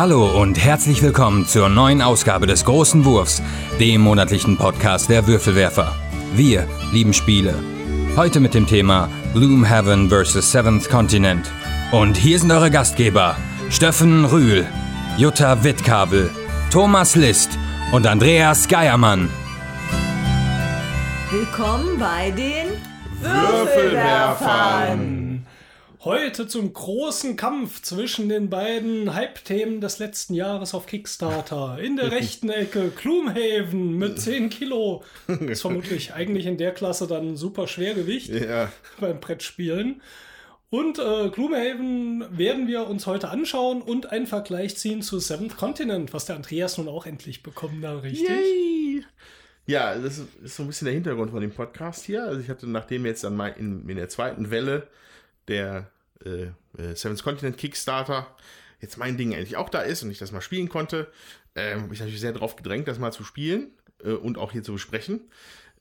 Hallo und herzlich willkommen zur neuen Ausgabe des Großen Wurfs, dem monatlichen Podcast der Würfelwerfer. Wir lieben Spiele. Heute mit dem Thema Gloomhaven vs. Seventh Continent. Und hier sind eure Gastgeber: Steffen Rühl, Jutta Wittkabel, Thomas List und Andreas Geiermann. Willkommen bei den Würfelwerfern. Heute zum großen Kampf zwischen den beiden Hype-Themen des letzten Jahres auf Kickstarter. In der rechten Ecke Gloomhaven mit 10 Kilo. Ist vermutlich eigentlich in der Klasse dann super Schwergewicht Ja. beim Brettspielen. Und äh, Gloomhaven werden wir uns heute anschauen und einen Vergleich ziehen zu Seventh Continent, was der Andreas nun auch endlich bekommen hat, richtig? Yay. Ja, das ist so ein bisschen der Hintergrund von dem Podcast hier. Also ich hatte, nachdem jetzt dann mal in, in der zweiten Welle der äh, äh, Seventh Continent Kickstarter jetzt mein Ding endlich auch da ist und ich das mal spielen konnte, ähm, habe ich natürlich sehr darauf gedrängt, das mal zu spielen äh, und auch hier zu besprechen.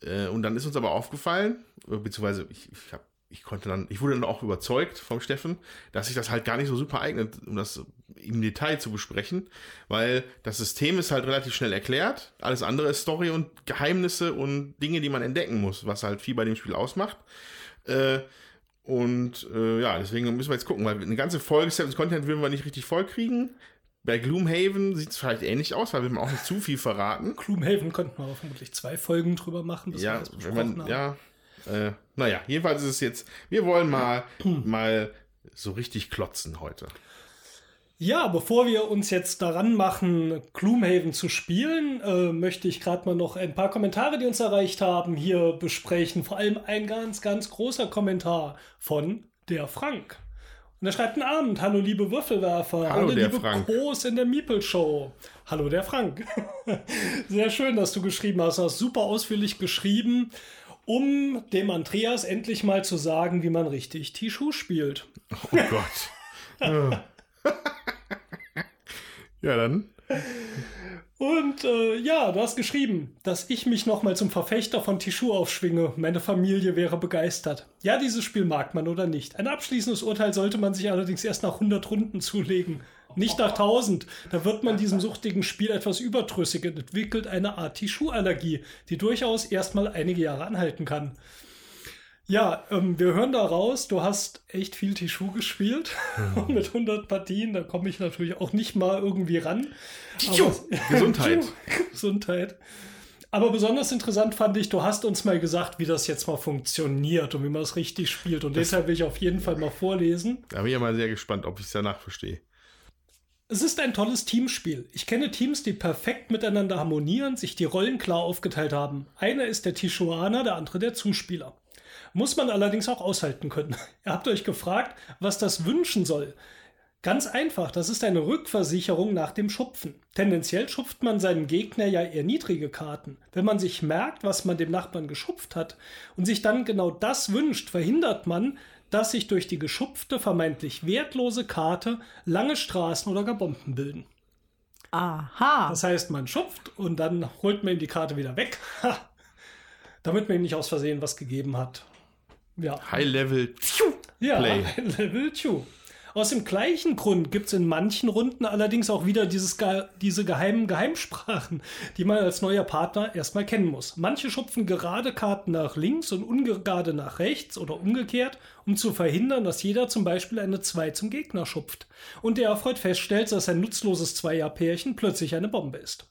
Äh, und dann ist uns aber aufgefallen, äh, beziehungsweise ich, ich habe ich konnte dann, ich wurde dann auch überzeugt vom Steffen, dass sich das halt gar nicht so super eignet, um das im Detail zu besprechen, weil das System ist halt relativ schnell erklärt. Alles andere ist Story und Geheimnisse und Dinge, die man entdecken muss, was halt viel bei dem Spiel ausmacht. Äh, und äh, ja, deswegen müssen wir jetzt gucken, weil eine ganze Folge Seven's Content würden wir nicht richtig voll kriegen. Bei Gloomhaven sieht es vielleicht ähnlich aus, weil wir auch nicht zu viel verraten. Gloomhaven könnten wir vermutlich zwei Folgen drüber machen, bis wir Ja, das wenn besprochen man, haben. ja, äh, naja, jedenfalls ist es jetzt, wir wollen mal, mal so richtig klotzen heute. Ja, bevor wir uns jetzt daran machen, Gloomhaven zu spielen, äh, möchte ich gerade mal noch ein paar Kommentare, die uns erreicht haben, hier besprechen. Vor allem ein ganz, ganz großer Kommentar von der Frank. Und er schreibt einen Abend. Hallo, liebe Würfelwerfer. Hallo, der liebe Frank. Groß in der Meeple Show. Hallo, der Frank. Sehr schön, dass du geschrieben hast. Du hast super ausführlich geschrieben, um dem Andreas endlich mal zu sagen, wie man richtig Tishu spielt. Oh Gott. ja, dann. Und äh, ja, du hast geschrieben, dass ich mich nochmal zum Verfechter von Tishu aufschwinge. Meine Familie wäre begeistert. Ja, dieses Spiel mag man oder nicht. Ein abschließendes Urteil sollte man sich allerdings erst nach 100 Runden zulegen. Nicht nach 1000. Da wird man diesem suchtigen Spiel etwas überdrüssig und entwickelt eine Art Tishu-Allergie, die durchaus erstmal einige Jahre anhalten kann. Ja, ähm, wir hören da raus, du hast echt viel Tishu gespielt. Und mit 100 Partien, da komme ich natürlich auch nicht mal irgendwie ran. Aber- Gesundheit. Gesundheit. Aber besonders interessant fand ich, du hast uns mal gesagt, wie das jetzt mal funktioniert und wie man es richtig spielt. Und deshalb will ich auf jeden Fall mal vorlesen. Da bin ich ja mal sehr gespannt, ob ich es danach verstehe. Es ist ein tolles Teamspiel. Ich kenne Teams, die perfekt miteinander harmonieren, sich die Rollen klar aufgeteilt haben. Einer ist der Tishuaner, der andere der Zuspieler. Muss man allerdings auch aushalten können. Ihr habt euch gefragt, was das wünschen soll. Ganz einfach, das ist eine Rückversicherung nach dem Schupfen. Tendenziell schupft man seinem Gegner ja eher niedrige Karten. Wenn man sich merkt, was man dem Nachbarn geschupft hat und sich dann genau das wünscht, verhindert man, dass sich durch die geschupfte, vermeintlich wertlose Karte lange Straßen oder gar Bomben bilden. Aha. Das heißt, man schupft und dann holt man ihm die Karte wieder weg, damit man ihm nicht aus Versehen was gegeben hat. Ja, High Level. ja Play. Level 2. Aus dem gleichen Grund gibt es in manchen Runden allerdings auch wieder dieses, diese geheimen Geheimsprachen, die man als neuer Partner erstmal kennen muss. Manche schupfen gerade Karten nach links und ungerade nach rechts oder umgekehrt, um zu verhindern, dass jeder zum Beispiel eine 2 zum Gegner schupft. Und der erfreut feststellt, dass ein nutzloses Zweierpärchen plötzlich eine Bombe ist.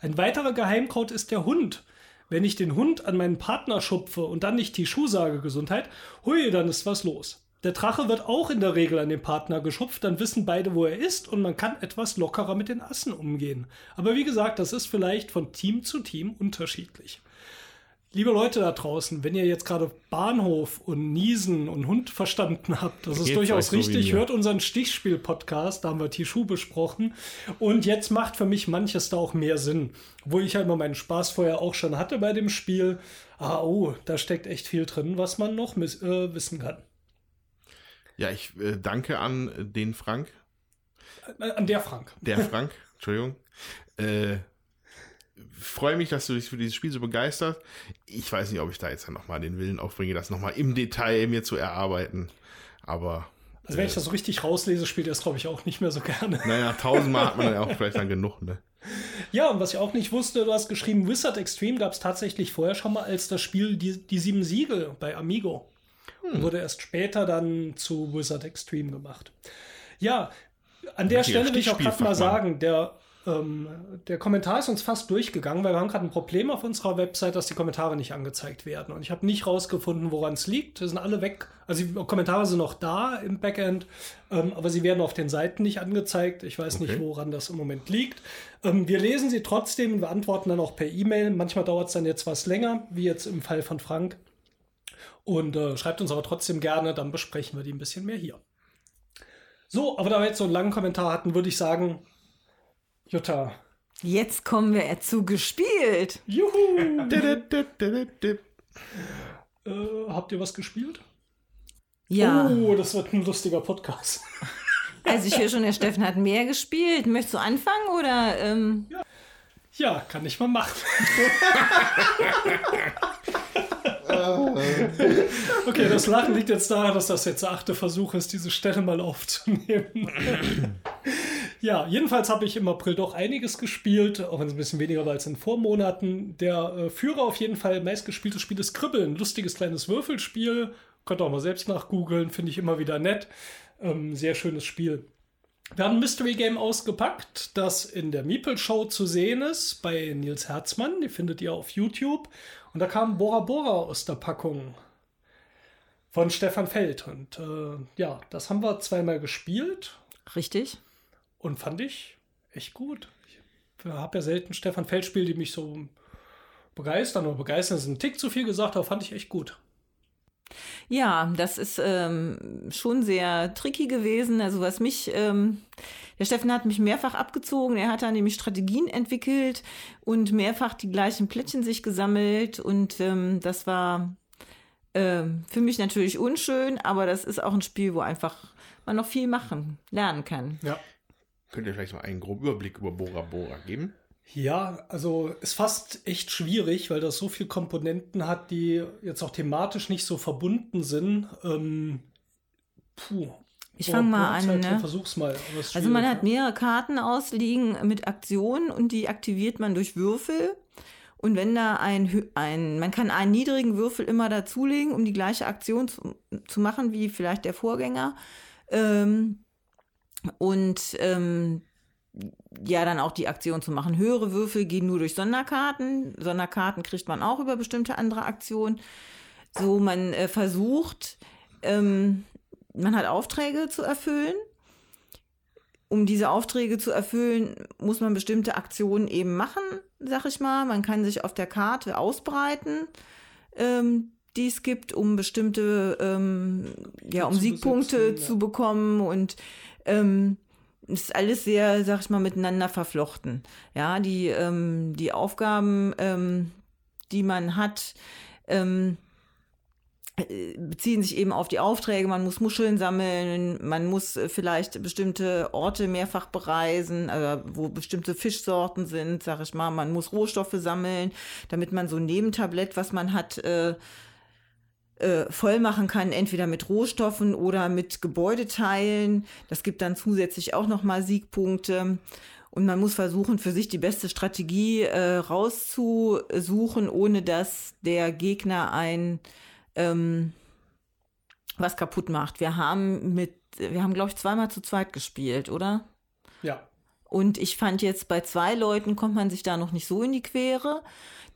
Ein weiterer Geheimcode ist der Hund. Wenn ich den Hund an meinen Partner schupfe und dann nicht die Schuh sage Gesundheit, hui, dann ist was los. Der Drache wird auch in der Regel an den Partner geschupft, dann wissen beide, wo er ist und man kann etwas lockerer mit den Assen umgehen. Aber wie gesagt, das ist vielleicht von Team zu Team unterschiedlich. Liebe Leute da draußen, wenn ihr jetzt gerade Bahnhof und Niesen und Hund verstanden habt, das ist Geht's durchaus so richtig. Hört unseren Stichspiel-Podcast, da haben wir Tishu besprochen. Und jetzt macht für mich manches da auch mehr Sinn. Wo ich ja immer meinen Spaß vorher auch schon hatte bei dem Spiel. Ah, oh, da steckt echt viel drin, was man noch miss- äh, wissen kann. Ja, ich äh, danke an den Frank. Äh, An der Frank. Der Frank, Entschuldigung. Äh, freue mich, dass du dich für dieses Spiel so begeisterst. Ich weiß nicht, ob ich da jetzt dann nochmal den Willen aufbringe, das nochmal im Detail mir zu erarbeiten. Aber Also wenn ich das so richtig rauslese, spielt er es, glaube ich, auch nicht mehr so gerne. Naja, tausendmal hat man ja auch vielleicht dann genug, ne? Ja, und was ich auch nicht wusste, du hast geschrieben, Wizard Extreme gab es tatsächlich vorher schon mal als das Spiel Die, die Sieben Siegel bei Amigo. Und wurde erst später dann zu Wizard Extreme gemacht. Ja, an der Stelle will ich auch gerade mal sagen, der, ähm, der Kommentar ist uns fast durchgegangen, weil wir haben gerade ein Problem auf unserer Website, dass die Kommentare nicht angezeigt werden. Und ich habe nicht rausgefunden, woran es liegt. Die sind alle weg. Also die Kommentare sind noch da im Backend, ähm, aber sie werden auf den Seiten nicht angezeigt. Ich weiß nicht, Okay. woran das im Moment liegt. Ähm, wir lesen sie trotzdem und wir antworten dann auch per E-Mail. Manchmal dauert es dann jetzt was länger, wie jetzt im Fall von Frank. Und äh, schreibt uns aber trotzdem gerne, dann besprechen wir die ein bisschen mehr hier. So, aber da wir jetzt so einen langen Kommentar hatten, würde ich sagen, Jutta, Jetzt kommen wir zu gespielt. juhu! Äh, habt ihr was gespielt? Ja, Oh, das wird ein lustiger Podcast. also ich höre schon, der Steffen hat mehr gespielt. Möchtest du anfangen oder? Ähm, Ja, kann ich mal machen. okay, das Lachen liegt jetzt daran, dass das jetzt der achte Versuch ist, diese Stelle mal aufzunehmen. ja, jedenfalls habe ich im April doch einiges gespielt, auch wenn es ein bisschen weniger war als in Vormonaten. Der äh, Führer auf jeden Fall meistgespieltes Spiel ist Kribbeln. Lustiges kleines Würfelspiel. Könnt ihr auch mal selbst nachgoogeln, finde ich immer wieder nett. Ähm, sehr schönes Spiel. Wir haben ein Mystery Game ausgepackt, das in der Meeple Show zu sehen ist bei Nils Herzmann. Die findet ihr auf YouTube. Und da kam Bora Bora aus der Packung von Stefan Feld. Und äh, ja, das haben wir zweimal gespielt richtig? und fand ich echt gut. Ich habe ja selten Stefan Feld Spiele, die mich so begeistern oder begeistern. Ist ein Tick zu viel gesagt, aber fand ich echt gut. Ja, das ist ähm, schon sehr tricky gewesen. Also was mich, ähm, der Steffen hat mich mehrfach abgezogen. Er hat da nämlich Strategien entwickelt und mehrfach die gleichen Plättchen sich gesammelt. Und ähm, das war ähm, für mich natürlich unschön, aber das ist auch ein Spiel, wo einfach man noch viel machen, lernen kann. Ja. Könnt ihr vielleicht mal einen groben Überblick über Bora Bora geben? Ja, also ist fast echt schwierig, weil das so viele Komponenten hat, die jetzt auch thematisch nicht so verbunden sind. Ähm, puh. Ich So, fang mal an, ne? Versuch's mal. Also man hat mehrere Karten ausliegen mit Aktionen und die aktiviert man durch Würfel. Und wenn da ein, ein man kann einen niedrigen Würfel immer dazulegen, um die gleiche Aktion zu, zu machen wie vielleicht der Vorgänger. Ähm, und ähm, ja, dann auch die Aktion zu machen. Höhere Würfel gehen nur durch Sonderkarten. Sonderkarten kriegt man auch über bestimmte andere Aktionen. So, man äh, versucht, ähm, man hat Aufträge zu erfüllen. Um diese Aufträge zu erfüllen, muss man bestimmte Aktionen eben machen, sag ich mal. Man kann sich auf der Karte ausbreiten, ähm, die es gibt, um bestimmte, ähm, ja, um Zu Siegpunkte ja. zu bekommen und ähm, ist alles sehr, sag ich mal, miteinander verflochten. Ja, die, ähm, die Aufgaben, ähm, die man hat, ähm, äh, beziehen sich eben auf die Aufträge. Man muss Muscheln sammeln, man muss äh, vielleicht bestimmte Orte mehrfach bereisen, also wo bestimmte Fischsorten sind, sag ich mal. Man muss Rohstoffe sammeln, damit man so ein Nebentablett, was man hat, äh, äh, voll machen kann, entweder mit Rohstoffen oder mit Gebäudeteilen. Das gibt dann zusätzlich auch nochmal Siegpunkte. Und man muss versuchen, für sich die beste Strategie äh, rauszusuchen, ohne dass der Gegner ein ähm, was kaputt macht. Wir haben mit, wir haben, glaube ich, zweimal zu zweit gespielt, oder? Ja. Und ich fand jetzt bei zwei Leuten kommt man sich da noch nicht so in die Quere.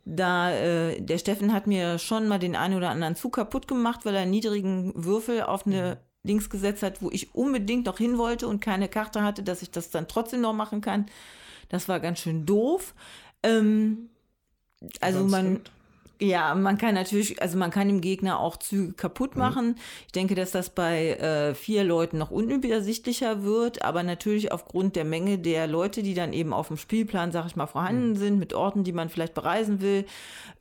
Da äh, der Steffen hat mir schon mal den einen oder anderen Zug kaputt gemacht, weil er einen niedrigen Würfel auf eine Links gesetzt hat, wo ich unbedingt noch hin wollte und keine Karte hatte, dass ich das dann trotzdem noch machen kann. Das war ganz schön doof. Ähm, also man, stimmt. Ja, man kann natürlich, also man kann dem Gegner auch Züge Mhm. kaputt machen. Ich denke, dass das bei äh, vier Leuten noch unübersichtlicher wird, aber natürlich aufgrund der Menge der Leute, die dann eben auf dem Spielplan, sag ich mal, Mhm. vorhanden sind, mit Orten, die man vielleicht bereisen will,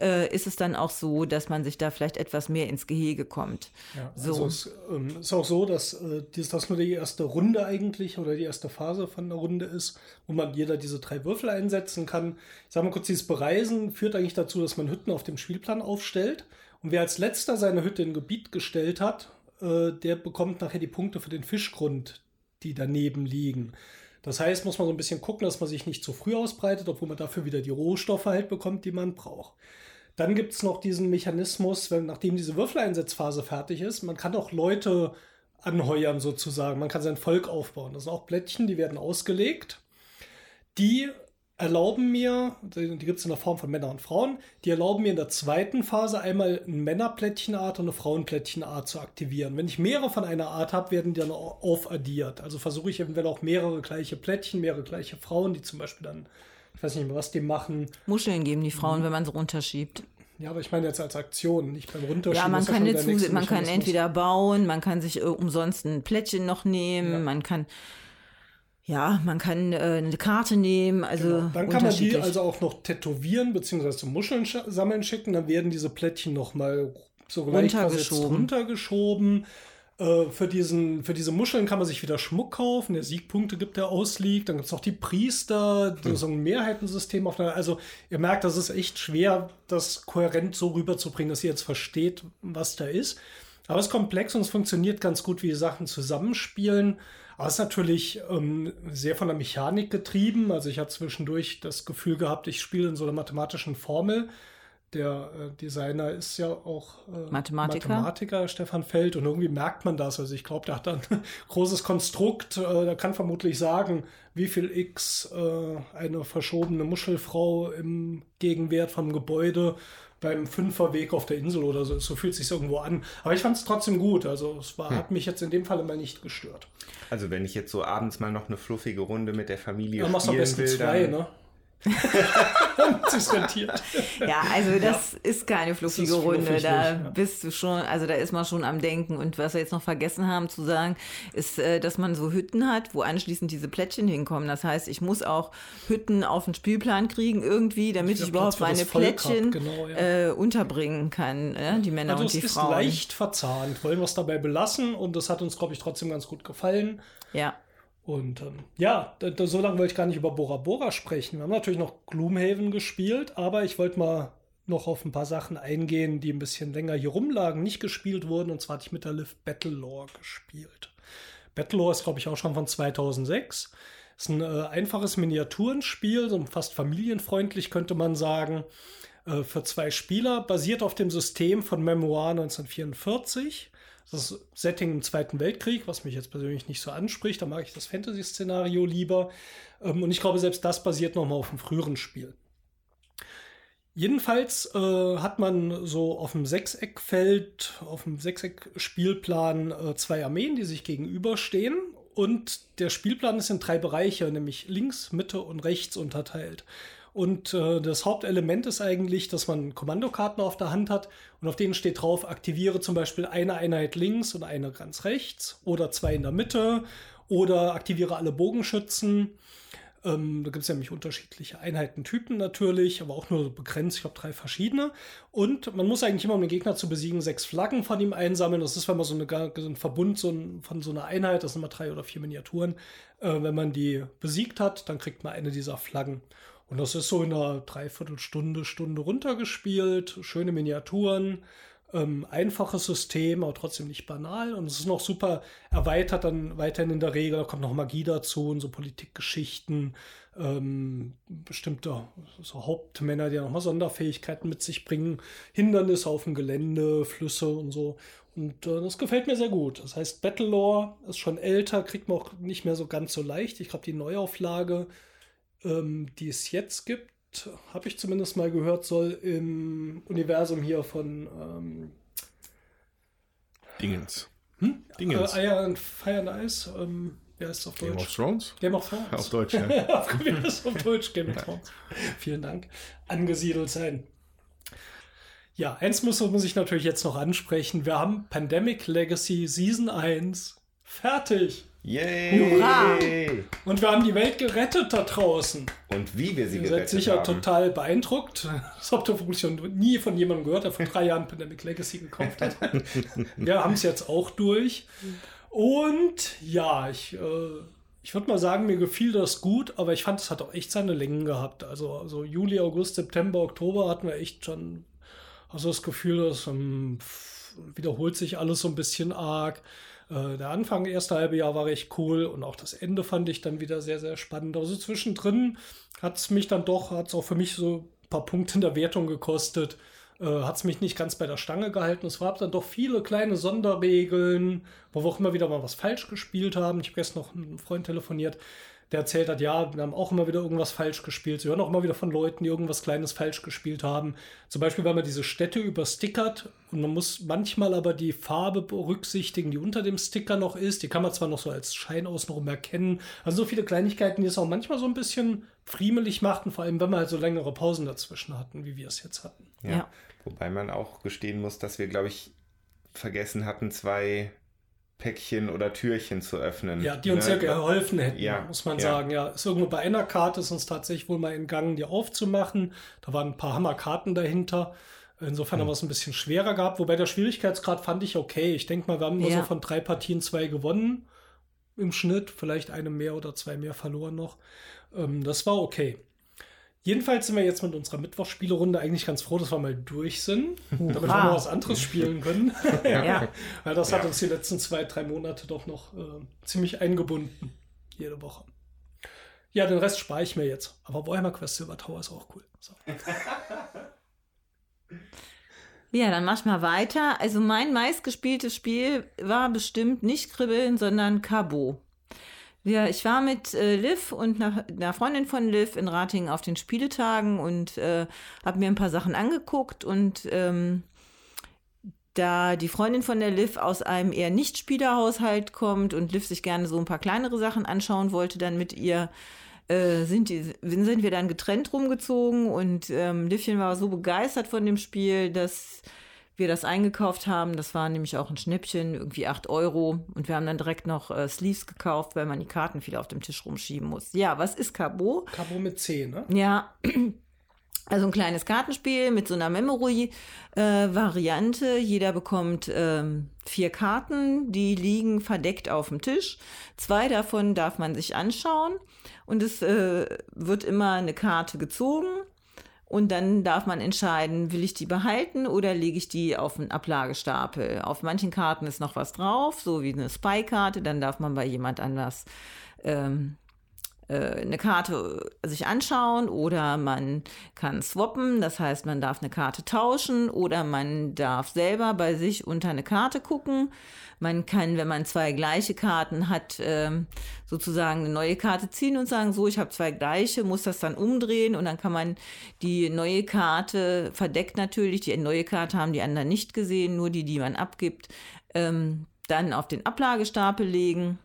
äh, ist es dann auch so, dass man sich da vielleicht etwas mehr ins Gehege kommt. Ja, So. also es ähm, ist auch so, dass äh, das nur die erste Runde eigentlich oder die erste Phase von der Runde ist, wo man jeder diese drei Würfel einsetzen kann. Ich sage mal kurz, dieses Bereisen führt eigentlich dazu, dass man Hütten auf dem Spielplan aufstellt. Und wer als letzter seine Hütte in Gebiet gestellt hat, äh, der bekommt nachher die Punkte für den Fischgrund, die daneben liegen. Das heißt, muss man so ein bisschen gucken, dass man sich nicht zu früh ausbreitet, obwohl man dafür wieder die Rohstoffe halt bekommt, die man braucht. Dann gibt es noch diesen Mechanismus, wenn, nachdem diese Würfeleinsetzphase fertig ist, man kann auch Leute anheuern sozusagen. Man kann sein Volk aufbauen. Das sind auch Blättchen, die werden ausgelegt. Die erlauben mir, die gibt es in der Form von Männern und Frauen, die erlauben mir in der zweiten Phase einmal eine Männerplättchenart und eine Frauenplättchenart zu aktivieren. Wenn ich mehrere von einer Art habe, werden die dann aufaddiert. Also versuche ich eventuell auch mehrere gleiche Plättchen, mehrere gleiche Frauen, die zum Beispiel dann, ich weiß nicht mehr, was die machen. Muscheln geben die Frauen, wenn man sie runterschiebt. Ja, aber ich meine jetzt als Aktion, nicht beim Runterschieben. Ja, man kann, Zusatz, man kann entweder bauen, man kann sich äh, umsonst ein Plättchen noch nehmen, Ja. man kann, ja, man kann äh, eine Karte nehmen, also Genau. Dann kann man die also auch noch tätowieren, beziehungsweise zum Muscheln sch- sammeln schicken. Dann werden diese Plättchen nochmal so leicht versetzt Runtergeschoben. runtergeschoben. Äh, für, diesen, für diese Muscheln kann man sich wieder Schmuck kaufen, der Siegpunkte gibt, der ausliegt. Dann gibt es noch die Priester, die so ein Mehrheitensystem. Auf einer, also ihr merkt, das ist echt schwer, das kohärent so rüberzubringen, dass ihr jetzt versteht, was da ist. Aber es ist komplex und es funktioniert ganz gut, wie die Sachen zusammenspielen. Aber es ist natürlich ähm, sehr von der Mechanik getrieben. Also ich hatte zwischendurch das Gefühl gehabt, ich spiele in so einer mathematischen Formel. Der äh, Designer ist ja auch äh, Mathematiker. Mathematiker, Stefan Feld, und irgendwie merkt man das. Also ich glaube, der hat ein großes Konstrukt, äh, der kann vermutlich sagen, wie viel X äh, eine verschobene Muschelfrau im Gegenwert vom Gebäude beim Fünferweg auf der Insel oder so. So fühlt es sich irgendwo an. Aber ich fand es trotzdem gut. Also es war, hat mich jetzt in dem Fall mal nicht gestört. Also wenn ich jetzt so abends mal noch eine fluffige Runde mit der Familie Da machst du am spielen besten will, zwei, dann ne? Rentiert. Ja, also das ist keine fluffige ist Runde. Da ja. bist du schon, also da ist man schon am Denken. Und was wir jetzt noch vergessen haben zu sagen, ist, äh, dass man so Hütten hat, wo anschließend diese Plättchen hinkommen. Das heißt, ich muss auch Hütten auf den Spielplan kriegen irgendwie, damit Ja, ich Platz überhaupt das meine Plättchen genau, ja. äh, unterbringen kann, äh, die Männer Also und die ist Frauen. leicht verzahnt. Wollen wir es dabei belassen und das hat uns, glaube ich, trotzdem ganz gut gefallen. Ja. Und ähm, ja, da, da, so lange wollte ich gar nicht über Bora Bora sprechen. Wir haben natürlich noch Gloomhaven gespielt, aber ich wollte mal noch auf ein paar Sachen eingehen, die ein bisschen länger hier rumlagen, nicht gespielt wurden. Und zwar hatte ich mit der Liv Battlelore gespielt. Battlelore ist, glaube ich, auch schon von 2006. Ist ein äh, einfaches Miniaturenspiel, so fast familienfreundlich könnte man sagen, äh, für zwei Spieler, basiert auf dem System von Memoir 1944. Das Setting im Zweiten Weltkrieg, was mich jetzt persönlich nicht so anspricht. Da mag ich das Fantasy-Szenario lieber. Ähm, und ich glaube, selbst das basiert nochmal auf einem früheren Spiel. Jedenfalls äh, hat man so auf dem Sechseckfeld, auf dem Sechseck-Spielplan äh, zwei Armeen, die sich gegenüberstehen. Und der Spielplan ist in drei Bereiche, nämlich links, Mitte und rechts unterteilt. Und äh, das Hauptelement ist eigentlich, dass man Kommandokarten auf der Hand hat und auf denen steht drauf, aktiviere zum Beispiel eine Einheit links und eine ganz rechts oder zwei in der Mitte oder aktiviere alle Bogenschützen. Ähm, da gibt es nämlich unterschiedliche Einheitentypen natürlich, aber auch nur begrenzt, ich glaube drei verschiedene. Und man muss eigentlich immer, um den Gegner zu besiegen, sechs Flaggen von ihm einsammeln. Das ist, wenn man so, eine, so ein Verbund so ein, von so einer Einheit, das sind immer drei oder vier Miniaturen. Äh, wenn man die besiegt hat, dann kriegt man eine dieser Flaggen. Und das ist so in einer Dreiviertelstunde, Stunde runtergespielt. Schöne Miniaturen, ähm, einfaches System, aber trotzdem nicht banal. Und es ist noch super erweitert dann weiterhin in der Regel. Da kommt noch Magie dazu und so Politikgeschichten. Ähm, bestimmte so Hauptmänner, die nochmal Sonderfähigkeiten mit sich bringen. Hindernisse auf dem Gelände, Flüsse und so. Und äh, das gefällt mir sehr gut. Das heißt, Battlelore ist schon älter, kriegt man auch nicht mehr so ganz so leicht. Ich glaube, die Neuauflage ähm, die es jetzt gibt, habe ich zumindest mal gehört, soll im Universum hier von ähm, Dingens. hm? Dingens. Äh, Iron and Fire and Ice. Ähm, wer ist auf Game Deutsch? of Thrones? Game of Thrones. Auf Deutsch, ja. Auf Deutsch Game of Thrones. Vielen Dank. Angesiedelt sein. Ja, eins muss, muss ich natürlich jetzt noch ansprechen. Wir haben Pandemic Legacy Season 1 fertig. Yay! Hurra! Und wir haben die Welt gerettet da draußen. Und wie wir sie Ihr seid gerettet sicher haben. total beeindruckt. Das habt ihr vermutlich schon nie von jemandem gehört, der vor drei Jahren Pandemic Legacy gekauft hat. Wir haben es jetzt auch durch. Und ja, ich, äh, ich würde mal sagen, mir gefiel das gut, aber ich fand, es hat auch echt seine Längen gehabt. Also, also Juli, August, September, Oktober hatten wir echt schon Also das Gefühl, es ähm, wiederholt sich alles so ein bisschen arg. Äh, der Anfang, erste halbe Jahr war recht cool und auch das Ende fand ich dann wieder sehr, sehr spannend. Also zwischendrin hat es mich dann doch, hat es auch für mich so ein paar Punkte in der Wertung gekostet. Äh, hat es mich nicht ganz bei der Stange gehalten. Es gab dann doch viele kleine Sonderregeln, wo wir auch immer wieder mal was falsch gespielt haben. Ich habe gestern noch mit einem Freund telefoniert, der erzählt hat, ja, wir haben auch immer wieder irgendwas falsch gespielt. Sie hören auch immer wieder von Leuten, die irgendwas Kleines falsch gespielt haben. Zum Beispiel, weil man diese Städte überstickert und man muss manchmal aber die Farbe berücksichtigen, die unter dem Sticker noch ist. Die kann man zwar noch so als Schein außenrum erkennen. Also so viele Kleinigkeiten, die es auch manchmal so ein bisschen friemelig machten, vor allem wenn wir halt so längere Pausen dazwischen hatten, wie wir es jetzt hatten. Ja. Ja. Wobei man auch gestehen muss, dass wir, glaube ich, vergessen hatten, zwei Päckchen oder Türchen zu öffnen. Ja, die uns Ne? ja geholfen hätten, Ja, muss man ja. sagen. Ja, ist irgendwo bei einer Karte ist uns tatsächlich wohl mal entgangen, die aufzumachen. Da waren ein paar Hammerkarten dahinter. Insofern Hm. haben wir es ein bisschen schwerer gehabt. Wobei der Schwierigkeitsgrad fand ich okay. Ich denke mal, wir haben immer Ja. so von drei Partien zwei gewonnen im Schnitt. Vielleicht eine mehr oder zwei mehr verloren noch. Ähm, das war okay. Jedenfalls sind wir jetzt mit unserer Mittwochspielerunde eigentlich ganz froh, dass wir mal durch sind, damit wir Hurra. mal was anderes spielen können. Ja. Weil das hat uns die letzten zwei, drei Monate doch noch äh, ziemlich eingebunden. Jede Woche. Ja, den Rest spare ich mir jetzt. Aber Warhammer Quest Silver Tower ist auch cool. So. Ja, dann mach ich mal weiter. Also mein meistgespieltes Spiel war bestimmt nicht Kribbeln, sondern Cabo. Ja, ich war mit äh, Liv und einer, einer Freundin von Liv in Ratingen auf den Spieletagen und äh, habe mir ein paar Sachen angeguckt und ähm, da die Freundin von der Liv aus einem eher Nicht-Spielerhaushalt kommt und Liv sich gerne so ein paar kleinere Sachen anschauen wollte, dann mit ihr äh, sind, die, sind wir dann getrennt rumgezogen und ähm, Livchen war so begeistert von dem Spiel, dass wir das eingekauft haben. Das war nämlich auch ein Schnäppchen, irgendwie 8 Euro. Und wir haben dann direkt noch äh, Sleeves gekauft, weil man die Karten viel auf dem Tisch rumschieben muss. Ja, was ist Cabo? Cabo mit C, ne? Ja, also ein kleines Kartenspiel mit so einer Memory-Variante. Jeder bekommt ähm, vier Karten, die liegen verdeckt auf dem Tisch. Zwei davon darf man sich anschauen und es äh, wird immer eine Karte gezogen. Und dann darf man entscheiden, will ich die behalten oder lege ich die auf einen Ablagestapel. Auf manchen Karten ist noch was drauf, so wie eine Spy-Karte. Dann darf man bei jemand anders ähm, äh, eine Karte sich anschauen oder man kann swappen, das heißt, man darf eine Karte tauschen oder man darf selber bei sich unter eine Karte gucken. Man kann, wenn man zwei gleiche Karten hat, ähm, sozusagen eine neue Karte ziehen und sagen, so, ich habe zwei gleiche, muss das dann umdrehen und dann kann man die neue Karte, verdeckt natürlich, die neue Karte haben die anderen nicht gesehen, nur die, die man abgibt, ähm, dann auf den Ablagestapel legen.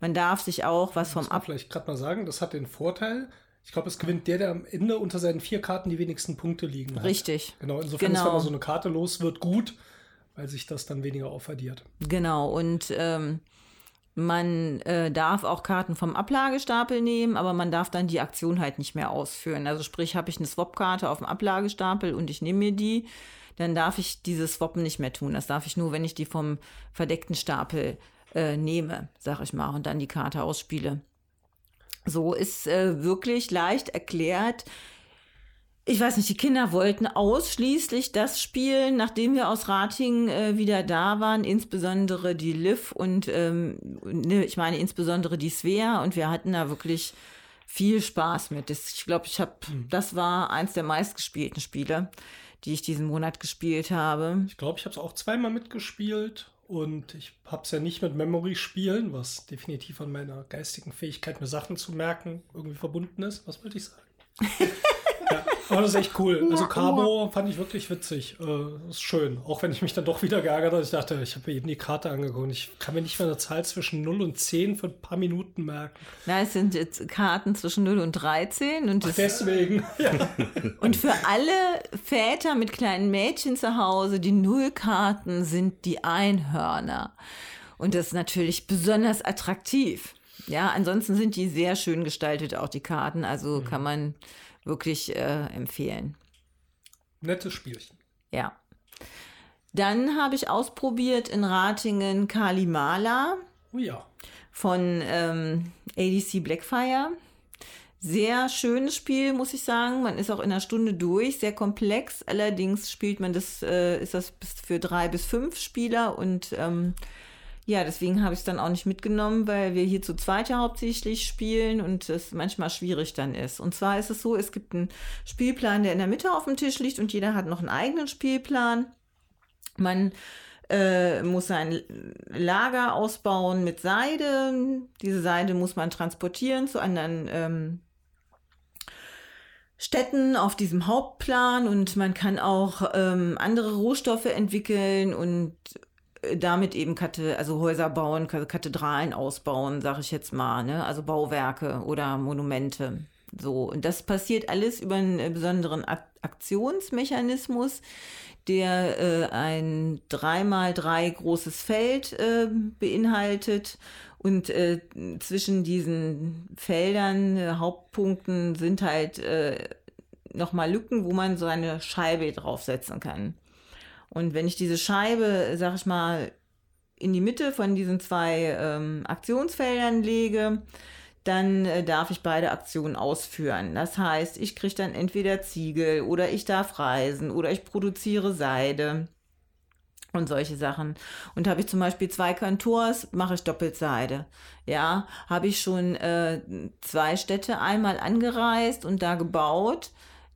Man darf sich auch was vom Ab vielleicht gerade mal sagen, das hat den Vorteil, ich glaube, es gewinnt der, der am Ende unter seinen vier Karten die wenigsten Punkte liegen hat. Richtig. Genau, insofern ist, wenn Genau. man so eine Karte los wird, gut, weil sich das dann weniger aufaddiert. Genau, und ähm, man äh, darf auch Karten vom Ablagestapel nehmen, aber man darf dann die Aktion halt nicht mehr ausführen. Also sprich, habe ich eine Swap-Karte auf dem Ablagestapel und ich nehme mir die, dann darf ich dieses Swappen nicht mehr tun. Das darf ich nur, wenn ich die vom verdeckten Stapel äh, nehme, sag ich mal, und dann die Karte ausspiele. So ist äh, wirklich leicht erklärt, ich weiß nicht, die Kinder wollten ausschließlich das spielen, nachdem wir aus Rating äh, wieder da waren, insbesondere die Liv und ähm, ne, ich meine insbesondere die Svea und wir hatten da wirklich viel Spaß mit. Das, ich glaube, ich habe, das war eins der meistgespielten Spiele, die ich diesen Monat gespielt habe. Ich glaube, ich habe es auch zweimal mitgespielt und ich habe es ja nicht mit Memory spielen, was definitiv an meiner geistigen Fähigkeit, mir Sachen zu merken, irgendwie verbunden ist. Was wollte ich sagen? ja, aber das ist echt cool. Also Cabo fand ich wirklich witzig. Äh, ist schön. Auch wenn ich mich dann doch wieder geärgert habe. Ich dachte, ich habe mir eben die Karte angeguckt. Ich kann mir nicht mehr eine Zahl zwischen 0 und 10 für ein paar Minuten merken. Na, es sind jetzt Karten zwischen 0 und 13 und das Deswegen. Ja. Und für alle Väter mit kleinen Mädchen zu Hause, die Nullkarten sind die Einhörner. Und das ist natürlich besonders attraktiv. Ja, ansonsten sind die sehr schön gestaltet, auch die Karten. Also kann man wirklich äh, empfehlen. Nettes Spielchen. Ja. Dann habe ich ausprobiert in Ratingen Kalimala Oh ja. von ähm, ADC Blackfire. sehr schönes Spiel, muss ich sagen. Man ist auch in einer Stunde durch, sehr komplex. Allerdings spielt man das, äh, ist das für drei bis fünf Spieler und ähm, ja, deswegen habe ich es dann auch nicht mitgenommen, weil wir hier zu zweit ja hauptsächlich spielen und es manchmal schwierig dann ist. Und zwar ist es so, es gibt einen Spielplan, der in der Mitte auf dem Tisch liegt und jeder hat noch einen eigenen Spielplan. Man äh, muss sein Lager ausbauen mit Seide. Diese Seide muss man transportieren zu anderen ähm, Städten auf diesem Hauptplan und man kann auch ähm, andere Rohstoffe entwickeln und damit eben Kate, also Häuser bauen, Kathedralen ausbauen, sag ich jetzt mal, ne? also Bauwerke oder Monumente. So, und das passiert alles über einen äh, besonderen Aktionsmechanismus, der äh, ein 3x3 großes Feld äh, beinhaltet. Und äh, zwischen diesen Feldern, äh, Hauptpunkten, sind halt äh, nochmal Lücken, wo man so eine Scheibe draufsetzen kann. Und wenn ich diese Scheibe, sag ich mal, in die Mitte von diesen zwei ähm, Aktionsfeldern lege, dann äh, darf ich beide Aktionen ausführen. Das heißt, ich kriege dann entweder Ziegel oder ich darf reisen oder ich produziere Seide und solche Sachen. Und habe ich zum Beispiel zwei Kantors, mache ich Doppelseide. Ja, habe ich schon äh, zwei Städte einmal angereist und da gebaut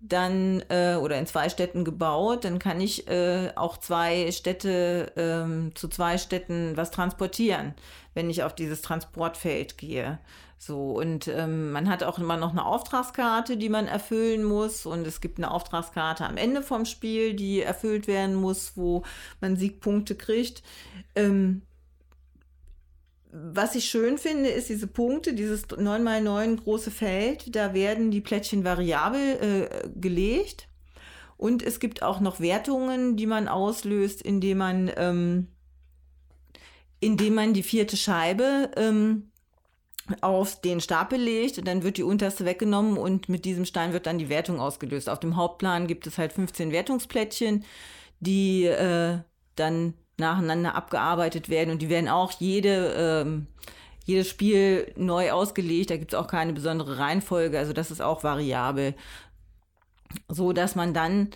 dann äh, oder in zwei Städten gebaut, dann kann ich äh, auch zwei Städte ähm, zu zwei Städten was transportieren, wenn ich auf dieses Transportfeld gehe. So, und ähm, man hat auch immer noch eine Auftragskarte, die man erfüllen muss. Und es gibt eine Auftragskarte am Ende vom Spiel, die erfüllt werden muss, wo man Siegpunkte kriegt. Ähm, was ich schön finde, ist diese Punkte, dieses 9x9 große Feld, da werden die Plättchen variabel äh, gelegt. Und es gibt auch noch Wertungen, die man auslöst, indem man, ähm, indem man die vierte Scheibe ähm, auf den Stapel legt und dann wird die unterste weggenommen und mit diesem Stein wird dann die Wertung ausgelöst. Auf dem Hauptplan gibt es halt 15 Wertungsplättchen, die äh, dann nacheinander abgearbeitet werden und die werden auch jede, ähm, jedes Spiel neu ausgelegt. Da gibt es auch keine besondere Reihenfolge, also das ist auch variabel. So dass man dann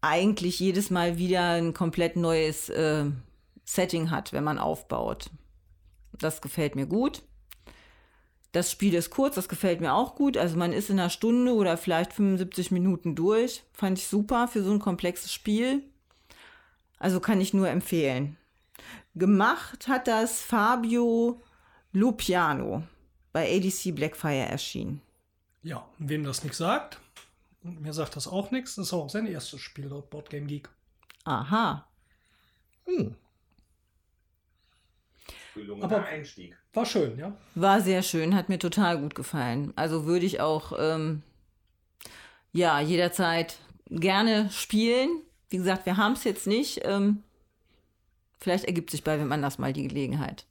eigentlich jedes Mal wieder ein komplett neues äh, Setting hat, wenn man aufbaut. Das gefällt mir gut. Das Spiel ist kurz, das gefällt mir auch gut. Also man ist in einer Stunde oder vielleicht 75 Minuten durch. Fand ich super für so ein komplexes Spiel. Also kann ich nur empfehlen. Gemacht hat das Fabio Lupiano bei ADC Blackfire erschienen. Ja, wem das nichts sagt, und mir sagt das auch nichts, das ist auch sein erstes Spiel laut Boardgame Geek. Aha. Hm. Aber Einstieg. War schön, ja? War sehr schön, hat mir total gut gefallen. Also würde ich auch ähm, ja jederzeit gerne spielen. Wie gesagt, wir haben es jetzt nicht. Ähm, vielleicht ergibt sich bei wem anders mal die Gelegenheit.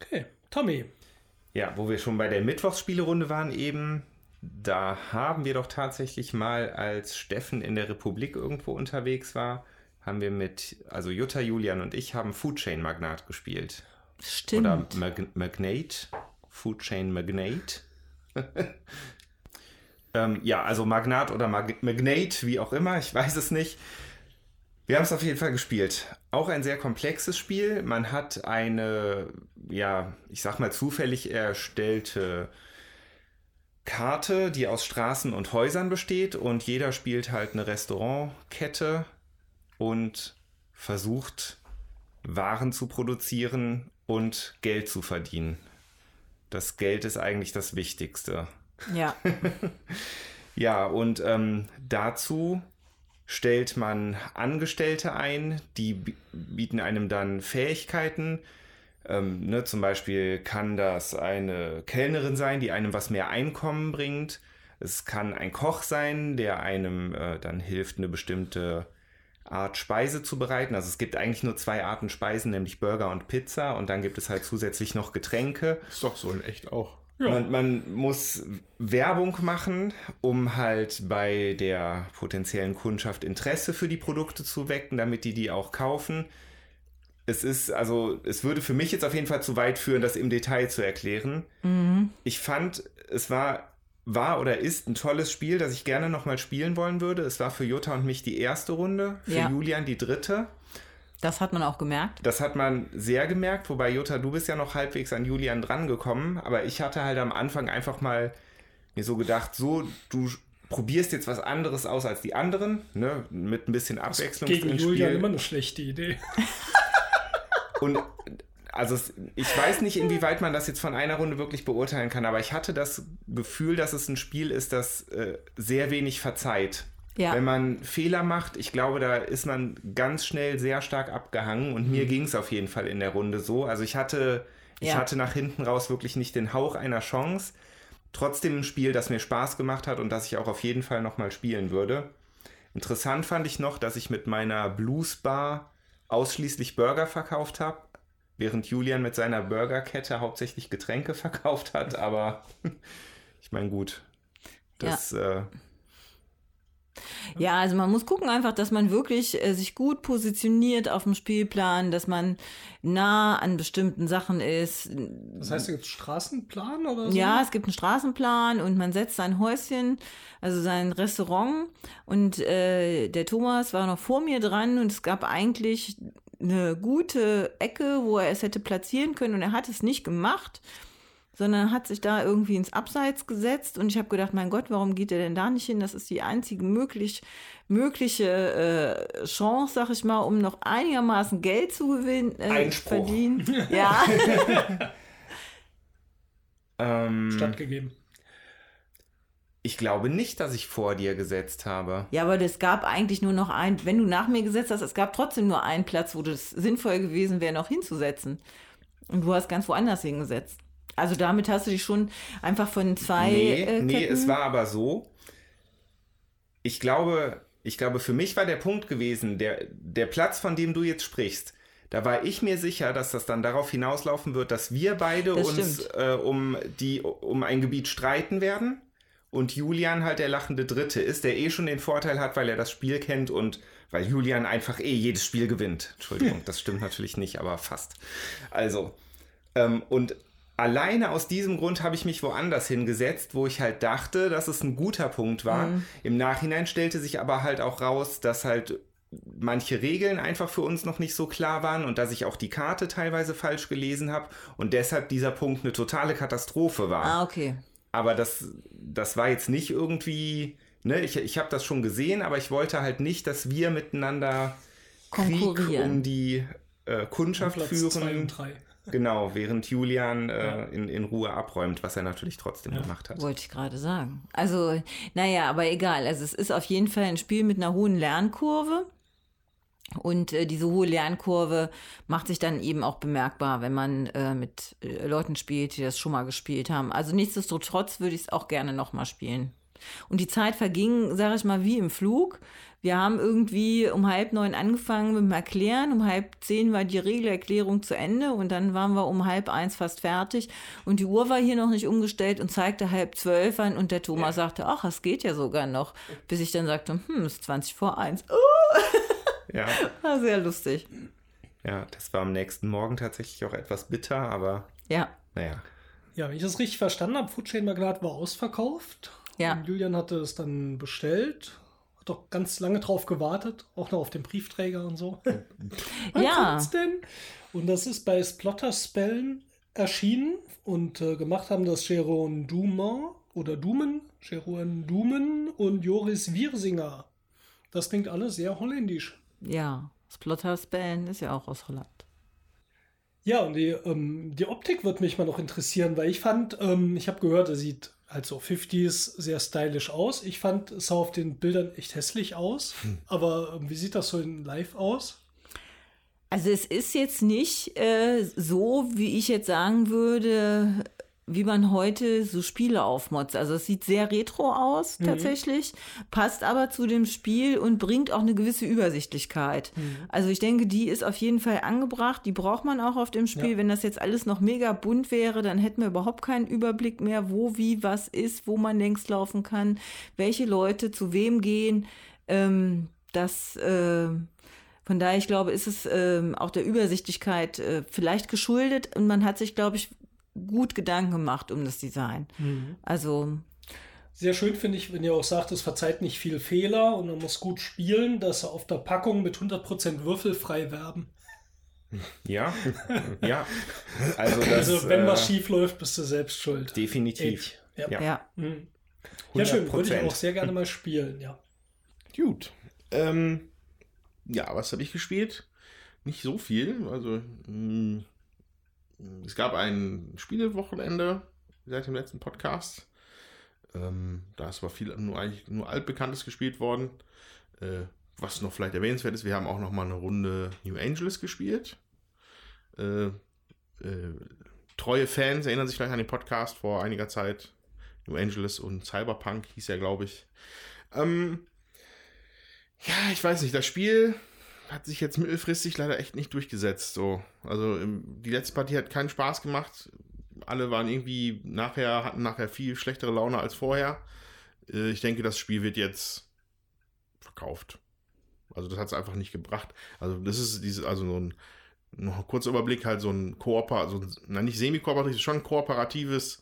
Okay, Tommy. Ja, wo wir schon bei der Mittwochsspielerunde waren eben, da haben wir doch tatsächlich mal, als Steffen in der Republik irgendwo unterwegs war, haben wir mit, also Jutta, Julian und ich haben Food Chain Magnat gespielt. Stimmt. Oder Mag Magnate. Food Chain Magnate. ähm, ja, also Magnat oder Mag Magnate, wie auch immer, ich weiß es nicht. Wir haben es auf jeden Fall gespielt. Auch ein sehr komplexes Spiel. Man hat eine, ja, ich sag mal zufällig erstellte Karte, die aus Straßen und Häusern besteht und jeder spielt halt eine Restaurantkette und versucht Waren zu produzieren und Geld zu verdienen. Das Geld ist eigentlich das Wichtigste. Ja. ja, und ähm, dazu stellt man Angestellte ein, die bieten einem dann Fähigkeiten. Ähm, ne, zum Beispiel kann das eine Kellnerin sein, die einem was mehr Einkommen bringt. Es kann ein Koch sein, der einem äh, dann hilft, eine bestimmte Art Speise zu bereiten. Also es gibt eigentlich nur zwei Arten Speisen, nämlich Burger und Pizza und dann gibt es halt zusätzlich noch Getränke. Ist doch so in echt auch. Ja. Man, man, muss Werbung machen, um halt bei der potenziellen Kundschaft Interesse für die Produkte zu wecken, damit die die auch kaufen. es ist, also, es würde für mich jetzt auf jeden Fall zu weit führen, das im Detail zu erklären. Ich fand, es war, war oder ist ein tolles Spiel, das ich gerne nochmal spielen wollen würde. Es war für Jutta und mich die erste Runde, für Ja. Julian die dritte. Das hat man auch gemerkt. Das hat man sehr gemerkt, wobei Jutta, du bist ja noch halbwegs an Julian drangekommen, aber ich hatte halt am Anfang einfach mal mir so gedacht, so, du probierst jetzt was anderes aus als die anderen, ne, mit ein bisschen Abwechslung Gegen ins Julian Spiel. immer eine schlechte Idee. Und also es, ich weiß nicht, inwieweit man das jetzt von einer Runde wirklich beurteilen kann, aber ich hatte das Gefühl, dass es ein Spiel ist, das äh, sehr wenig verzeiht. Ja. Wenn man Fehler macht, ich glaube, da ist man ganz schnell sehr stark abgehangen und Mhm. mir ging es auf jeden Fall in der Runde so. Also ich hatte, ich Ja. hatte nach hinten raus wirklich nicht den Hauch einer Chance. Trotzdem ein Spiel, das mir Spaß gemacht hat und das ich auch auf jeden Fall nochmal spielen würde. Interessant fand ich noch, dass ich mit meiner Blues Bar ausschließlich Burger verkauft habe, während Julian mit seiner Burgerkette hauptsächlich Getränke verkauft hat. Aber ich meine, gut. Das, äh, Ja, also man muss gucken einfach, dass man wirklich äh, sich gut positioniert auf dem Spielplan, dass man nah an bestimmten Sachen ist. Das heißt, da gibt es Straßenplan oder so? Ja, es gibt einen Straßenplan und man setzt sein Häuschen, also sein Restaurant. Und äh, der Thomas war noch vor mir dran und es gab eigentlich eine gute Ecke, wo er es hätte platzieren können und er hat es nicht gemacht, sondern hat sich da irgendwie ins Abseits gesetzt und ich habe gedacht, mein Gott, warum geht er denn da nicht hin? Das ist die einzige möglich, mögliche äh, Chance, sag ich mal, um noch einigermaßen Geld zu gewinnen, äh, Einspruch. verdienen. Ja. ähm, Stattgegeben. ich glaube nicht, dass ich vor dir gesetzt habe. Ja, aber es gab eigentlich nur noch ein, wenn du nach mir gesetzt hast, es gab trotzdem nur einen Platz, wo das sinnvoll gewesen wäre, noch hinzusetzen. Und du hast ganz woanders hingesetzt. Also damit hast du dich schon einfach von zwei Nee, äh, nee, Ketten- es war aber so. Ich glaube, ich glaube, für mich war der Punkt gewesen, der, der Platz, von dem du jetzt sprichst, da war ich mir sicher, dass das dann darauf hinauslaufen wird, dass wir beide Das uns äh, um, die, um ein Gebiet streiten werden und Julian halt der lachende Dritte ist, der eh schon den Vorteil hat, weil er das Spiel kennt und weil Julian einfach eh jedes Spiel gewinnt. Entschuldigung, das stimmt natürlich nicht, aber fast. Also, ähm, und alleine aus diesem Grund habe ich mich woanders hingesetzt, wo ich halt dachte, dass es ein guter Punkt war. Im Nachhinein stellte sich aber halt auch raus, dass halt manche Regeln einfach für uns noch nicht so klar waren und dass ich auch die Karte teilweise falsch gelesen habe und deshalb dieser Punkt eine totale Katastrophe war. Ah, okay. Aber das, das war jetzt nicht irgendwie, ne, ich, ich habe das schon gesehen, aber ich wollte halt nicht, dass wir miteinander Krieg Konkurrieren. um die äh, Kundschaft Platz führen. zwei und drei. Genau, während Julian äh, in, in Ruhe abräumt, was er natürlich trotzdem gemacht hat. Wollte ich gerade sagen. Also, naja, aber egal. Also es ist auf jeden Fall ein Spiel mit einer hohen Lernkurve. Und äh, diese hohe Lernkurve macht sich dann eben auch bemerkbar, wenn man äh, mit äh, Leuten spielt, die das schon mal gespielt haben. Also nichtsdestotrotz würde ich es auch gerne nochmal spielen. Und die Zeit verging, sage ich mal, wie im Flug. Wir haben irgendwie um halb neun angefangen mit dem Erklären. Um halb zehn war die Regelerklärung zu Ende und dann waren wir um halb eins fast fertig. Und die Uhr war hier noch nicht umgestellt und zeigte halb zwölf an und der Thomas sagte, ach, es geht ja sogar noch. Bis ich dann sagte, hm, es ist 20 vor eins. Oh, Ja, war sehr lustig. ja, das war am nächsten Morgen tatsächlich auch etwas bitter, aber Ja, naja. Ja, wenn ich das richtig verstanden habe, Food Chain Magnat war ausverkauft. Ja. Und Julian hatte es dann bestellt. Hat doch ganz lange drauf gewartet, auch noch auf den Briefträger und so. Wann Ja. kommt's denn? Und das ist bei Splotter Spellen erschienen und äh, gemacht haben das Jeroen Duman oder Dumen, Jeroen Dumen und Joris Wiersinger. Das klingt alles sehr holländisch. ja. Splotters Band ist ja auch aus Holland. Ja, und die, ähm, die Optik wird mich mal noch interessieren, weil ich fand, ähm, ich habe gehört, er sieht halt so 50s sehr stylisch aus. Ich fand, es sah auf den Bildern echt hässlich aus. Aber ähm, wie sieht das so in live aus? Also es ist jetzt nicht äh, so, wie ich jetzt sagen würde, wie man heute so Spiele aufmotzt. Also es sieht sehr retro aus tatsächlich, passt aber zu dem Spiel und bringt auch eine gewisse Übersichtlichkeit. Also ich denke, die ist auf jeden Fall angebracht, die braucht man auch auf dem Spiel. Ja. Wenn das jetzt alles noch mega bunt wäre, dann hätten wir überhaupt keinen Überblick mehr, wo, wie, was ist, wo man längs laufen kann, welche Leute zu wem gehen. Ähm, das äh, Von daher, ich glaube, ist es ähm, auch der Übersichtlichkeit äh, vielleicht geschuldet und man hat sich, glaube ich, gut Gedanken gemacht um das Design. Mhm. Also Sehr schön finde ich, wenn ihr auch sagt, es verzeiht nicht viel Fehler und man muss gut spielen, dass sie auf der Packung mit 100% würfelfrei werben. Ja, ja. Also, das, Also wenn was äh, schief läuft, bist du selbst schuld. Definitiv. Echt. Ja. Ja. ja. Mhm. ja, schön. Würde ich 100%. auch sehr gerne mal spielen, ja. Gut. Ähm, ja, was habe ich gespielt? Nicht so viel. Also, mh, es gab ein Spielewochenende seit dem letzten Podcast. Ähm, da ist aber viel nur eigentlich nur altbekanntes gespielt worden. Äh, was noch vielleicht erwähnenswert ist, wir haben auch noch mal eine Runde New Angeles gespielt. Äh, äh, treue Fans erinnern sich vielleicht an den Podcast vor einiger Zeit. New Angeles und Cyberpunk hieß ja, glaube ich. Ähm, ja, ich weiß nicht, das Spiel hat sich jetzt mittelfristig leider echt nicht durchgesetzt. So. Also ähm, die letzte Partie hat keinen Spaß gemacht. Alle waren irgendwie nachher, hatten nachher viel schlechtere Laune als vorher. Äh, ich denke, das Spiel wird jetzt verkauft. Also das hat es einfach nicht gebracht. Also das ist diese, also so ein ein kurzer Überblick, halt so ein Kooper, so ein, nicht semi-kooperatives, schon ein kooperatives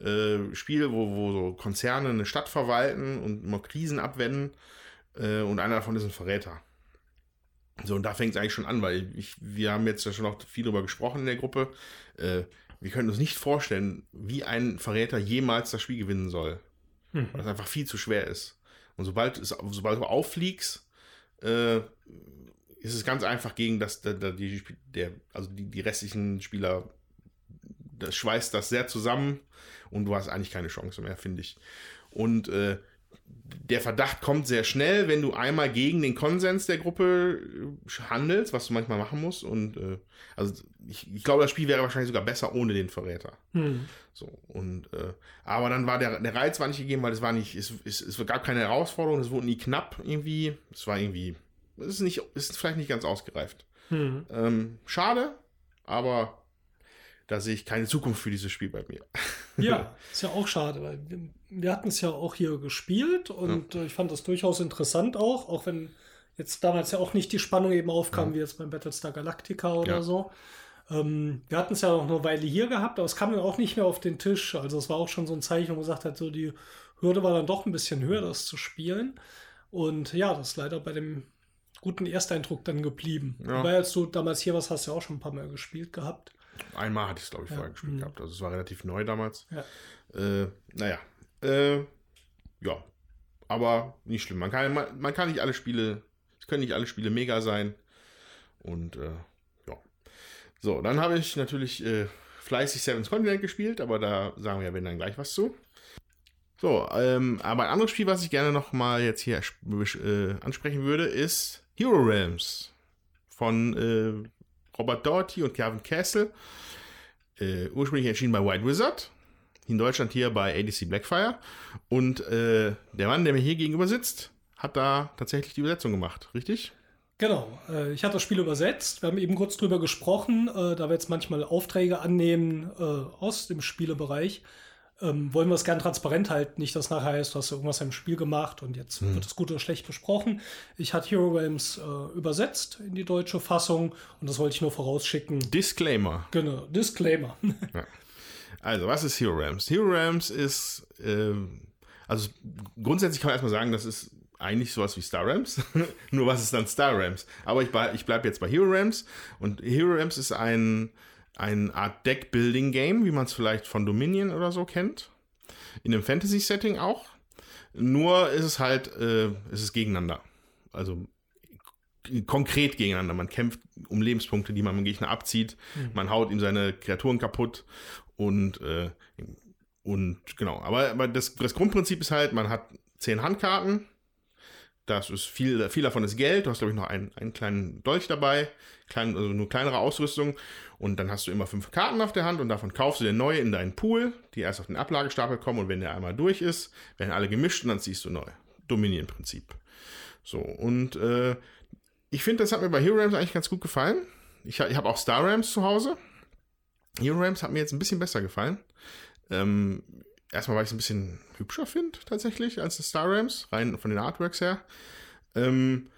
äh, Spiel, wo, wo so Konzerne eine Stadt verwalten und immer Krisen abwenden. Äh, und einer davon ist ein Verräter. So, und da fängt es eigentlich schon an, weil ich, wir haben jetzt ja schon noch viel darüber gesprochen in der Gruppe. Äh, wir können uns nicht vorstellen, wie ein Verräter jemals das Spiel gewinnen soll. Weil es einfach viel zu schwer ist. Und sobald, es, sobald du auffliegst, äh, ist es ganz einfach gegen das, der, der, die, der, also die, die restlichen Spieler, das schweißt das sehr zusammen und du hast eigentlich keine Chance mehr, finde ich. Und äh, der Verdacht kommt sehr schnell, wenn du einmal gegen den Konsens der Gruppe äh, handelst, was du manchmal machen musst. Und äh, also ich, ich glaube, das Spiel wäre wahrscheinlich sogar besser ohne den Verräter. Hm. So, und äh, aber dann war der, der Reiz war nicht gegeben, weil es war nicht, es, es, es gab keine Herausforderung, es wurde nie knapp irgendwie. Es war irgendwie, es ist nicht, es ist vielleicht nicht ganz ausgereift. Hm. Ähm, schade, aber da sehe ich keine Zukunft für dieses Spiel bei mir. Ja, ist ja auch schade, weil wir, hatten es ja auch hier gespielt und äh, ich fand das durchaus interessant auch, auch wenn jetzt damals ja auch nicht die Spannung eben aufkam, wie jetzt beim Battlestar Galactica oder Ja. so. Ähm, wir hatten es ja noch eine Weile hier gehabt, aber es kam dann auch nicht mehr auf den Tisch. Also es war auch schon so ein Zeichen, wo man gesagt hat, so die Hürde war dann doch ein bisschen höher, das zu spielen. Und ja, das ist leider bei dem guten Ersteindruck dann geblieben. Ja. Wobei, als du damals hier warst, hast du ja auch schon ein paar Mal gespielt gehabt. Einmal hatte ich es, glaube ich, Ja, vorher gespielt mhm. gehabt. Also es war relativ neu damals. Ja. Äh, naja. Äh, ja. Aber nicht schlimm. Man kann, man, man kann nicht alle Spiele, es können nicht alle Spiele mega sein. Und äh, ja. So, dann habe ich natürlich äh, fleißig Seven's Continent gespielt, aber da sagen wir ja, wenn dann gleich was zu. So, ähm, aber ein anderes Spiel, was ich gerne noch mal jetzt hier äh, ansprechen würde, ist Hero Realms von äh, Robert Doherty und Kevin Castle. Äh, ursprünglich erschienen bei White Wizard. In Deutschland hier bei ADC Blackfire. Und äh, der Mann, der mir hier gegenüber sitzt, hat da tatsächlich die Übersetzung gemacht, richtig? Genau, äh, ich hatte das Spiel übersetzt. Wir haben eben kurz drüber gesprochen, äh, da wir jetzt manchmal Aufträge annehmen äh, aus dem Spielebereich. Ähm, wollen wir es gern transparent halten, nicht dass nachher heißt, du hast irgendwas im Spiel gemacht und jetzt wird es gut oder schlecht besprochen. Ich hatte Hero Realms übersetzt in die deutsche Fassung und das wollte ich nur vorausschicken. Disclaimer. Genau, Disclaimer. Also, was ist Hero Realms? Hero Realms ist, ähm, also grundsätzlich kann man erstmal sagen, das ist eigentlich sowas wie Star Realms. Nur was ist dann Star Realms? Aber ich, ich bleibe jetzt bei Hero Realms. Und Hero Realms ist ein, eine Art Deck-Building-Game, wie man es vielleicht von Dominion oder so kennt. In einem Fantasy-Setting auch. Nur ist es halt, äh, ist es gegeneinander. Also konkret gegeneinander. Man kämpft um Lebenspunkte, die man dem Gegner abzieht. Man haut ihm seine Kreaturen kaputt und, äh, und genau. Aber, aber das, das Grundprinzip ist halt, man hat zehn Handkarten. Das ist viel, viel davon ist Geld. Du hast, glaube ich, noch einen, einen kleinen Dolch dabei, klein, also nur kleinere Ausrüstung. Und dann hast du immer fünf Karten auf der Hand und davon kaufst du dir neue in deinen Pool, die erst auf den Ablagestapel kommen. Und wenn der einmal durch ist, werden alle gemischt und dann ziehst du neu. Dominion-Prinzip. So, und äh, ich finde, das hat mir bei Hero Rams eigentlich ganz gut gefallen. Ich, ich habe auch Star Rams zu Hause. Hero Rams hat mir jetzt ein bisschen besser gefallen. Ähm, erstmal, weil ich es ein bisschen hübscher finde, tatsächlich, als das Star Rams, rein von den Artworks her. Ähm,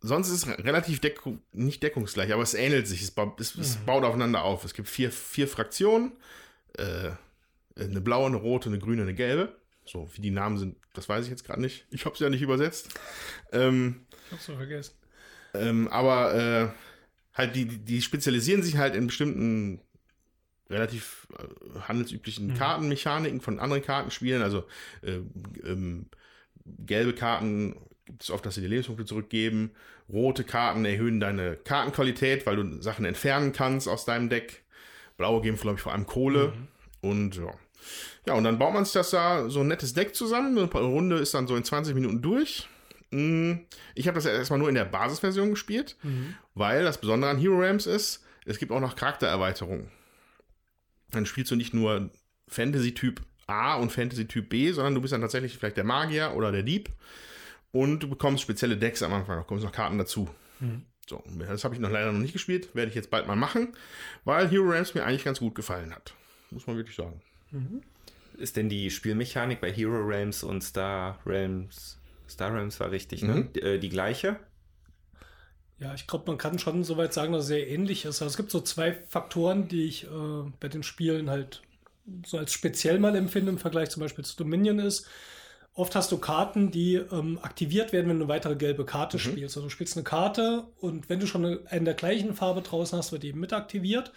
sonst ist es relativ deck nicht deckungsgleich, aber es ähnelt sich. Es, baut, es, es Mhm. baut aufeinander auf. Es gibt vier, vier Fraktionen. Äh, eine blaue, eine rote, eine grüne, eine gelbe. So, wie die Namen sind, das weiß ich jetzt gerade nicht. Ich habe es ja nicht übersetzt. Ähm, Ich hab's so vergessen. ähm, aber äh, halt, die, die- die spezialisieren sich halt in bestimmten relativ äh, handelsüblichen Kartenmechaniken von anderen Kartenspielen. Also äh, ähm, gelbe Karten gibt es oft, dass sie dir Lebenspunkte zurückgeben. Rote Karten erhöhen deine Kartenqualität, weil du Sachen entfernen kannst aus deinem Deck. Blaue geben, glaube ich, vor allem Kohle. Und ja. Ja, und dann baut man sich das da so ein nettes Deck zusammen. Eine Runde ist dann so in 20 Minuten durch. Mm, Ich habe das ja erstmal nur in der Basisversion gespielt, weil das Besondere an Hero Rams ist, es gibt auch noch Charaktererweiterungen. Dann spielst du nicht nur Fantasy-Typ A und Fantasy-Typ B, sondern du bist dann tatsächlich vielleicht der Magier oder der Dieb. Und du bekommst spezielle Decks am Anfang, da kommen noch Karten dazu. So, das habe ich noch leider noch nicht gespielt, werde ich jetzt bald mal machen, weil Hero Rams mir eigentlich ganz gut gefallen hat. Muss man wirklich sagen. Ist denn die Spielmechanik bei Hero Realms und Star Realms, Star Realms war richtig, ne? Mhm. Die, äh, die gleiche? Ja, ich glaube, man kann schon soweit sagen, dass es sehr ähnlich ist. Also es gibt so zwei Faktoren, die ich äh, bei den Spielen halt so als speziell mal empfinde im Vergleich zum Beispiel zu Dominion ist. Oft hast du Karten, die ähm, aktiviert werden, wenn du eine weitere gelbe Karte spielst. Also du spielst eine Karte und wenn du schon eine, eine der gleichen Farbe draußen hast, wird die mit aktiviert.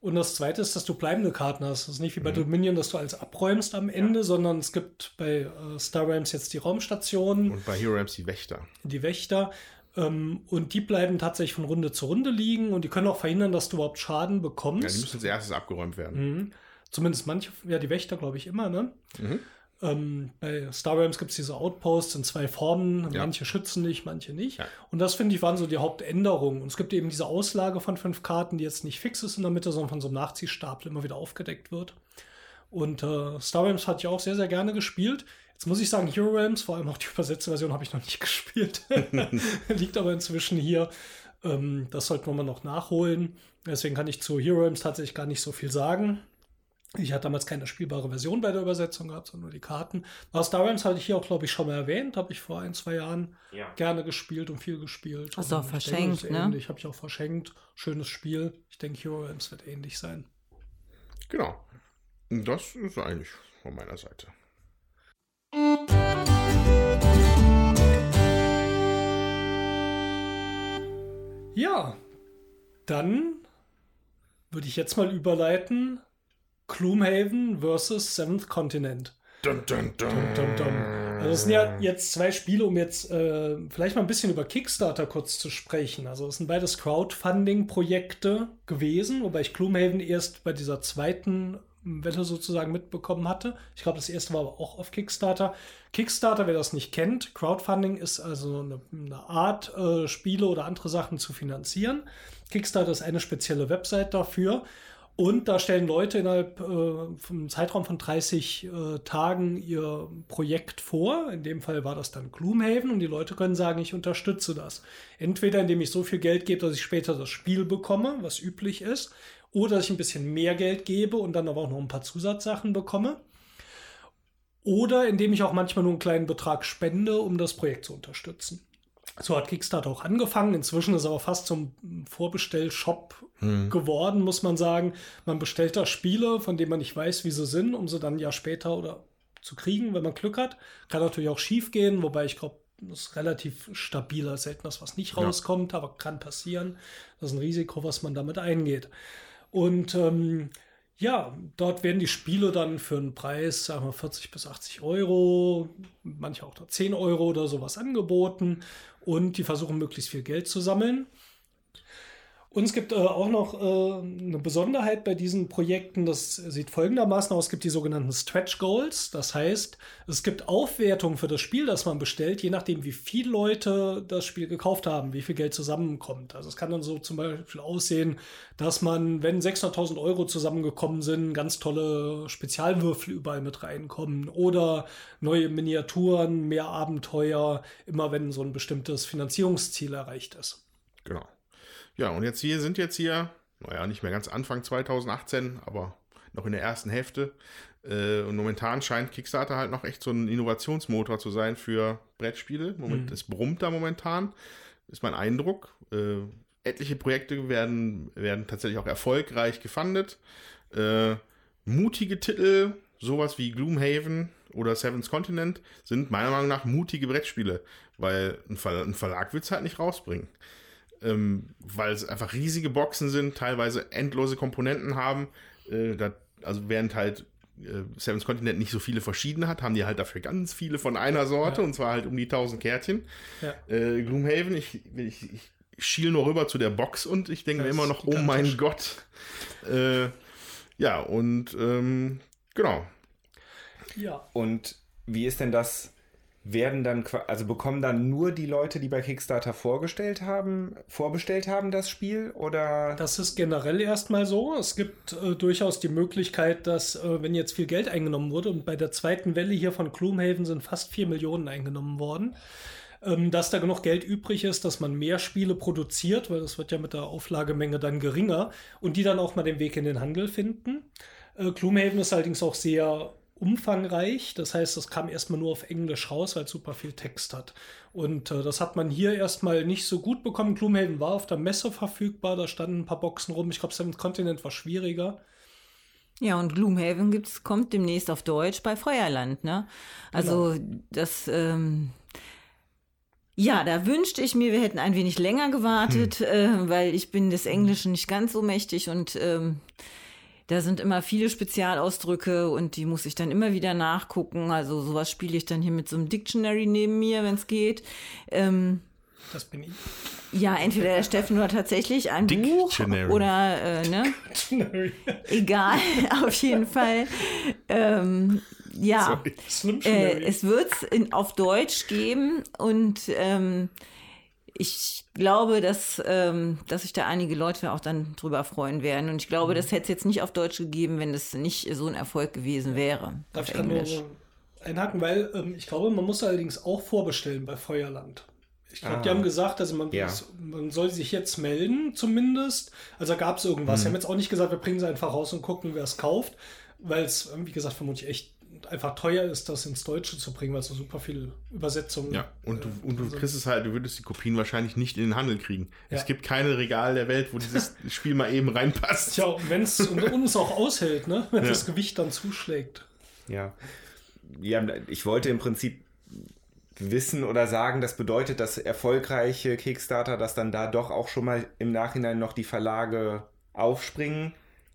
Und das zweite ist, dass du bleibende Karten hast. Das ist nicht wie bei Dominion, dass du alles abräumst am Ende, sondern es gibt bei äh, Star Realms jetzt die Raumstationen Und bei Hero Rams die Wächter. die Wächter. Ähm, und die bleiben tatsächlich von Runde zu Runde liegen und die können auch verhindern, dass du überhaupt Schaden bekommst. Ja, die müssen als erstes abgeräumt werden. Mhm. Zumindest manche, ja, die Wächter, glaube ich, immer, ne? Mhm. Ähm, bei Star Realms gibt es diese Outposts in zwei Formen. Ja. Manche schützen dich, manche nicht. Ja. Und das, finde ich, waren so die Hauptänderungen. Und es gibt eben diese Auslage von fünf Karten, die jetzt nicht fix ist in der Mitte, sondern von so einem Nachziehstapel immer wieder aufgedeckt wird. Und äh, Star Realms hatte ich auch sehr, sehr gerne gespielt. Jetzt muss ich sagen, Hero Realms, vor allem auch die übersetzte Version, habe ich noch nicht gespielt. Liegt aber inzwischen hier. Ähm, das sollten wir mal noch nachholen. Deswegen kann ich zu Hero Realms tatsächlich gar nicht so viel sagen. Ich hatte damals keine spielbare Version bei der Übersetzung gehabt, sondern nur die Karten. Aber Star Realms hatte ich hier auch, glaube ich, schon mal erwähnt. Habe ich vor ein, zwei Jahren Ja. gerne gespielt und viel gespielt. Hast du auch Und ich verschenkt, ist ne? ähnlich. Habe ich auch verschenkt. Schönes Spiel. Ich denke, Hero Realms wird ähnlich sein. Genau. Das ist eigentlich von meiner Seite. Ja, dann würde ich jetzt mal überleiten. Gloomhaven versus Seventh Continent. Dun. Dum, dum. Also es sind ja jetzt zwei Spiele, um jetzt äh, vielleicht mal ein bisschen über Kickstarter kurz zu sprechen. Also es sind beides Crowdfunding-Projekte gewesen, wobei ich Gloomhaven erst bei dieser zweiten Welle sozusagen mitbekommen hatte. Ich glaube, das erste war aber auch auf Kickstarter. Kickstarter, wer das nicht kennt, Crowdfunding ist also eine, eine Art, äh, Spiele oder andere Sachen zu finanzieren. Kickstarter ist eine spezielle Website dafür. Und da stellen Leute innerhalb äh, vom Zeitraum von 30 äh, Tagen ihr Projekt vor. In dem Fall war das dann Gloomhaven und die Leute können sagen, ich unterstütze das. Entweder indem ich so viel Geld gebe, dass ich später das Spiel bekomme, was üblich ist, oder dass ich ein bisschen mehr Geld gebe und dann aber auch noch ein paar Zusatzsachen bekomme. Oder indem ich auch manchmal nur einen kleinen Betrag spende, um das Projekt zu unterstützen. So hat Kickstarter auch angefangen. Inzwischen ist es aber fast zum Vorbestellshop geworden, muss man sagen. Man bestellt da Spiele, von denen man nicht weiß, wie sie sind, um sie dann ein Jahr später oder zu kriegen, wenn man Glück hat. Kann natürlich auch schief gehen, wobei ich glaube, das ist relativ stabiler, selten, dass was nicht rauskommt, aber kann passieren. Das ist ein Risiko, was man damit eingeht. Und ähm, ja, dort werden die Spiele dann für einen Preis, sagen wir 40 bis 80 Euro, manche auch nur 10 Euro oder sowas angeboten. Und die versuchen möglichst viel Geld zu sammeln. Und es gibt äh, auch noch äh, eine Besonderheit bei diesen Projekten, das sieht folgendermaßen aus, es gibt die sogenannten Stretch Goals. Das heißt, es gibt Aufwertungen für das Spiel, das man bestellt, je nachdem, wie viele Leute das Spiel gekauft haben, wie viel Geld zusammenkommt. Also es kann dann so zum Beispiel aussehen, dass man, wenn 600.000 Euro zusammengekommen sind, ganz tolle Spezialwürfel überall mit reinkommen oder neue Miniaturen, mehr Abenteuer, immer wenn so ein bestimmtes Finanzierungsziel erreicht ist. Genau. Ja, und jetzt hier sind jetzt hier, naja, nicht mehr ganz Anfang 2018, aber noch in der ersten Hälfte. Äh, und momentan scheint Kickstarter halt noch echt so ein Innovationsmotor zu sein für Brettspiele. Moment, Es brummt da momentan. ist mein Eindruck. Äh, etliche Projekte werden, werden tatsächlich auch erfolgreich gefundet. Äh, mutige Titel, sowas wie Gloomhaven oder Seven's Continent, sind meiner Meinung nach mutige Brettspiele, weil ein, Ver ein Verlag will es halt nicht rausbringen. Ähm, weil es einfach riesige Boxen sind, teilweise endlose Komponenten haben. Äh, da, also während halt äh, Seven's Continent nicht so viele verschiedene hat, haben die halt dafür ganz viele von einer Sorte Ja. und zwar halt um die 1000 Kärtchen. Ja. Äh, Gloomhaven, ich, ich, ich schiel nur rüber zu der Box und ich denke mir immer noch, oh mein. Gott. Äh, ja, und ähm, genau. Ja. Und wie ist denn das? Werden dann, also bekommen dann nur die Leute, die bei Kickstarter vorgestellt haben, vorbestellt haben, das Spiel? Oder? Das ist generell erstmal so. Es gibt äh, durchaus die Möglichkeit, dass, äh, wenn jetzt viel Geld eingenommen wurde, und bei der zweiten Welle hier von Gloomhaven sind fast 4 Millionen eingenommen worden, ähm, dass da genug Geld übrig ist, dass man mehr Spiele produziert, weil das wird ja mit der Auflagemenge dann geringer und die dann auch mal den Weg in den Handel finden. Äh, Gloomhaven ist allerdings auch sehr umfangreich. Das heißt, das kam erstmal nur auf Englisch raus, weil es super viel Text hat. Und äh, das hat man hier erstmal nicht so gut bekommen. Gloomhaven war auf der Messe verfügbar, da standen ein paar Boxen rum. Ich glaube, Seventh Continent war schwieriger. Ja, und Gloomhaven gibt's, kommt demnächst auf Deutsch bei Feuerland, ne? Also das, ähm, ja, da wünschte ich mir, wir hätten ein wenig länger gewartet, äh, weil ich bin des Englischen nicht ganz so mächtig und ähm, da sind immer viele Spezialausdrücke und die muss ich dann immer wieder nachgucken. Also sowas spiele ich dann hier mit so einem Dictionary neben mir, wenn es geht. Ähm, Das bin ich. ja, entweder der Steffen oder tatsächlich ein Buch Dictionary. oder, äh, ne? Egal, auf jeden Fall. Ähm, ja, Slim äh, es wird es auf Deutsch geben und ähm, ich glaube, dass, ähm, dass sich da einige Leute auch dann drüber freuen werden. Und ich glaube, das hätte es jetzt nicht auf Deutsch gegeben, wenn das nicht so ein Erfolg gewesen wäre. Darf ich da nur Englisch. einhaken, weil ähm, ich glaube, man muss allerdings auch vorbestellen bei Feuerland. Ich glaube, die Ah. haben gesagt, also man, Ja. man soll sich jetzt melden, zumindest. Also da gab es irgendwas. Sie haben jetzt auch nicht gesagt, wir bringen sie einfach raus und gucken, wer es kauft, weil es, wie gesagt, vermutlich echt einfach teuer ist, das ins Deutsche zu bringen, weil es so super viele Übersetzungen Ja, und du, äh, und du also- kriegst es halt, du würdest die Kopien wahrscheinlich nicht in den Handel kriegen. Ja. Es gibt keine Regal der Welt, wo dieses Spiel mal eben reinpasst. Tja, und wenn es es auch aushält, ne? wenn Ja. das Gewicht dann zuschlägt. Ja. ja. Ich wollte im Prinzip wissen oder sagen, das bedeutet, dass erfolgreiche Kickstarter, dass dann da doch auch schon mal im Nachhinein noch die Verlage aufspringen.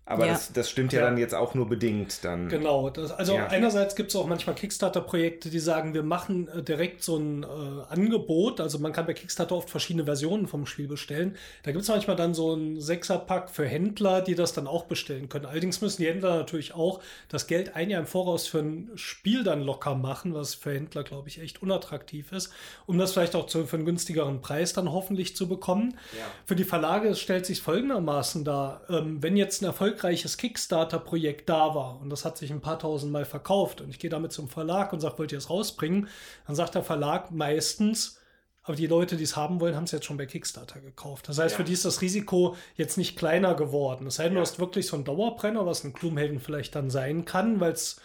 Aber Ja. das, das stimmt ja, Ja. dann jetzt auch nur bedingt dann. Genau, das, also Ja. einerseits gibt es auch manchmal Kickstarter-Projekte, die sagen, wir machen äh, direkt so ein äh, Angebot. Also man kann bei Kickstarter oft verschiedene Versionen vom Spiel bestellen. Da gibt es manchmal dann so ein Sechserpack für Händler, die das dann auch bestellen können. Allerdings müssen die Händler natürlich auch das Geld ein Jahr im Voraus für ein Spiel dann locker machen, was für Händler, glaube ich, echt unattraktiv ist, um das vielleicht auch zu, für einen günstigeren Preis dann hoffentlich zu bekommen. Für die Verlage stellt sich folgendermaßen dar. Ähm, wenn jetzt ein erfolgreiches Kickstarter-Projekt da war und das hat sich ein paar tausend Mal verkauft und ich gehe damit zum Verlag und sage, wollt ihr es rausbringen? Dann sagt der Verlag meistens, aber die Leute, die es haben wollen, haben es jetzt schon bei Kickstarter gekauft. Das heißt, Ja. für die ist das Risiko jetzt nicht kleiner geworden. Es sei denn, du hast wirklich so einen Dauerbrenner, was ein Gloomhaven vielleicht dann sein kann, weil es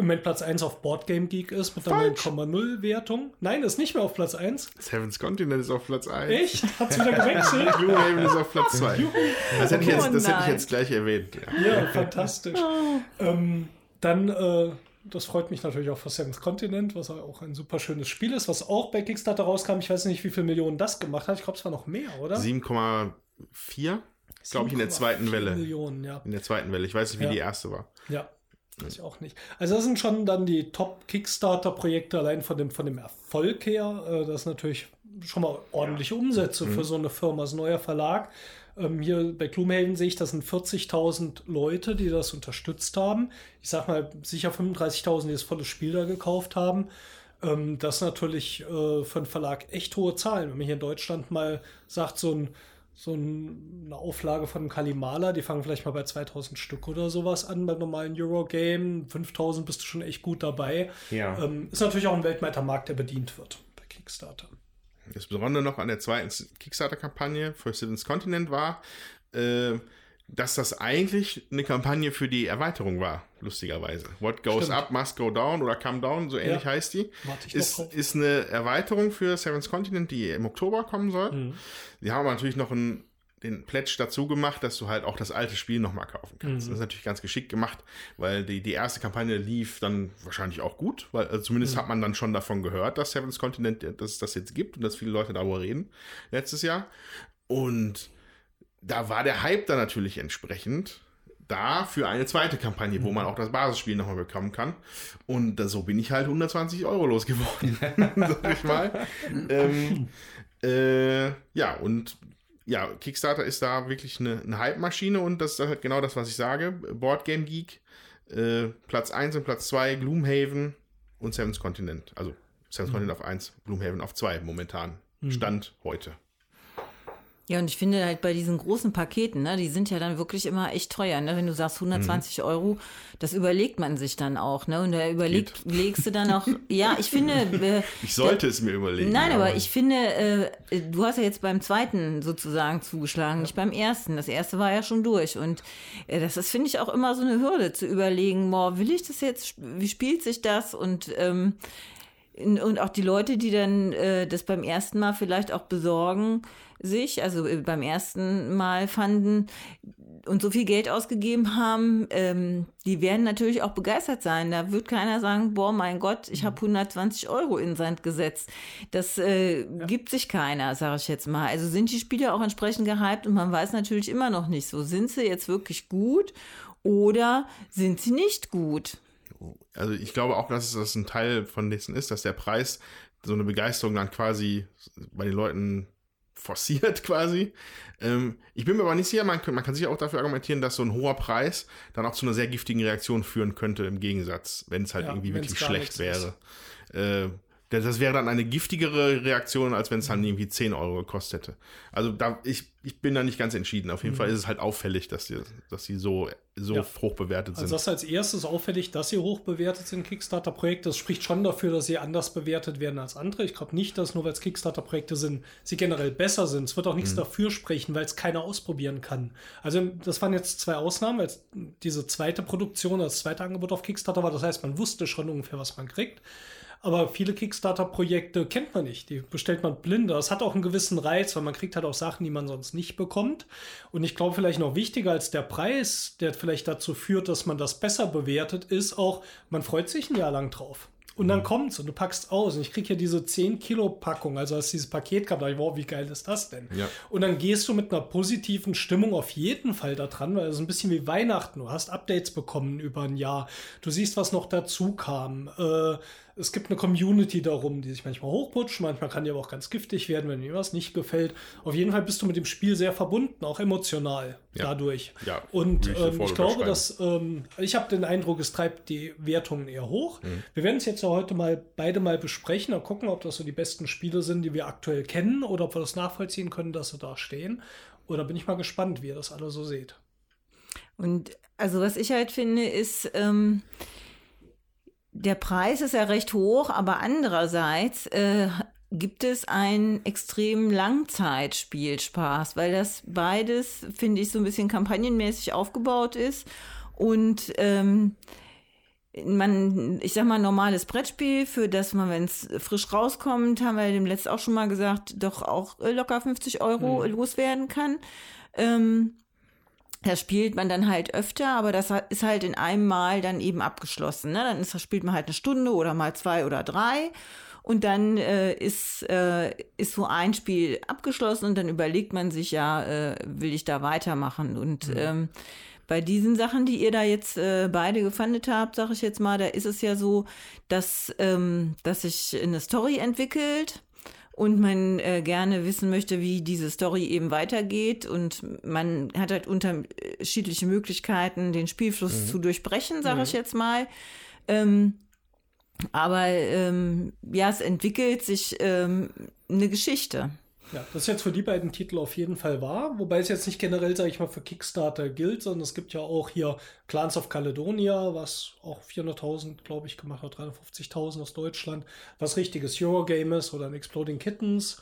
im Moment Platz 1 auf Boardgame Geek ist mit einer Falsch. 9,0 Wertung. Nein, ist nicht mehr auf Platz 1. Seven's Continent ist auf Platz 1. Echt? Hat's wieder gewechselt? Gloomhaven ist auf Platz 2. Das, hätte ich, jetzt, das hätte ich jetzt gleich erwähnt. Ja. Ja, fantastisch. ähm, dann, äh, das freut mich natürlich auch für Seventh Continent, was auch ein super schönes Spiel ist, was auch bei Kickstarter rauskam. Ich weiß nicht, wie viele Millionen das gemacht hat. Ich glaube, es war noch mehr, oder? 7,4, glaube ich, in der zweiten 7,4 Welle. Millionen, ja. In der zweiten Welle. Ich weiß nicht, wie Ja. die erste war. Ja. Weiß ich auch nicht. Also das sind schon dann die Top-Kickstarter-Projekte allein von dem, von dem Erfolg her. Äh, Das ist natürlich schon mal ordentliche Umsätze für so eine Firma, so ein neuer Verlag. Ähm, hier bei Gloomhaven sehe ich, das sind 40.000 Leute, die das unterstützt haben. Ich sag mal, sicher 35.000, die das volle Spiel da gekauft haben. Ähm, das ist natürlich äh, für einen Verlag echt hohe Zahlen. Wenn man hier in Deutschland mal sagt, so ein so ein, eine Auflage von einem Kalimala, die fangen vielleicht mal bei 2000 Stück oder sowas an beim normalen Eurogame. 5000 bist du schon echt gut dabei. Ja. Ähm, ist natürlich auch ein weltweiter Markt, der bedient wird bei Kickstarter. Das Besondere noch an der zweiten Kickstarter-Kampagne für Seven's Continent war, äh, dass das eigentlich eine Kampagne für die Erweiterung war, lustigerweise. What goes Stimmt. up must go down oder come down, so ähnlich Ja. heißt die. Ist, ist eine Erweiterung für Seven's Continent, die im Oktober kommen soll. Mhm. Die haben aber natürlich noch einen, den Pledge dazu gemacht, dass du halt auch das alte Spiel nochmal kaufen kannst. Mhm. Das ist natürlich ganz geschickt gemacht, weil die, die erste Kampagne lief dann wahrscheinlich auch gut, weil also zumindest Mhm. hat man dann schon davon gehört, dass Seven's Continent, dass es das jetzt gibt und dass viele Leute darüber reden letztes Jahr. Und da war der Hype dann natürlich entsprechend da für eine zweite Kampagne, wo man auch das Basisspiel nochmal bekommen kann. Und so bin ich halt 120 Euro losgeworden, sag ich mal. ähm, äh, ja, und ja, Kickstarter ist da wirklich eine, eine Hype-Maschine und das ist halt genau das, was ich sage. Board Game Geek, äh, Platz 1 und Platz 2, Gloomhaven und Seven's Continent. Also Seven's Continent auf 1, Gloomhaven auf 2 momentan. Stand heute. Ja, und ich finde halt bei diesen großen Paketen, ne, die sind ja dann wirklich immer echt teuer. Ne? Wenn du sagst 120 Mhm. Euro, das überlegt man sich dann auch. Ne? Und da überlegt, legst du dann auch, ja, ich finde, äh, Ich sollte es mir überlegen. Nein, aber ich finde, äh, du hast ja jetzt beim zweiten sozusagen zugeschlagen, nicht beim ersten. Das erste war ja schon durch. Und äh, das ist, finde ich, auch immer so eine Hürde zu überlegen, boah, will ich das jetzt, wie spielt sich das? Und, ähm, und auch die Leute, die dann äh, das beim ersten Mal vielleicht auch besorgen, sich, also äh, beim ersten Mal fanden und so viel Geld ausgegeben haben, ähm, die werden natürlich auch begeistert sein. Da wird keiner sagen, boah, mein Gott, ich habe 120 Euro in den Sand gesetzt. Das äh, gibt sich keiner, sage ich jetzt mal. Also sind die Spiele auch entsprechend gehypt und man weiß natürlich immer noch nicht so, sind sie jetzt wirklich gut oder sind sie nicht gut? Also ich glaube auch, dass das ein Teil von dessen ist, dass der Preis so eine Begeisterung dann quasi bei den Leuten forciert quasi. Ähm, ich bin mir aber nicht sicher, man, kann- man kann sicher auch dafür argumentieren, dass so ein hoher Preis dann auch zu einer sehr giftigen Reaktion führen könnte im Gegensatz, wenn es halt Ja, irgendwie wirklich schlecht wäre. Äh, das wäre dann eine giftigere Reaktion, als wenn es dann irgendwie 10 Euro gekostet hätte. Also da, ich, ich bin da nicht ganz entschieden. Auf jeden Fall ist es halt auffällig, dass die, dass die so, so Ja. hoch bewertet sind. Also das ist als erstes auffällig, dass sie hoch bewertet sind, Kickstarter-Projekte. Das spricht schon dafür, dass sie anders bewertet werden als andere. Ich glaube nicht, dass nur weil es Kickstarter-Projekte sind, sie generell besser sind. Es wird auch Mhm. nichts dafür sprechen, weil es keiner ausprobieren kann. Also das waren jetzt zwei Ausnahmen, weil es diese zweite Produktion, das zweite Angebot auf Kickstarter war. Das heißt, man wusste schon ungefähr, was man kriegt. Aber viele Kickstarter-Projekte kennt man nicht. Die bestellt man blinder. Das hat auch einen gewissen Reiz, weil man kriegt halt auch Sachen, die man sonst nicht bekommt. Und ich glaube, vielleicht noch wichtiger als der Preis, der vielleicht dazu führt, dass man das besser bewertet, ist auch, man freut sich ein Jahr lang drauf. Und dann kommt's und du packst aus. Und ich krieg hier diese 10 Kilo Packung, also als dieses Paket kam, dachte ich, wow, wie geil ist das denn? Ja. Und dann gehst du mit einer positiven Stimmung auf jeden Fall da dran, weil es ist ein bisschen wie Weihnachten. Du hast Updates bekommen über ein Jahr. Du siehst, was noch dazu kam. Äh, es gibt eine Community darum, die sich manchmal hochputscht, manchmal kann die aber auch ganz giftig werden, wenn dir was nicht gefällt. Auf jeden Fall bist du mit dem Spiel sehr verbunden, auch emotional Ja. dadurch. Ja, Und ich ähm, ich glaube, dass ähm, ich habe den Eindruck, es treibt die Wertungen eher hoch. Mhm. Wir werden es jetzt ja heute mal beide mal besprechen und gucken, ob das so die besten Spiele sind, die wir aktuell kennen oder ob wir das nachvollziehen können, dass sie da stehen. Oder bin ich mal gespannt, wie ihr das alle so seht. Und also was ich halt finde, ist, ähm, der Preis ist ja recht hoch, aber andererseits äh, gibt es einen extremen Langzeitspielspaß, weil das beides, finde ich, so ein bisschen kampagnenmäßig aufgebaut ist. Und ähm, man, ich sag mal, normales Brettspiel, für das man, wenn es frisch rauskommt, haben wir dem letzten auch schon mal gesagt, doch auch äh, locker 50 Euro loswerden kann. Ähm, das spielt man dann halt öfter, aber das ist halt in einem Mal dann eben abgeschlossen. Ne? Dann ist, spielt man halt eine Stunde oder mal zwei oder drei. Und dann äh, ist, äh, ist so ein Spiel abgeschlossen und dann überlegt man sich ja, äh, will ich da weitermachen? Und ähm, bei diesen Sachen, die ihr da jetzt äh, beide gefandet habt, sage ich jetzt mal, da ist es ja so, dass, ähm, dass sich eine Story entwickelt und man äh, gerne wissen möchte, wie diese Story eben weitergeht und man hat halt unterschiedliche Möglichkeiten, den Spielfluss zu durchbrechen, sage ich jetzt mal. Ähm, aber ähm, ja, es entwickelt sich ähm, eine Geschichte. Ja, das ist jetzt für die beiden Titel auf jeden Fall wahr, wobei es jetzt nicht generell, sage ich mal, für Kickstarter gilt, sondern es gibt ja auch hier Clans of Caledonia, was auch 400.000, glaube ich, gemacht hat, 350.000 aus Deutschland, was richtiges Eurogame ist oder ein Exploding Kittens,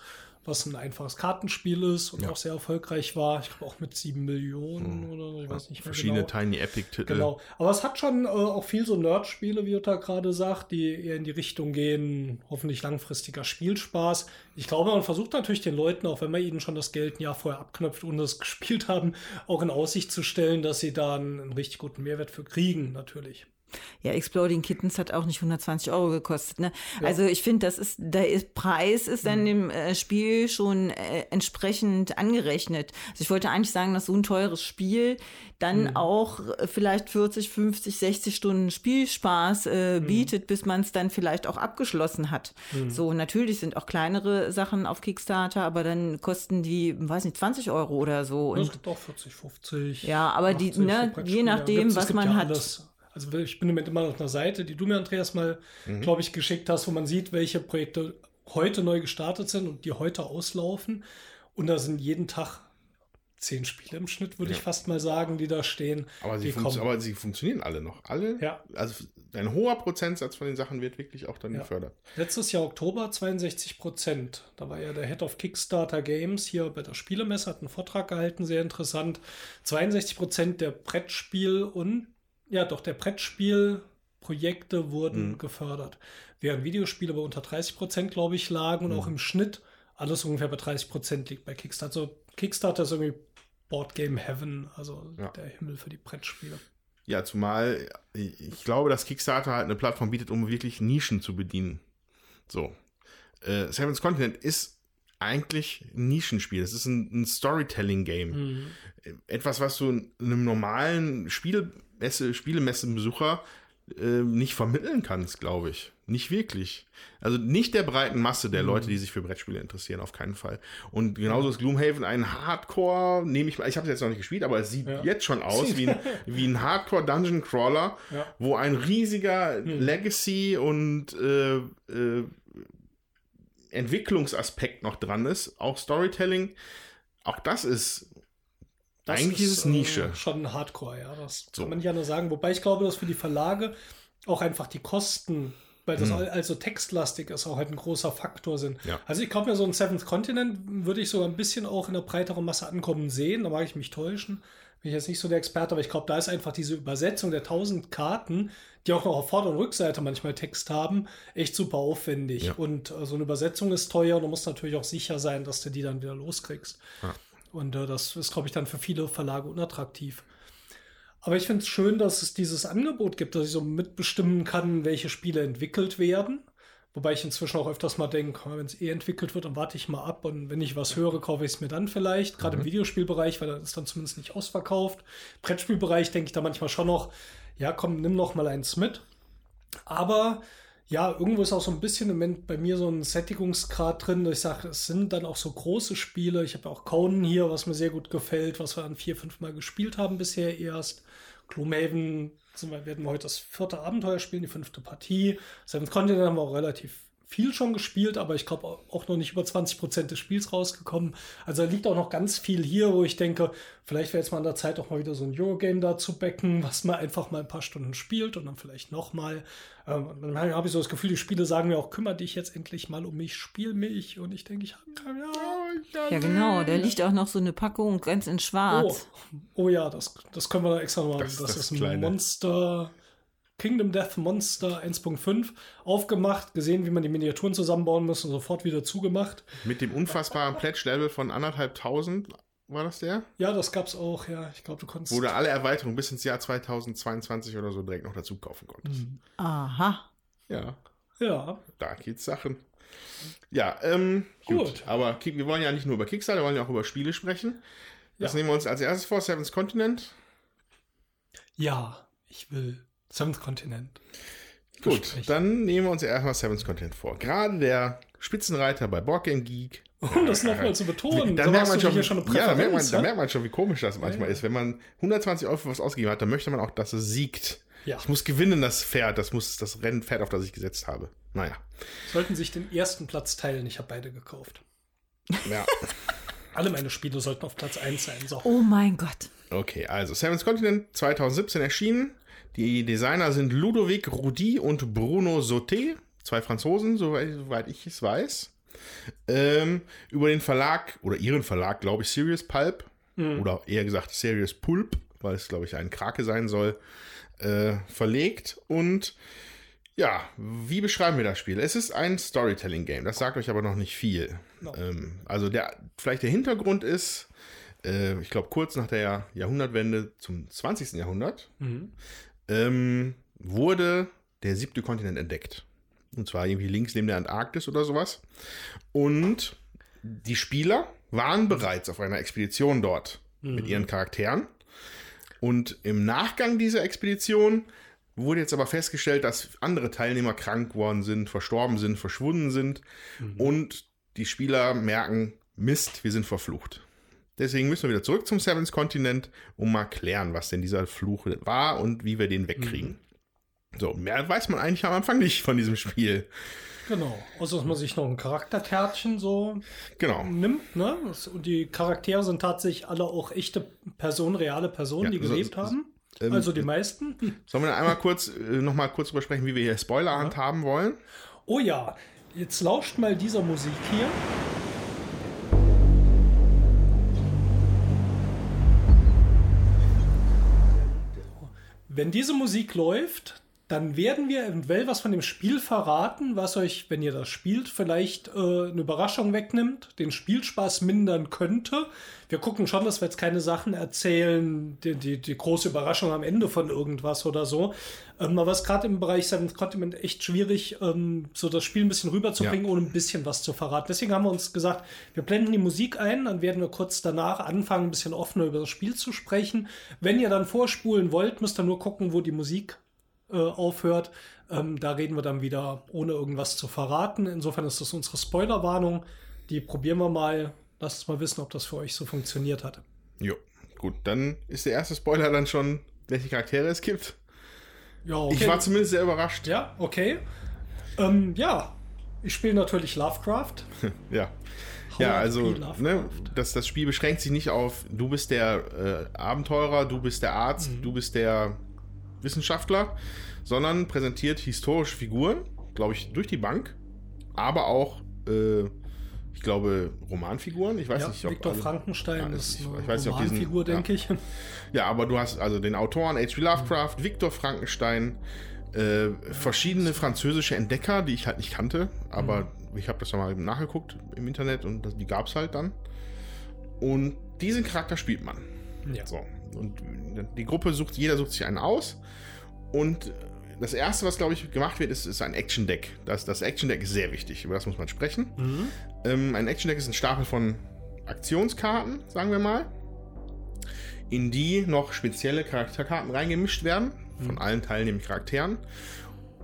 was ein einfaches Kartenspiel ist und Ja. auch sehr erfolgreich war. Ich glaube auch mit sieben Millionen oder so, ich weiß nicht mehr Verschiedene genau. Tiny Epic-Titel. Genau. Aber es hat schon äh, auch viel so Nerd-Spiele, wie Jutta gerade sagt, die eher in die Richtung gehen, hoffentlich langfristiger Spielspaß. Ich glaube, man versucht natürlich den Leuten, auch wenn man ihnen schon das Geld ein Jahr vorher abknöpft und es gespielt haben, auch in Aussicht zu stellen, dass sie da einen, einen richtig guten Mehrwert für kriegen, natürlich. Ja, Exploding Kittens hat auch nicht 120 Euro gekostet. Ne? Also ich finde, das ist der ist, Preis ist dann dem äh, Spiel schon äh, entsprechend angerechnet. Also ich wollte eigentlich sagen, dass so ein teures Spiel dann auch äh, vielleicht 40, 50, 60 Stunden Spielspaß äh, bietet, bis man es dann vielleicht auch abgeschlossen hat. So natürlich sind auch kleinere Sachen auf Kickstarter, aber dann kosten die, weiß nicht, 20 Euro oder so. Es gibt auch 40, 50. Ja, aber die, 80 ne, für je nachdem, was man ja hat. Alles. Also ich bin im Moment immer auf einer Seite, die du mir, Andreas, mal, glaube ich, geschickt hast, wo man sieht, welche Projekte heute neu gestartet sind und die heute auslaufen. Und da sind jeden Tag zehn Spiele im Schnitt, würde ich fast mal sagen, die da stehen. Aber sie, aber sie funktionieren alle noch. Alle. Ja. Also ein hoher Prozentsatz von den Sachen wird wirklich auch dann Ja. gefördert. Letztes Jahr Oktober 62 Prozent. Da war ja der Head of Kickstarter Games hier bei der Spielemesse, hat einen Vortrag gehalten, sehr interessant. 62 Prozent der Brettspiel- und, ja doch, der Brettspielprojekte wurden Mhm. gefördert. Während Videospiele bei unter 30 Prozent, glaube ich, lagen und Mhm. auch im Schnitt alles ungefähr bei 30 Prozent liegt bei Kickstarter. Also Kickstarter ist irgendwie Board Game Heaven, also Ja. der Himmel für die Brettspiele. Ja, zumal ich ich glaube, dass Kickstarter halt eine Plattform bietet, um wirklich Nischen zu bedienen. So. Äh, Seven's Continent ist eigentlich ein Nischenspiel. Es ist ein, ein Storytelling-Game. Mhm. Etwas, was du einem normalen Spielmesse, Spielemessenbesucher äh, nicht vermitteln kannst, glaube ich. Nicht wirklich. Also nicht der breiten Masse Mhm. der Leute, die sich für Brettspiele interessieren, auf keinen Fall. Und genauso ist Gloomhaven ein Hardcore, nehme ich mal, ich habe es jetzt noch nicht gespielt, aber es sieht Ja. jetzt schon aus wie ein, wie ein Hardcore Dungeon Crawler, Ja. wo ein riesiger Hm. Legacy und äh, äh, Entwicklungsaspekt noch dran ist. Auch Storytelling. Auch das ist Das eigentlich ist es Nische. Äh, schon Hardcore, ja. Das So. kann man nicht anders sagen. Wobei ich glaube, dass für die Verlage auch einfach die Kosten, weil das all- also textlastig ist, auch halt ein großer Faktor sind. Ja. Also ich glaube mir, so ein Seventh Continent würde ich so ein bisschen auch in der breiteren Masse ankommen sehen. Da mag ich mich täuschen. Bin ich jetzt nicht so der Experte, aber ich glaube, da ist einfach diese Übersetzung der tausend Karten, die auch noch auf Vorder- und Rückseite manchmal Text haben, echt super aufwendig. Ja. Und äh, so eine Übersetzung ist teuer und du musst natürlich auch sicher sein, dass du die dann wieder loskriegst. Ja. Und äh, das ist, glaube ich, dann für viele Verlage unattraktiv. Aber ich finde es schön, dass es dieses Angebot gibt, dass ich so mitbestimmen kann, welche Spiele entwickelt werden. Wobei ich inzwischen auch öfters mal denke, wenn es eh entwickelt wird, dann warte ich mal ab und wenn ich was höre, kaufe ich es mir dann vielleicht. Gerade im Videospielbereich, weil das ist dann zumindest nicht ausverkauft. Brettspielbereich denke ich da manchmal schon noch, ja komm, nimm noch mal eins mit. Aber ja, irgendwo ist auch so ein bisschen im Moment bei mir so ein Sättigungsgrad drin. Ich sage, es sind dann auch so große Spiele. Ich habe auch Conan hier, was mir sehr gut gefällt, was wir dann vier, fünf Mal gespielt haben bisher erst. Gloomhaven sind werden wir heute das vierte Abenteuer spielen, die fünfte Partie. Seventh Continent haben wir auch relativ viel schon gespielt, aber ich glaube auch noch nicht über 20 Prozent des Spiels rausgekommen. Also da liegt auch noch ganz viel hier, wo ich denke, vielleicht wäre jetzt mal an der Zeit auch mal wieder so ein Eurogame da zu becken, was man einfach mal ein paar Stunden spielt und dann vielleicht noch mal. Ähm, dann habe ich so das Gefühl, die Spiele sagen mir auch, kümmere dich jetzt endlich mal um mich, spiel mich. Und ich denke, ich habe ja, Ja, genau. Da liegt auch noch so eine Packung ganz in Oh, schwarz. oh ja, das, das können wir da extra nochmal. Das Das, ist das ist ein Kleine. Monster. Kingdom Death Monster 1.5 aufgemacht, gesehen, wie man die Miniaturen zusammenbauen muss und sofort wieder zugemacht. Mit dem unfassbaren Pledge-Level von anderthalbtausend, war das der? Ja, das gab's auch, ja. Ich glaube, du konntest. Wo du alle Erweiterungen bis ins Jahr 2022 oder so direkt noch dazu kaufen konntest. Mhm. Aha. Ja, Ja, da geht's Sachen. Ja, ähm, gut. Gut. Aber wir wollen ja nicht nur über Kickstarter, wir wollen ja auch über Spiele sprechen. Das Ja. nehmen wir uns als erstes vor, Seven's Continent. ja, ich will Seventh Continent. Gut, dann nehmen wir uns erstmal Seven's Content vor. Gerade der Spitzenreiter bei Board Game Geek. Um das nochmal zu betonen, Da so merkt man schon, hier schon eine ja, da merkt, man, Präferenz, da ja? merkt man schon, wie komisch das manchmal ja. ist. Wenn man 120 Euro für was ausgegeben hat, dann möchte man auch, dass es siegt. Ja. Ich muss gewinnen, das Pferd. Das muss das Rennpferd, auf das ich gesetzt habe. Naja. Sollten sich den ersten Platz teilen. Ich habe beide gekauft. Ja. Alle meine Spiele sollten auf Platz 1 sein. So. Oh mein Gott. Okay, also Seven's Continent 2017 erschienen. Die Designer sind Ludovic Roudy und Bruno Sauté, zwei Franzosen, soweit, soweit ich es weiß. ähm, über den Verlag oder ihren Verlag, glaube ich, Serious Pulp oder eher gesagt Serious Pulp, weil es, glaube ich, ein Krake sein soll, äh, verlegt. Und ja, wie beschreiben wir das Spiel? Es ist ein Storytelling-Game, das sagt euch aber noch nicht viel. Ähm, also der, vielleicht der Hintergrund ist, äh, ich glaube, kurz nach der Jahrhundertwende zum 20. Jahrhundert ähm, wurde der siebte Kontinent entdeckt. Und zwar irgendwie links neben der Antarktis oder sowas. Und die Spieler waren bereits auf einer Expedition dort mit ihren Charakteren. Und im Nachgang dieser Expedition wurde jetzt aber festgestellt, dass andere Teilnehmer krank worden sind, verstorben sind, verschwunden sind. Und die Spieler merken, Mist, wir sind verflucht. Deswegen müssen wir wieder zurück zum Seventh Kontinent, um mal klären, was denn dieser Fluch war und wie wir den wegkriegen. So, mehr weiß man eigentlich am Anfang nicht von diesem Spiel. Genau. Außer dass man sich noch ein Charakterkärtchen so Genau. nimmt, ne? Und die Charaktere sind tatsächlich alle auch echte Personen, reale Personen, Ja, die gelebt so- haben. ähm, also die meisten. Hm. Sollen wir einmal kurz, äh, noch mal kurz drüber sprechen, wie wir hier Spoiler handhaben wollen? Oh ja, jetzt lauscht mal dieser Musik hier. Wenn diese Musik läuft, dann werden wir eventuell was von dem Spiel verraten, was euch, wenn ihr das spielt, vielleicht äh, eine Überraschung wegnimmt, den Spielspaß mindern könnte. Wir gucken schon, dass wir jetzt keine Sachen erzählen, die, die, die große Überraschung am Ende von irgendwas oder so. Ähm, aber es ist gerade im Bereich Seventh Continent echt schwierig, ähm, so das Spiel ein bisschen rüberzubringen, Ja. ohne ein bisschen was zu verraten. Deswegen haben wir uns gesagt, wir blenden die Musik ein, dann werden wir kurz danach anfangen, ein bisschen offener über das Spiel zu sprechen. Wenn ihr dann vorspulen wollt, müsst ihr nur gucken, wo die Musik äh, aufhört. Ähm, da reden wir dann wieder, ohne irgendwas zu verraten. Insofern ist das unsere Spoilerwarnung. Die probieren wir mal. Lasst uns mal wissen, ob das für euch so funktioniert hat. Jo, gut, dann ist der erste Spoiler dann schon, welche Charaktere es gibt. Ja, okay. Ich war zumindest sehr überrascht. ja, okay. Ähm, ja, ich spiele natürlich Lovecraft. Ja. Ja, also ne, das, das Spiel beschränkt sich nicht auf, du bist der äh, Abenteurer, du bist der Arzt, Mhm. du bist der Wissenschaftler, sondern präsentiert historische Figuren, glaube ich, durch die Bank, aber auch, äh, ich glaube, Romanfiguren. Ich weiß Ja, nicht, ob Viktor alle- Frankenstein Ja, ist eine ich weiß nicht, ob diesen- Romanfigur, ja. denke ich. Ja, aber du hast also den Autoren H.P. Lovecraft, Viktor Frankenstein, äh, verschiedene französische Entdecker, die ich halt nicht kannte, aber ich habe das mal nachgeguckt im Internet und das, die gab es halt dann. Und diesen Charakter spielt man. Ja. So. Und die Gruppe sucht, jeder sucht sich einen aus. Und das erste, was glaube ich gemacht wird, ist, ist ein Action-Deck. Das, das Action-Deck ist sehr wichtig, über das muss man sprechen. Ähm, ein Action-Deck ist ein Stapel von Aktionskarten, sagen wir mal, in die noch spezielle Charakterkarten reingemischt werden, von allen teilnehmenden Charakteren.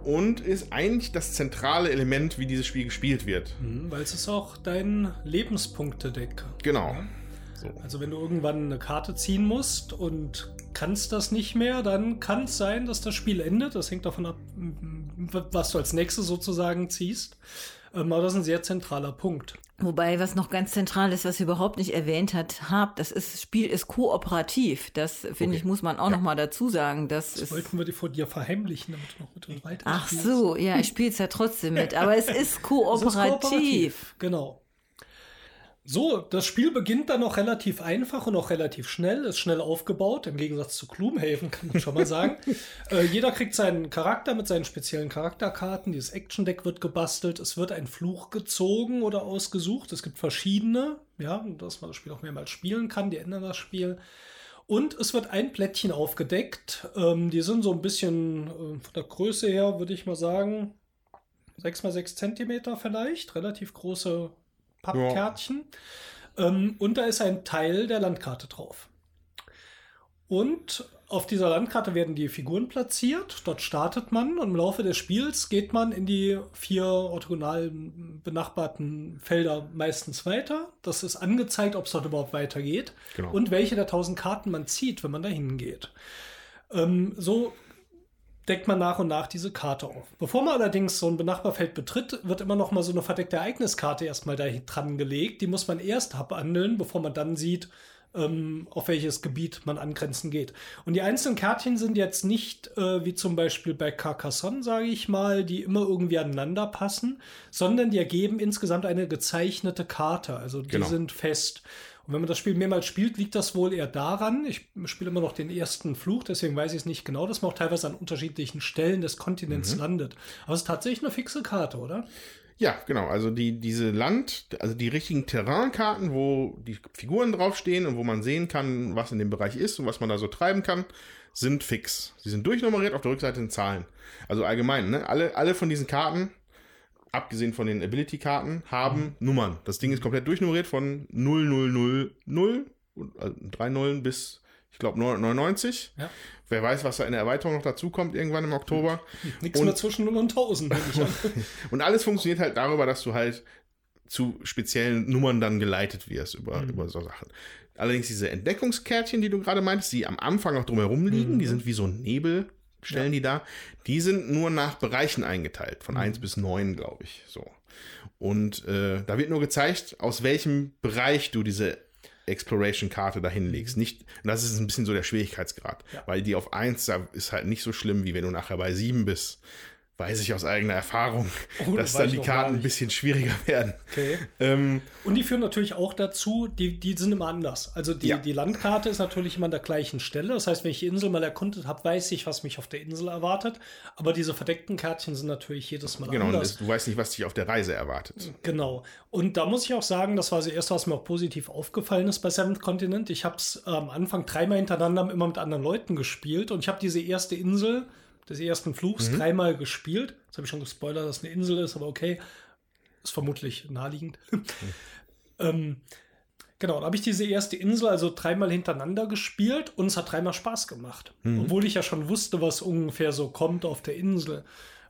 Und ist eigentlich das zentrale Element, wie dieses Spiel gespielt wird. Mhm, Weil es ist auch dein Lebenspunkte-Deck. Genau. Also wenn du irgendwann eine Karte ziehen musst und kannst das nicht mehr, dann kann es sein, dass das Spiel endet. Das hängt davon ab, was du als nächstes sozusagen ziehst. Ähm, Aber das ist ein sehr zentraler Punkt. Wobei, was noch ganz zentral ist, was ihr überhaupt nicht erwähnt hat, habt, das ist, Spiel ist kooperativ. Das, finde ich, muss man auch noch mal dazu sagen. Das Das ist, wollten wir dir vor dir verheimlichen, damit du noch mit uns weiter ach so, ja, ich spiele es ja trotzdem mit, aber es ist Es ist kooperativ. Genau. So, das Spiel beginnt dann noch relativ einfach und auch relativ schnell, ist schnell aufgebaut, im Gegensatz zu Gloomhaven, kann man schon mal sagen. äh, jeder kriegt seinen Charakter mit seinen speziellen Charakterkarten, dieses Action-Deck wird gebastelt, es wird ein Fluch gezogen oder ausgesucht, es gibt verschiedene, ja, dass man das Spiel auch mehrmals spielen kann, die ändern das Spiel. Und es wird ein Plättchen aufgedeckt, ähm, die sind so ein bisschen äh, von der Größe her, würde ich mal sagen, 6 mal 6 Zentimeter vielleicht, relativ große Pappkärtchen. Ähm, und da ist ein Teil der Landkarte drauf. Und auf dieser Landkarte werden die Figuren platziert. Dort startet man und im Laufe des Spiels geht man in die vier orthogonal benachbarten Felder meistens weiter. Das ist angezeigt, ob es dort überhaupt weitergeht Genau. und welche der tausend Karten man zieht, wenn man da hingeht. Ähm, so deckt man nach und nach diese Karte auf. Bevor man allerdings so ein Benachbarfeld betritt, wird immer noch mal so eine verdeckte Ereigniskarte erstmal da dran gelegt. Die muss man erst abhandeln, bevor man dann sieht, ähm, auf welches Gebiet man angrenzen geht. Und die einzelnen Kärtchen sind jetzt nicht äh, wie zum Beispiel bei Carcassonne, sage ich mal, die immer irgendwie aneinander passen, sondern die ergeben insgesamt eine gezeichnete Karte. Also die Genau. sind fest. Und wenn man das Spiel mehrmals spielt, liegt das wohl eher daran, ich spiele immer noch den ersten Fluch, deswegen weiß ich es nicht genau, dass man auch teilweise an unterschiedlichen Stellen des Kontinents landet. Aber es ist tatsächlich eine fixe Karte, oder? Ja, genau. Also die, diese Land, also die richtigen Terrainkarten, wo die Figuren draufstehen und wo man sehen kann, was in dem Bereich ist und was man da so treiben kann, sind fix. Sie sind durchnummeriert, auf der Rückseite sind Zahlen. Also allgemein, ne? Alle, alle von diesen Karten, abgesehen von den Ability-Karten, haben Nummern. Das Ding ist komplett durchnummeriert von 0000 und, also drei Nullen bis, ich glaube, 99. Ja. Wer weiß, was da in der Erweiterung noch dazu kommt, irgendwann im Oktober. Nichts Und- mehr zwischen 0 und 1000, nehme ich an. Und alles funktioniert halt darüber, dass du halt zu speziellen Nummern dann geleitet wirst über, über so Sachen. Allerdings diese Entdeckungskärtchen, die du gerade meintest, die am Anfang noch drumherum liegen, die sind wie so ein Nebel, stellen die da. Die sind nur nach Bereichen eingeteilt, von 1 bis 9, glaube ich. So. Und äh, da wird nur gezeigt, aus welchem Bereich du diese Exploration-Karte dahin legst. Nicht, und das ist ein bisschen so der Schwierigkeitsgrad, weil die auf 1 da ist halt nicht so schlimm, wie wenn du nachher bei 7 bist. Weiß ich aus eigener Erfahrung, Oh, dass dann die Karten ein bisschen schwieriger werden. Okay. Ähm, Und die führen natürlich auch dazu, die, die sind immer anders. Also die, Ja. die Landkarte ist natürlich immer an der gleichen Stelle. Das heißt, wenn ich die Insel mal erkundet habe, weiß ich, was mich auf der Insel erwartet. Aber diese verdeckten Kärtchen sind natürlich jedes Mal genau, anders. es- du weißt nicht, was dich auf der Reise erwartet. Genau. Und da muss ich auch sagen, das war das erste, was mir auch positiv aufgefallen ist bei Seventh Continent. Ich habe es am Anfang dreimal hintereinander immer mit anderen Leuten gespielt und ich habe diese erste Insel des ersten Fluchs dreimal gespielt. Jetzt habe ich schon gespoilert, dass es eine Insel ist, aber okay. Ist vermutlich naheliegend. ähm, genau, da habe ich diese erste Insel also dreimal hintereinander gespielt und es hat dreimal Spaß gemacht. Obwohl ich ja schon wusste, was ungefähr so kommt auf der Insel.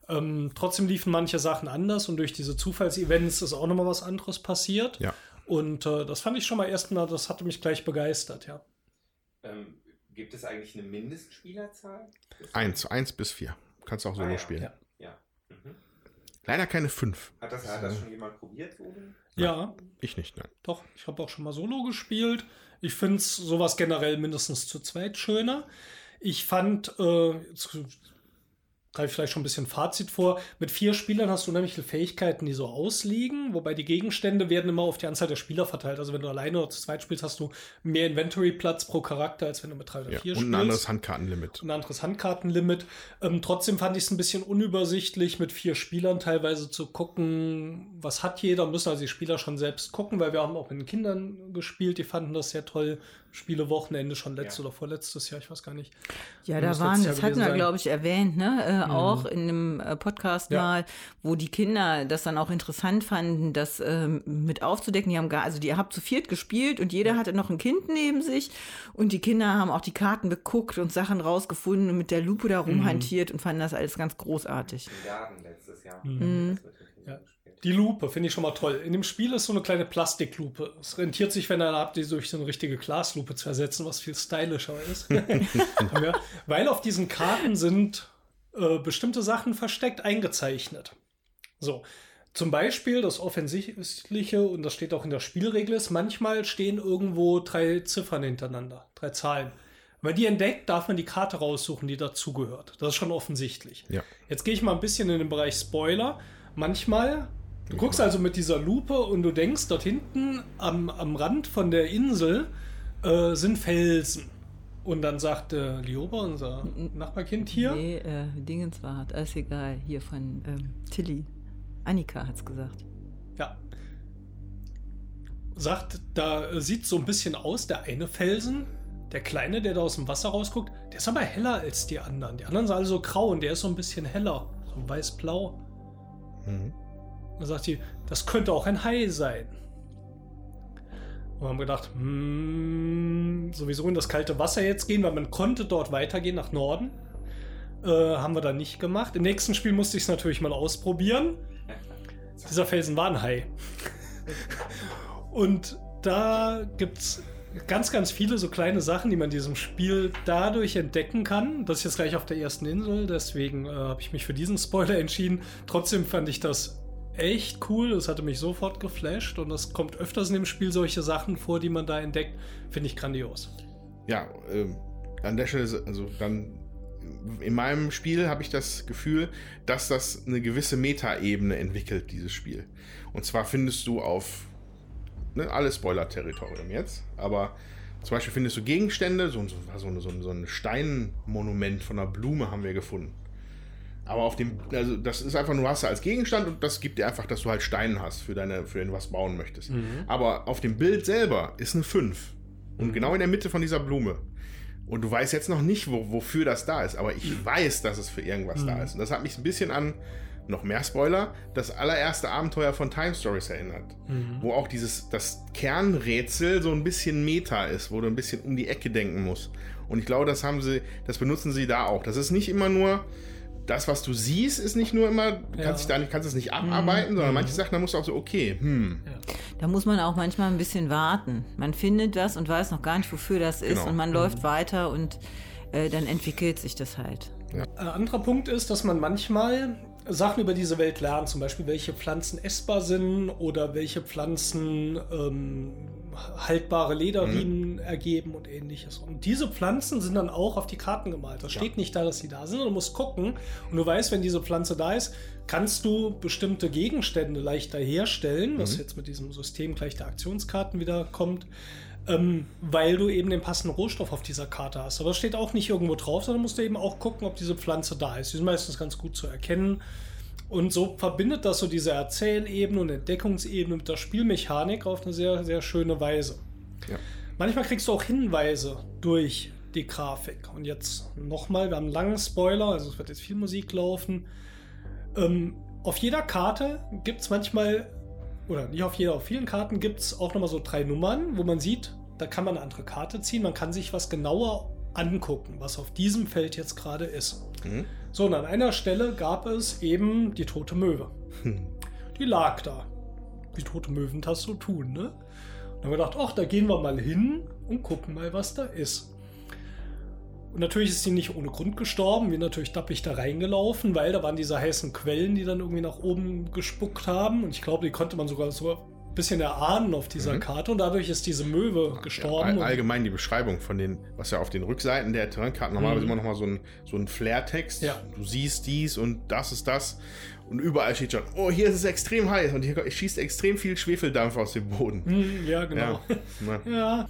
Ähm, trotzdem liefen manche Sachen anders und durch diese Zufallsevents ist auch nochmal was anderes passiert. Ja. Und äh, das fand ich schon mal erstmal, das hatte mich gleich begeistert, ja. Gibt es eigentlich eine Mindestspielerzahl? Eins, eins bis vier. Kannst du auch solo Ah, ja. spielen. Ja. Ja. Mhm. Leider keine fünf. Hat, das, hat das schon jemand probiert? So? Ja, Ich nicht, nein. doch, ich habe auch schon mal Solo gespielt. Ich finde sowas generell mindestens zu zweit schöner. Ich fand, äh, greife ich vielleicht schon ein bisschen Fazit vor, mit vier Spielern hast du unheimlich viele Fähigkeiten, die so ausliegen, wobei die Gegenstände werden immer auf die Anzahl der Spieler verteilt. Also wenn du alleine oder zu zweit spielst, hast du mehr Inventory-Platz pro Charakter, als wenn du mit drei oder Ja. vier Und ein spielst. anderes Handkartenlimit. ein anderes Handkartenlimit. Ähm, trotzdem fand ich es ein bisschen unübersichtlich, mit vier Spielern teilweise zu gucken, was hat jeder. Müssen also die Spieler schon selbst gucken, weil wir haben auch mit den Kindern gespielt, die fanden das sehr toll. Spielewochenende schon letztes Ja. oder vorletztes Jahr, ich weiß gar nicht. Ja, da waren, das hatten wir, glaube ich, erwähnt, ne? Äh, Auch in einem äh, Podcast Ja. mal, wo die Kinder das dann auch interessant fanden, das ähm, mit aufzudecken. Die haben gar, also die habt zu viert gespielt und jeder hatte noch ein Kind neben sich und die Kinder haben auch die Karten geguckt und Sachen rausgefunden und mit der Lupe da rumhantiert und fanden das alles ganz großartig. Letztes Jahr. Mhm. Kindern Ja. Die Lupe finde ich schon mal toll. In dem Spiel ist so eine kleine Plastiklupe. Es rentiert sich, wenn ihr eine habt, die durch so eine richtige Glaslupe zu ersetzen, was viel stylischer ist. ja, weil auf diesen Karten sind äh, bestimmte Sachen versteckt eingezeichnet. So. Zum Beispiel das Offensichtliche, und das steht auch in der Spielregel, ist, manchmal stehen irgendwo drei Ziffern hintereinander, drei Zahlen. Wenn man die entdeckt, darf man die Karte raussuchen, die dazugehört. Das ist schon offensichtlich. Ja. Jetzt gehe ich mal ein bisschen in den Bereich Spoiler. Manchmal, du guckst also mit dieser Lupe und du denkst, dort hinten am, am Rand von der Insel äh, sind Felsen. Und dann sagte Lioba, unser Nachbarkind hier, Nee, äh, Dingens war, alles egal. Hier von ähm, Tilly. Annika hat's gesagt. ja, sagt, da äh, sieht so ein bisschen aus, der eine Felsen, der kleine, der da aus dem Wasser rausguckt, der ist aber heller als die anderen. Die anderen sind alle so grau und der ist so ein bisschen heller, so weiß-blau. Mhm. Dann sagt sie, das könnte auch ein Hai sein. Und wir haben gedacht, hm, sowieso in das kalte Wasser jetzt gehen, weil man konnte dort weitergehen nach Norden. Äh, haben wir dann nicht gemacht. Im nächsten Spiel musste ich es natürlich mal ausprobieren. Dieser Felsen war ein Hai. Und da gibt es ganz, ganz viele so kleine Sachen, die man in diesem Spiel dadurch entdecken kann. Das ist jetzt gleich auf der ersten Insel, deswegen äh, habe ich mich für diesen Spoiler entschieden. Trotzdem fand ich das echt cool. Das hatte mich sofort geflasht und es kommt öfters in dem Spiel solche Sachen vor, die man da entdeckt. Finde ich grandios. Ja, ähm, an der Stelle, also dann in meinem Spiel habe ich das Gefühl, dass das eine gewisse Metaebene entwickelt, dieses Spiel. Und zwar findest du auf ne, alles Spoiler-Territorium jetzt, aber zum Beispiel findest du Gegenstände, so, so, so, so ein Steinmonument von einer Blume haben wir gefunden. Aber auf dem, also das ist einfach nur, du als Gegenstand und das gibt dir einfach, dass du halt Steine hast, für deine, für den was bauen möchtest. Aber auf dem Bild selber ist eine 5. Und genau in der Mitte von dieser Blume. Und du weißt jetzt noch nicht, wo, wofür das da ist, aber ich weiß, dass es für irgendwas da ist. Und das hat mich ein bisschen an, noch mehr Spoiler, das allererste Abenteuer von Time Stories erinnert. Wo auch dieses, das Kernrätsel so ein bisschen Meta ist, wo du ein bisschen um die Ecke denken musst. Und ich glaube, das haben sie, das benutzen sie da auch. Das ist nicht immer nur, das, was du siehst, ist nicht nur immer, du Ja. kannst dich da nicht, kannst es nicht abarbeiten, sondern manche Sachen, da musst du auch so, okay, hm, Da muss man auch manchmal ein bisschen warten. Man findet das und weiß noch gar nicht, wofür das ist. Genau. Und man läuft weiter und äh, dann entwickelt sich das halt. Ein anderer Punkt ist, dass man manchmal Sachen über diese Welt lernt, zum Beispiel welche Pflanzen essbar sind oder welche Pflanzen ähm, haltbare Lederriemen ergeben und ähnliches. Und diese Pflanzen sind dann auch auf die Karten gemalt. Das steht nicht da, dass sie da sind, sondern du musst gucken. Und du weißt, wenn diese Pflanze da ist, kannst du bestimmte Gegenstände leichter herstellen, was jetzt mit diesem System gleich der Aktionskarten wieder kommt. Ähm, weil du eben den passenden Rohstoff auf dieser Karte hast. Aber das steht auch nicht irgendwo drauf, sondern musst du eben auch gucken, ob diese Pflanze da ist. Die sind meistens ganz gut zu erkennen. Und so verbindet das so diese Erzählebene und Entdeckungsebene mit der Spielmechanik auf eine sehr, sehr schöne Weise. Ja. Manchmal kriegst du auch Hinweise durch die Grafik. Und jetzt nochmal, wir haben einen langen Spoiler, also es wird jetzt viel Musik laufen. Ähm, auf jeder Karte gibt es manchmal, oder nicht auf jeder, auf vielen Karten gibt es auch nochmal so drei Nummern, wo man sieht, da kann man eine andere Karte ziehen, man kann sich was genauer angucken, was auf diesem Feld jetzt gerade ist. Mhm. So, und an einer Stelle gab es eben die tote Möwe. Die lag da. Wie tote Möwen das so tun, ne? Und dann haben wir gedacht, ach, da gehen wir mal hin und gucken mal, was da ist. Und natürlich ist sie nicht ohne Grund gestorben. Wir natürlich dappig da reingelaufen, weil da waren diese heißen Quellen, die dann irgendwie nach oben gespuckt haben. Und ich glaube, die konnte man sogar so bisschen erahnen auf dieser Karte. Und dadurch ist diese Möwe gestorben. All, Und- allgemein die Beschreibung von den, was ja auf den Rückseiten der Terrainkarten normalerweise immer noch mal so ein, so ein Flair-Text. Ja. Du siehst dies und das ist das. Und überall steht schon, oh, hier ist es extrem heiß und hier schießt extrem viel Schwefeldampf aus dem Boden. Hm, ja, genau. Ja. Na. Ja,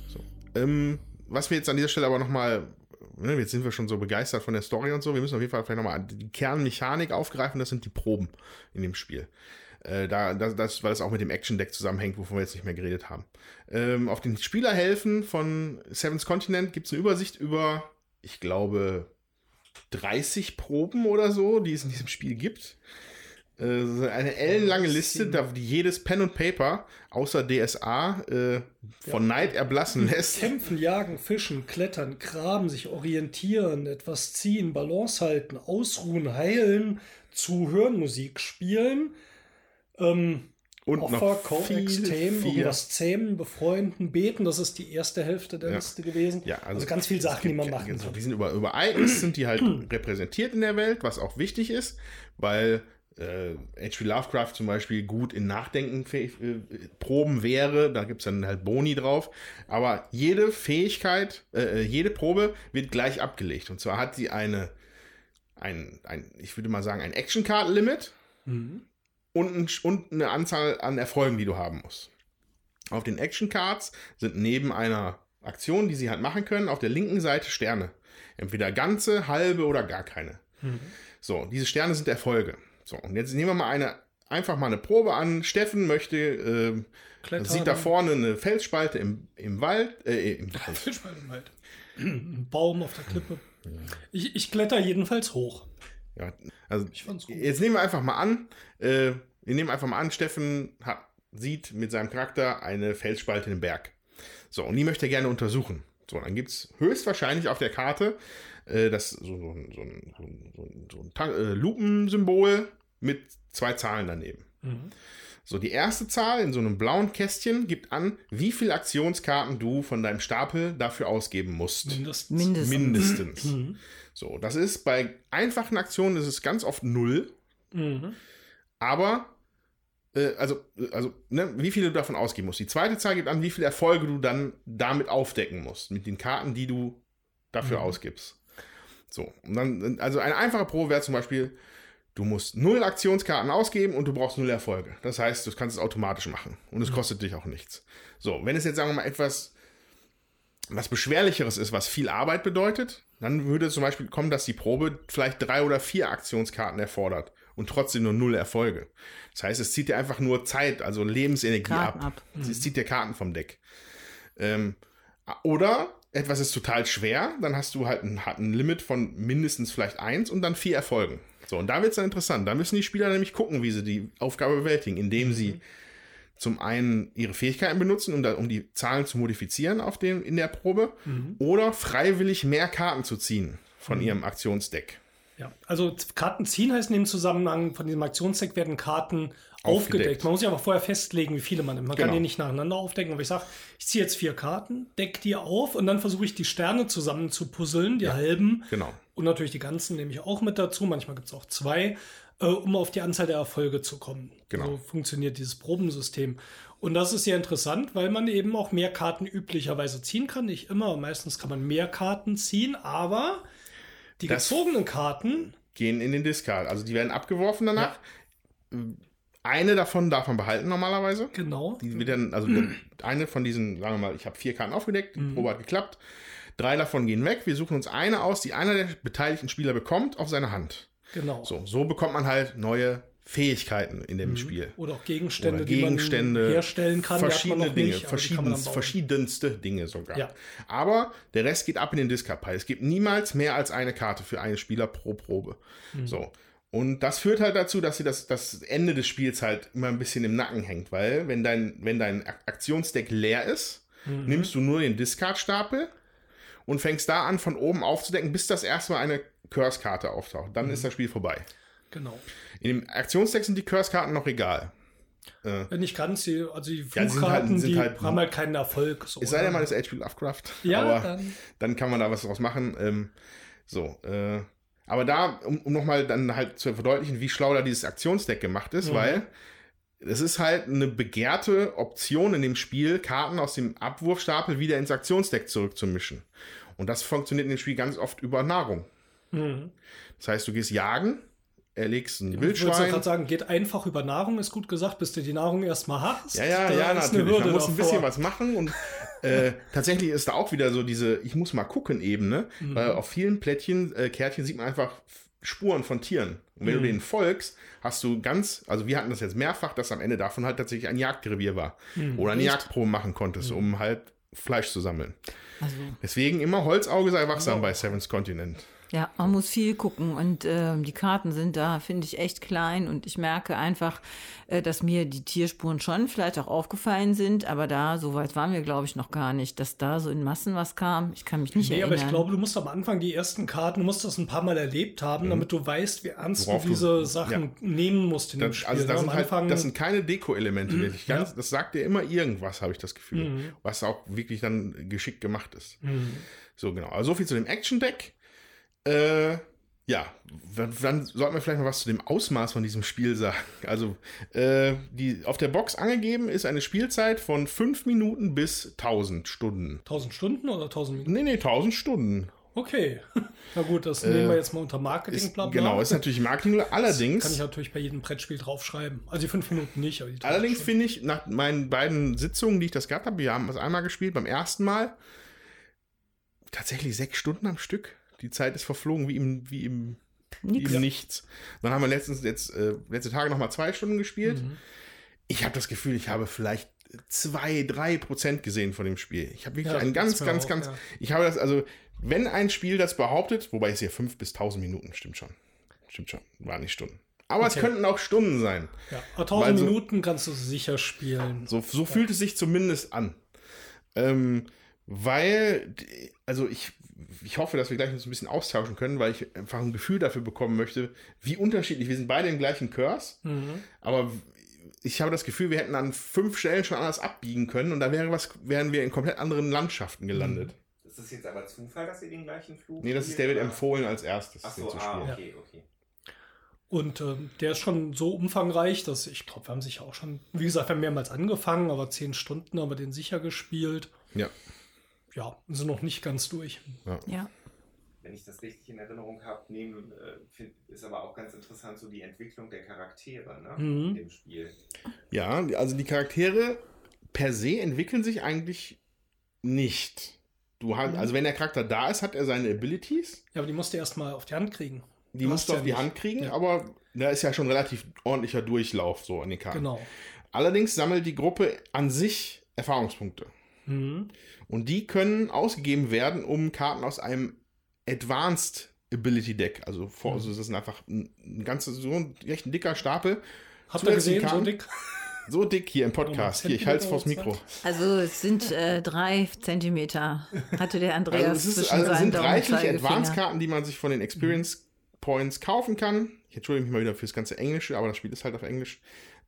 Ähm, was wir jetzt an dieser Stelle aber nochmal, ne, jetzt sind wir schon so begeistert von der Story und so, wir müssen auf jeden Fall vielleicht nochmal die Kernmechanik aufgreifen, das sind die Proben in dem Spiel. Äh, da, das, das, weil das auch mit dem Action-Deck zusammenhängt, wovon wir jetzt nicht mehr geredet haben. Ähm, auf den Spielerhelfen von Seven's Continent gibt es eine Übersicht über, ich glaube, 30 Proben oder so, die es in diesem Spiel gibt. Äh, eine ellenlange Liste, da, die jedes Pen und Paper außer DSA äh, von Neid erblassen lässt. Kämpfen, jagen, fischen, klettern, graben, sich orientieren, etwas ziehen, Balance halten, ausruhen, heilen, zuhören, Musik spielen, ähm, Und Co-Extrem, viel, viel. irgendwas zähmen, befreunden, beten. Das ist die erste Hälfte der Ja. Liste gewesen. Ja, also, ganz viele Sachen, die man machen also, kann. Die sind über, über Ereignisse sind die halt repräsentiert in der Welt, was auch wichtig ist, weil äh, H.P. Lovecraft zum Beispiel gut in Nachdenken äh, Proben wäre, da gibt es dann halt Boni drauf, aber jede Fähigkeit, äh, jede Probe wird gleich abgelegt und zwar hat sie eine, ein, ein ich würde mal sagen, ein Action-Card-Limit Mhm. Und, ein, und eine Anzahl an Erfolgen, die du haben musst. Auf den Action Cards sind neben einer Aktion, die sie halt machen können, auf der linken Seite Sterne. Entweder ganze, halbe oder gar keine. So, diese Sterne sind Erfolge. So, und jetzt nehmen wir mal eine, einfach mal eine Probe an. Steffen möchte, äh, Klettern. sieht da vorne eine Felsspalte im, im Wald, äh, im Wald. Fischbein im Wald. Ein Baum auf der Klippe. Ich, ich kletter jedenfalls hoch. Ja, also Ich fand's gut. jetzt nehmen wir einfach mal an, äh, wir nehmen einfach mal an, Steffen hat, sieht mit seinem Charakter eine Felsspalte im Berg. So, und die möchte er gerne untersuchen. So, dann gibt es höchstwahrscheinlich auf der Karte äh, das, so, so, ein- so, ein- so, ein- so, ein- so ein Ta- äh, Lupensymbol mit zwei Zahlen daneben. Mhm. So, die erste Zahl in so einem blauen Kästchen gibt an, wie viele Aktionskarten du von deinem Stapel dafür ausgeben musst. Mindestens. Mindestens. Mindestens. Mhm. So, das ist bei einfachen Aktionen ist es ganz oft null, Mhm. aber äh, also, also ne, wie viel du davon ausgeben musst. Die zweite Zahl gibt an, wie viele Erfolge du dann damit aufdecken musst, mit den Karten, die du dafür Mhm. ausgibst. So, und dann, also eine einfache Probe wäre zum Beispiel, du musst null Aktionskarten ausgeben und du brauchst null Erfolge. Das heißt, du kannst es automatisch machen und es kostet dich auch nichts. So, wenn es jetzt, sagen wir mal, etwas was beschwerlicheres ist, was viel Arbeit bedeutet, dann würde zum Beispiel kommen, dass die Probe vielleicht drei oder vier Aktionskarten erfordert und trotzdem nur null Erfolge. Das heißt, es zieht dir einfach nur Zeit, also Lebensenergie Karten ab. ab. Es zieht dir Karten vom Deck. Ähm, oder etwas ist total schwer, dann hast du halt ein, hat ein Limit von mindestens vielleicht eins und dann vier Erfolgen. So, und da wird es dann interessant. Da müssen die Spieler nämlich gucken, wie sie die Aufgabe bewältigen, indem sie zum einen ihre Fähigkeiten benutzen, um, da, um die Zahlen zu modifizieren auf dem, in der Probe, oder freiwillig mehr Karten zu ziehen von ihrem Aktionsdeck. Ja, also Karten ziehen heißt in dem Zusammenhang von diesem Aktionsdeck werden Karten aufgedeckt. Aufgedeckt. Man muss ja aber vorher festlegen, wie viele man nimmt. Man kann Genau. die nicht nacheinander aufdecken, aber ich sage, ich ziehe jetzt vier Karten, deck die auf und dann versuche ich die Sterne zusammen zu puzzeln, die halben. Genau. Und natürlich die ganzen nehme ich auch mit dazu. Manchmal gibt es auch zwei, äh, um auf die Anzahl der Erfolge zu kommen. Genau. So funktioniert dieses Probensystem. Und das ist sehr interessant, weil man eben auch mehr Karten üblicherweise ziehen kann. Nicht immer, meistens kann man mehr Karten ziehen, aber die Das- gezogenen Karten Gehen in den Discard. Also die werden abgeworfen danach. Eine davon darf man behalten normalerweise. Genau. Die wird dann, also eine von diesen, sagen wir mal, ich habe vier Karten aufgedeckt, die Probe hat geklappt. Drei davon gehen weg. Wir suchen uns eine aus, die einer der beteiligten Spieler bekommt auf seine Hand. Genau. So, so bekommt man halt neue Fähigkeiten in dem Spiel. Oder auch Gegenstände, Oder Gegenstände, die man herstellen kann. Verschiedene Dinge, nicht, verschiedenst, verschiedenste Dinge sogar. Ja. Aber der Rest geht ab in den Discard-Pile. Es gibt niemals mehr als eine Karte für einen Spieler pro Probe. Mhm. So. Und das führt halt dazu, dass sie das, das Ende des Spiels halt immer ein bisschen im Nacken hängt, weil wenn dein, wenn dein Ak- Aktionsdeck leer ist, Mhm. nimmst du nur den Discard-Stapel und fängst da an, von oben aufzudecken, bis das erstmal eine Curse-Karte auftaucht. Dann Mhm. ist das Spiel vorbei. Genau. In dem Aktionsdeck sind die Curse-Karten noch egal. Wenn nicht ganz, die, also die Ja, sie sind halt- Fluchkarten, die halt- haben halt keinen Erfolg. So, Es sei denn, man ist H.P. Lovecraft. Ja, aber dann- dann, kann man da was draus machen. Ähm, so, äh, aber da, um, um nochmal dann halt zu verdeutlichen, wie schlau da dieses Aktionsdeck gemacht ist, Mhm. weil es ist halt eine begehrte Option in dem Spiel, Karten aus dem Abwurfstapel wieder ins Aktionsdeck zurückzumischen. Und das funktioniert in dem Spiel ganz oft über Nahrung. Mhm. Das heißt, du gehst jagen, erlegst ein Ich wollte Wildschwein. gerade sagen, geht einfach über Nahrung, ist gut gesagt, bis du die Nahrung erstmal hast. Ja, ja, ja, ist natürlich. Man muss ein davor. bisschen was machen und äh, tatsächlich ist da auch wieder so diese Ich muss mal gucken Ebene, Mhm. weil auf vielen Plättchen, äh, Kärtchen sieht man einfach Spuren von Tieren. Und wenn Mhm. du denen folgst, hast du ganz, also wir hatten das jetzt mehrfach, dass am Ende davon halt tatsächlich ein Jagdrevier war. Mhm. Oder eine Jagdprobe machen konntest, um halt Fleisch zu sammeln. Also, Deswegen immer Holzauge sei wachsam bei Seven's Continent. Ja, man muss viel gucken und ähm, die Karten sind da, finde ich, echt klein und ich merke einfach, äh, dass mir die Tierspuren schon vielleicht auch aufgefallen sind, aber da, so weit waren wir, glaube ich, noch gar nicht, dass da so in Massen was kam. Ich kann mich nicht Nee, aber erinnern. ich glaube, du musst am Anfang die ersten Karten, du musst das ein paar Mal erlebt haben, damit du weißt, wie ernst Mhm. Worauf du du- diese Sachen ja. nehmen musst in dem Das, Spiel. also das ne? sind, am halt, Anfang, das sind keine Deko-Elemente, wirklich. Ganz, ja. Mhm. Das sagt dir immer irgendwas, habe ich das Gefühl. Was auch wirklich dann geschickt gemacht ist. So, genau. Also so viel zu dem Action-Deck. Äh, ja, dann, sollten wir vielleicht noch was zu dem Ausmaß von diesem Spiel sagen. Also, äh, die, auf der Box angegeben ist eine Spielzeit von 5 Minuten bis 1000 Stunden. 1000 Stunden oder 1000 Minuten? Nee, nee, 1000 Stunden. Okay. Na gut, das nehmen wir jetzt mal unter Marketing. Äh, Ist, bla, bla. genau, ist natürlich Marketing. Allerdings. Kann ich natürlich bei jedem Brettspiel draufschreiben. Also die fünf Minuten nicht. Aber die 1000 Allerdings finde ich, nach meinen beiden Sitzungen, die ich das gehabt habe, wir haben es einmal gespielt, beim ersten Mal, tatsächlich sechs Stunden am Stück. Die Zeit ist verflogen wie im, wie im, wie im Nichts. Dann haben wir letztens, jetzt, äh, letzte Tage nochmal zwei Stunden gespielt. Mhm. Ich habe das Gefühl, ich habe vielleicht zwei, drei Prozent gesehen von dem Spiel. Ich habe wirklich Ja, ein ganz, ganz, auch, ganz, ja. ich habe das, also, wenn ein Spiel das behauptet, wobei es hier fünf bis tausend Minuten, stimmt schon. Stimmt schon, waren nicht Stunden. Aber es Okay. könnten auch Stunden sein. Ja, aber 1000 Weil so- Minuten kannst du sicher spielen. So, so fühlt es sich zumindest an. Ähm, weil, also ich, ich hoffe, dass wir gleich uns ein bisschen austauschen können, weil ich einfach ein Gefühl dafür bekommen möchte, wie unterschiedlich. Wir sind beide im gleichen Curse, Mhm. aber ich habe das Gefühl, wir hätten an fünf Stellen schon anders abbiegen können und da wäre was, wären wir in komplett anderen Landschaften gelandet. Ist das jetzt aber Zufall, dass ihr den gleichen Flug Nee, das ist David oder? empfohlen als erstes. Ach so, zu ah, spielen. okay, okay. Und äh, der ist schon so umfangreich, dass ich glaube, wir haben sich auch schon, wie gesagt, wir haben mehrmals angefangen, aber zehn Stunden haben wir den sicher gespielt. Ja. Ja, sind noch nicht ganz durch. Ja. Wenn ich das richtig in Erinnerung habe, nehmen, äh, ist aber auch ganz interessant so die Entwicklung der Charaktere ne, Mhm. in dem Spiel. Ja, also die Charaktere per se entwickeln sich eigentlich nicht. Du hast, also wenn der Charakter da ist, hat er seine Abilities. Ja, aber die musst du erst mal auf die Hand kriegen. Die Du musst du ja auf die nicht. Hand kriegen, Ja. aber da ist ja schon relativ ordentlicher Durchlauf so an den Karten. Genau. Allerdings sammelt die Gruppe an sich Erfahrungspunkte. Mhm. Und die können ausgegeben werden, um Karten aus einem Advanced Ability Deck, also, vor, Mhm. also das ist einfach ein, ein ganzes, so ein recht ein dicker Stapel. Habt ihr gesehen, so Karten? dick? So dick hier im Podcast. Hier, ich halte es vors Mikro. Also es sind äh, drei Zentimeter, hatte der Andreas Also es, ist, also es sind reichlich. Advanced-Karten, die man sich von den Experience Points kaufen kann. Ich entschuldige mich mal wieder fürs ganze Englische, aber das Spiel ist halt auf Englisch.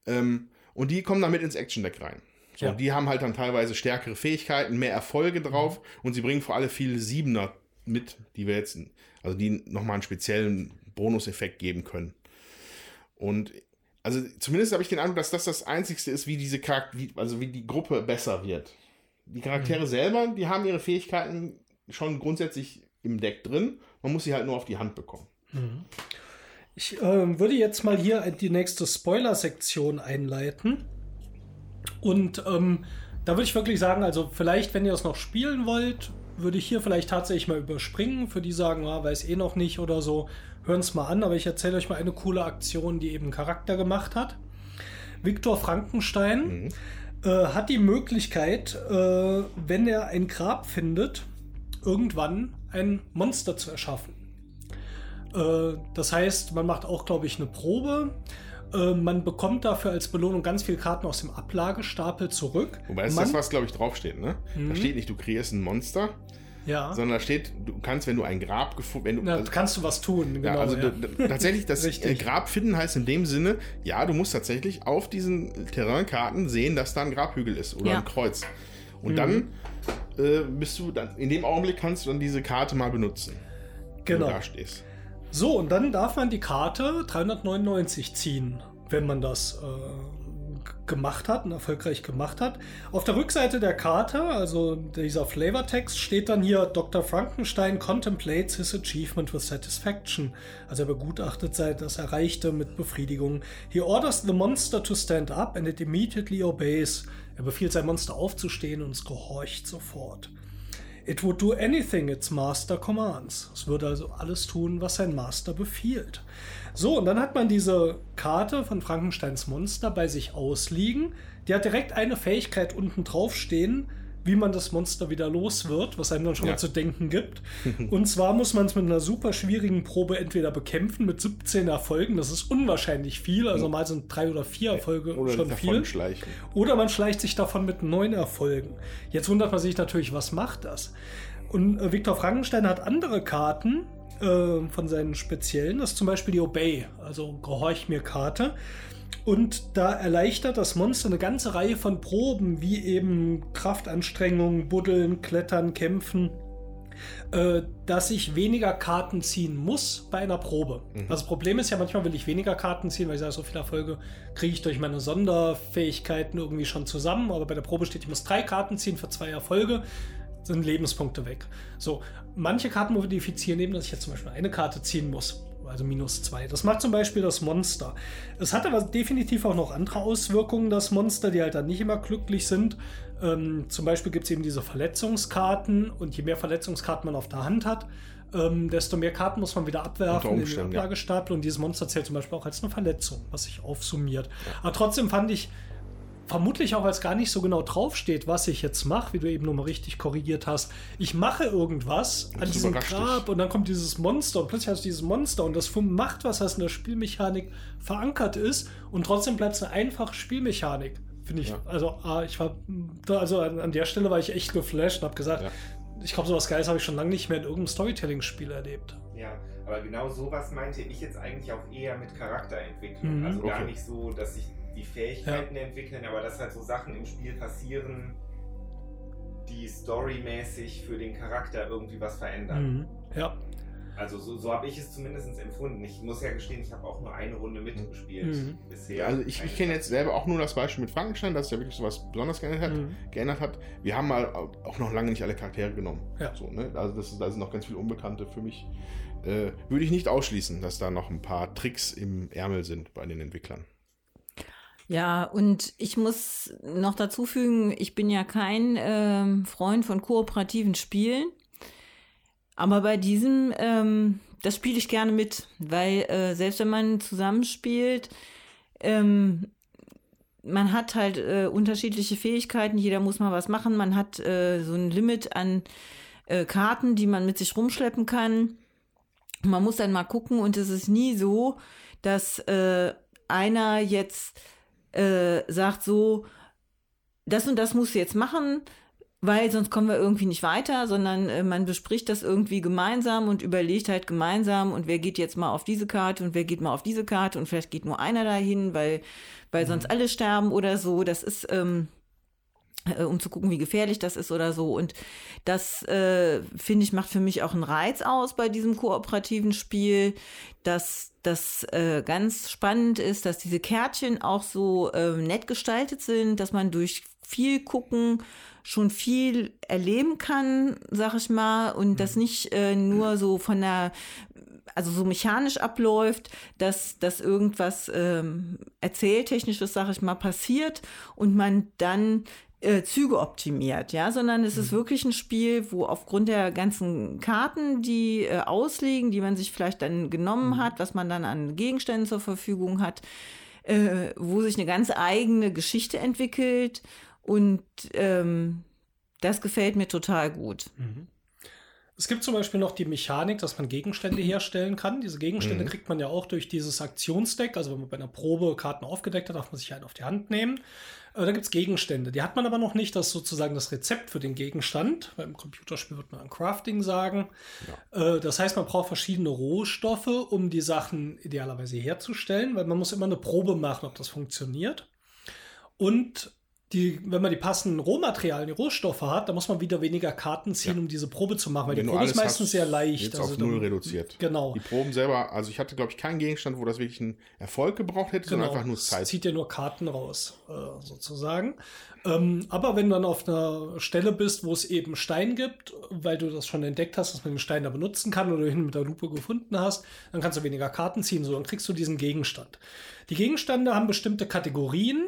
Ähm, und die kommen damit ins Action-Deck rein. So, Ja. Die haben halt dann teilweise stärkere Fähigkeiten, mehr Erfolge drauf Mhm. und sie bringen vor allem viele Siebener mit, die wir jetzt, also die nochmal einen speziellen Bonuseffekt geben können. Und also zumindest habe ich den Eindruck, dass das das Einzigste ist, wie diese Charakter, also wie die Gruppe besser wird. Die Charaktere Mhm. selber, die haben ihre Fähigkeiten schon grundsätzlich im Deck drin. Man muss sie halt nur auf die Hand bekommen. Ich ähm, würde jetzt mal hier die nächste Spoiler-Sektion einleiten. Und ähm, da würde ich wirklich sagen, also vielleicht, wenn ihr das noch spielen wollt, würde ich hier vielleicht tatsächlich mal überspringen. Für die sagen, ah, weiß eh noch nicht oder so, hören es mal an. Aber ich erzähle euch mal eine coole Aktion, die eben Charakter gemacht hat. Viktor Frankenstein äh, hat die Möglichkeit, äh, wenn er ein Grab findet, irgendwann ein Monster zu erschaffen. Äh, das heißt, man macht auch, glaube ich, eine Probe. Äh, man bekommt dafür als Belohnung ganz viele Karten aus dem Ablagestapel zurück. Wobei das ist man, das, was, glaube ich, draufsteht, ne? Mhm. Da steht nicht, du kreierst ein Monster, ja, sondern da steht, du kannst, wenn du ein Grab gefunden, wenn du, Na, also, kannst du was tun. Genau, ja, also ja. tatsächlich, das äh. Grab finden heißt in dem Sinne, ja, du musst tatsächlich auf diesen Terrainkarten sehen, dass da ein Grabhügel ist oder Ja. ein Kreuz. Und Mhm. dann äh, bist du, dann, in dem Augenblick kannst du dann diese Karte mal benutzen, wenn genau. du da stehst. So, und dann darf man die Karte 399 ziehen, wenn man das äh, gemacht hat und erfolgreich gemacht hat. Auf der Rückseite der Karte, also dieser Flavortext, steht dann hier Dr. Frankenstein contemplates his achievement with satisfaction. Also er begutachtet sein das Erreichte mit Befriedigung. He orders the monster to stand up and it immediately obeys. Er befiehlt sein Monster aufzustehen und es gehorcht sofort. It would do anything its master commands. Es würde also alles tun, was sein Master befiehlt. So, und dann hat man diese Karte von Frankensteins Monster bei sich ausliegen. Die hat direkt eine Fähigkeit unten drauf stehen, wie man das Monster wieder los wird, was einem dann schon Ja. mal zu denken gibt. Und zwar muss man es mit einer super schwierigen Probe entweder bekämpfen mit 17 Erfolgen, das ist unwahrscheinlich viel, also mal sind drei oder vier Erfolge Oder schon viel. schleichen. Oder man schleicht sich davon mit neun Erfolgen. Jetzt wundert man sich natürlich, was macht das? Und äh, Viktor Frankenstein hat andere Karten äh, von seinen speziellen. Das ist zum Beispiel die Obey, also Gehorch mir Karte. Und da erleichtert das Monster eine ganze Reihe von Proben, wie eben Kraftanstrengungen, Buddeln, Klettern, Kämpfen, äh, dass ich weniger Karten ziehen muss bei einer Probe. Also das Problem ist ja, manchmal will ich weniger Karten ziehen, weil ich sage, so viele Erfolge kriege ich durch meine Sonderfähigkeiten irgendwie schon zusammen. Aber bei der Probe steht, ich muss drei Karten ziehen für zwei Erfolge, sind Lebenspunkte weg. So, manche Karten modifizieren eben, dass ich jetzt zum Beispiel eine Karte ziehen muss. Also minus zwei. Das macht zum Beispiel das Monster. Es hat aber definitiv auch noch andere Auswirkungen, das Monster, die halt dann nicht immer glücklich sind. Ähm, zum Beispiel gibt es eben diese Verletzungskarten und je mehr Verletzungskarten man auf der Hand hat, ähm, desto mehr Karten muss man wieder abwerfen in den Umständen, ja. Ablagestapel und dieses Monster zählt zum Beispiel auch als eine Verletzung, was sich aufsummiert. Aber trotzdem fand ich, vermutlich auch, weil es gar nicht so genau draufsteht, was ich jetzt mache, wie du eben nochmal richtig korrigiert hast. Ich mache irgendwas an diesem Grab dich. und dann kommt dieses Monster und plötzlich hast du dieses Monster und das macht was, was in der Spielmechanik verankert ist und trotzdem bleibt es eine einfache Spielmechanik. Finde ich, Ja. also ah, ich war, da- also an, an der Stelle war ich echt geflasht und habe gesagt, Ja. ich glaube, sowas Geiles habe ich schon lange nicht mehr in irgendeinem Storytelling-Spiel erlebt. Ja, aber genau sowas meinte ich jetzt eigentlich auch eher mit Charakterentwicklung. Mhm. Also gar Okay. nicht so, dass sich die Fähigkeiten entwickeln, aber dass halt so Sachen im Spiel passieren, die storymäßig für den Charakter irgendwie was verändern. Mhm. Ja. Also so, so habe ich es zumindest empfunden. Ich muss ja gestehen, ich habe auch nur eine Runde mitgespielt Mhm. bisher. Also ich, ich kenne jetzt selber auch nur das Beispiel mit Frankenstein, dass es ja wirklich so was besonders geändert hat. Mhm. Geändert hat. Wir haben mal auch noch lange nicht alle Charaktere genommen. Ja. So, ne? Also das ist, da sind noch ganz viele Unbekannte für mich. Äh, würde ich nicht ausschließen, dass da noch ein paar Tricks im Ärmel sind bei den Entwicklern. Ja, und ich muss noch dazu fügen, ich bin ja kein ähm, Freund von kooperativen Spielen. Aber bei diesem, ähm, das spiele ich gerne mit, weil äh, selbst wenn man zusammenspielt, ähm, man hat halt äh, unterschiedliche Fähigkeiten, jeder muss mal was machen, man hat äh, so ein Limit an äh, Karten, die man mit sich rumschleppen kann. Man muss dann mal gucken und es ist nie so, dass äh, einer jetzt äh, sagt so, das und das musst du jetzt machen, weil sonst kommen wir irgendwie nicht weiter, sondern äh, man bespricht das irgendwie gemeinsam und überlegt halt gemeinsam und wer geht jetzt mal auf diese Karte und wer geht mal auf diese Karte und vielleicht geht nur einer dahin, weil, weil sonst alle sterben oder so. Das ist, ähm, äh, um zu gucken, wie gefährlich das ist oder so. Und das, äh, finde ich, macht für mich auch einen Reiz aus bei diesem kooperativen Spiel, dass das äh, ganz spannend ist, dass diese Kärtchen auch so äh, nett gestaltet sind, dass man durch viel gucken schon viel erleben kann, sag ich mal, und das nicht äh, nur so von der also so mechanisch abläuft, dass, dass irgendwas ähm, erzähltechnisches, sag ich mal, passiert und man dann äh, Züge optimiert, ja, sondern es ist wirklich ein Spiel, wo aufgrund der ganzen Karten, die äh, ausliegen, die man sich vielleicht dann genommen hat, was man dann an Gegenständen zur Verfügung hat, äh, wo sich eine ganz eigene Geschichte entwickelt und ähm, das gefällt mir total gut. Es gibt zum Beispiel noch die Mechanik, dass man Gegenstände herstellen kann. Diese Gegenstände Mhm. kriegt man ja auch durch dieses Aktionsdeck. Also wenn man bei einer Probe Karten aufgedeckt hat, darf man sich einen auf die Hand nehmen. Da gibt es Gegenstände. Die hat man aber noch nicht. Das ist sozusagen das Rezept für den Gegenstand. Beim Computerspiel wird man ein Crafting sagen. Äh, das heißt, man braucht verschiedene Rohstoffe, um die Sachen idealerweise herzustellen, weil man muss immer eine Probe machen, ob das funktioniert. Und die, wenn man die passenden Rohmaterialien, die Rohstoffe hat, dann muss man wieder weniger Karten ziehen, Ja. um diese Probe zu machen, weil Wenn die Probe ist meistens hast, sehr leicht. Jetzt also auf null reduziert. Genau. Die Proben selber, also ich hatte, glaube ich, keinen Gegenstand, wo das wirklich einen Erfolg gebraucht hätte, sondern einfach nur Es Zeit. zieht ja nur Karten raus, äh, sozusagen. Ähm, aber wenn du dann auf einer Stelle bist, wo es eben Stein gibt, weil du das schon entdeckt hast, dass man den Stein da benutzen kann oder hin mit der Lupe gefunden hast, dann kannst du weniger Karten ziehen, so dann kriegst du diesen Gegenstand. Die Gegenstände haben bestimmte Kategorien,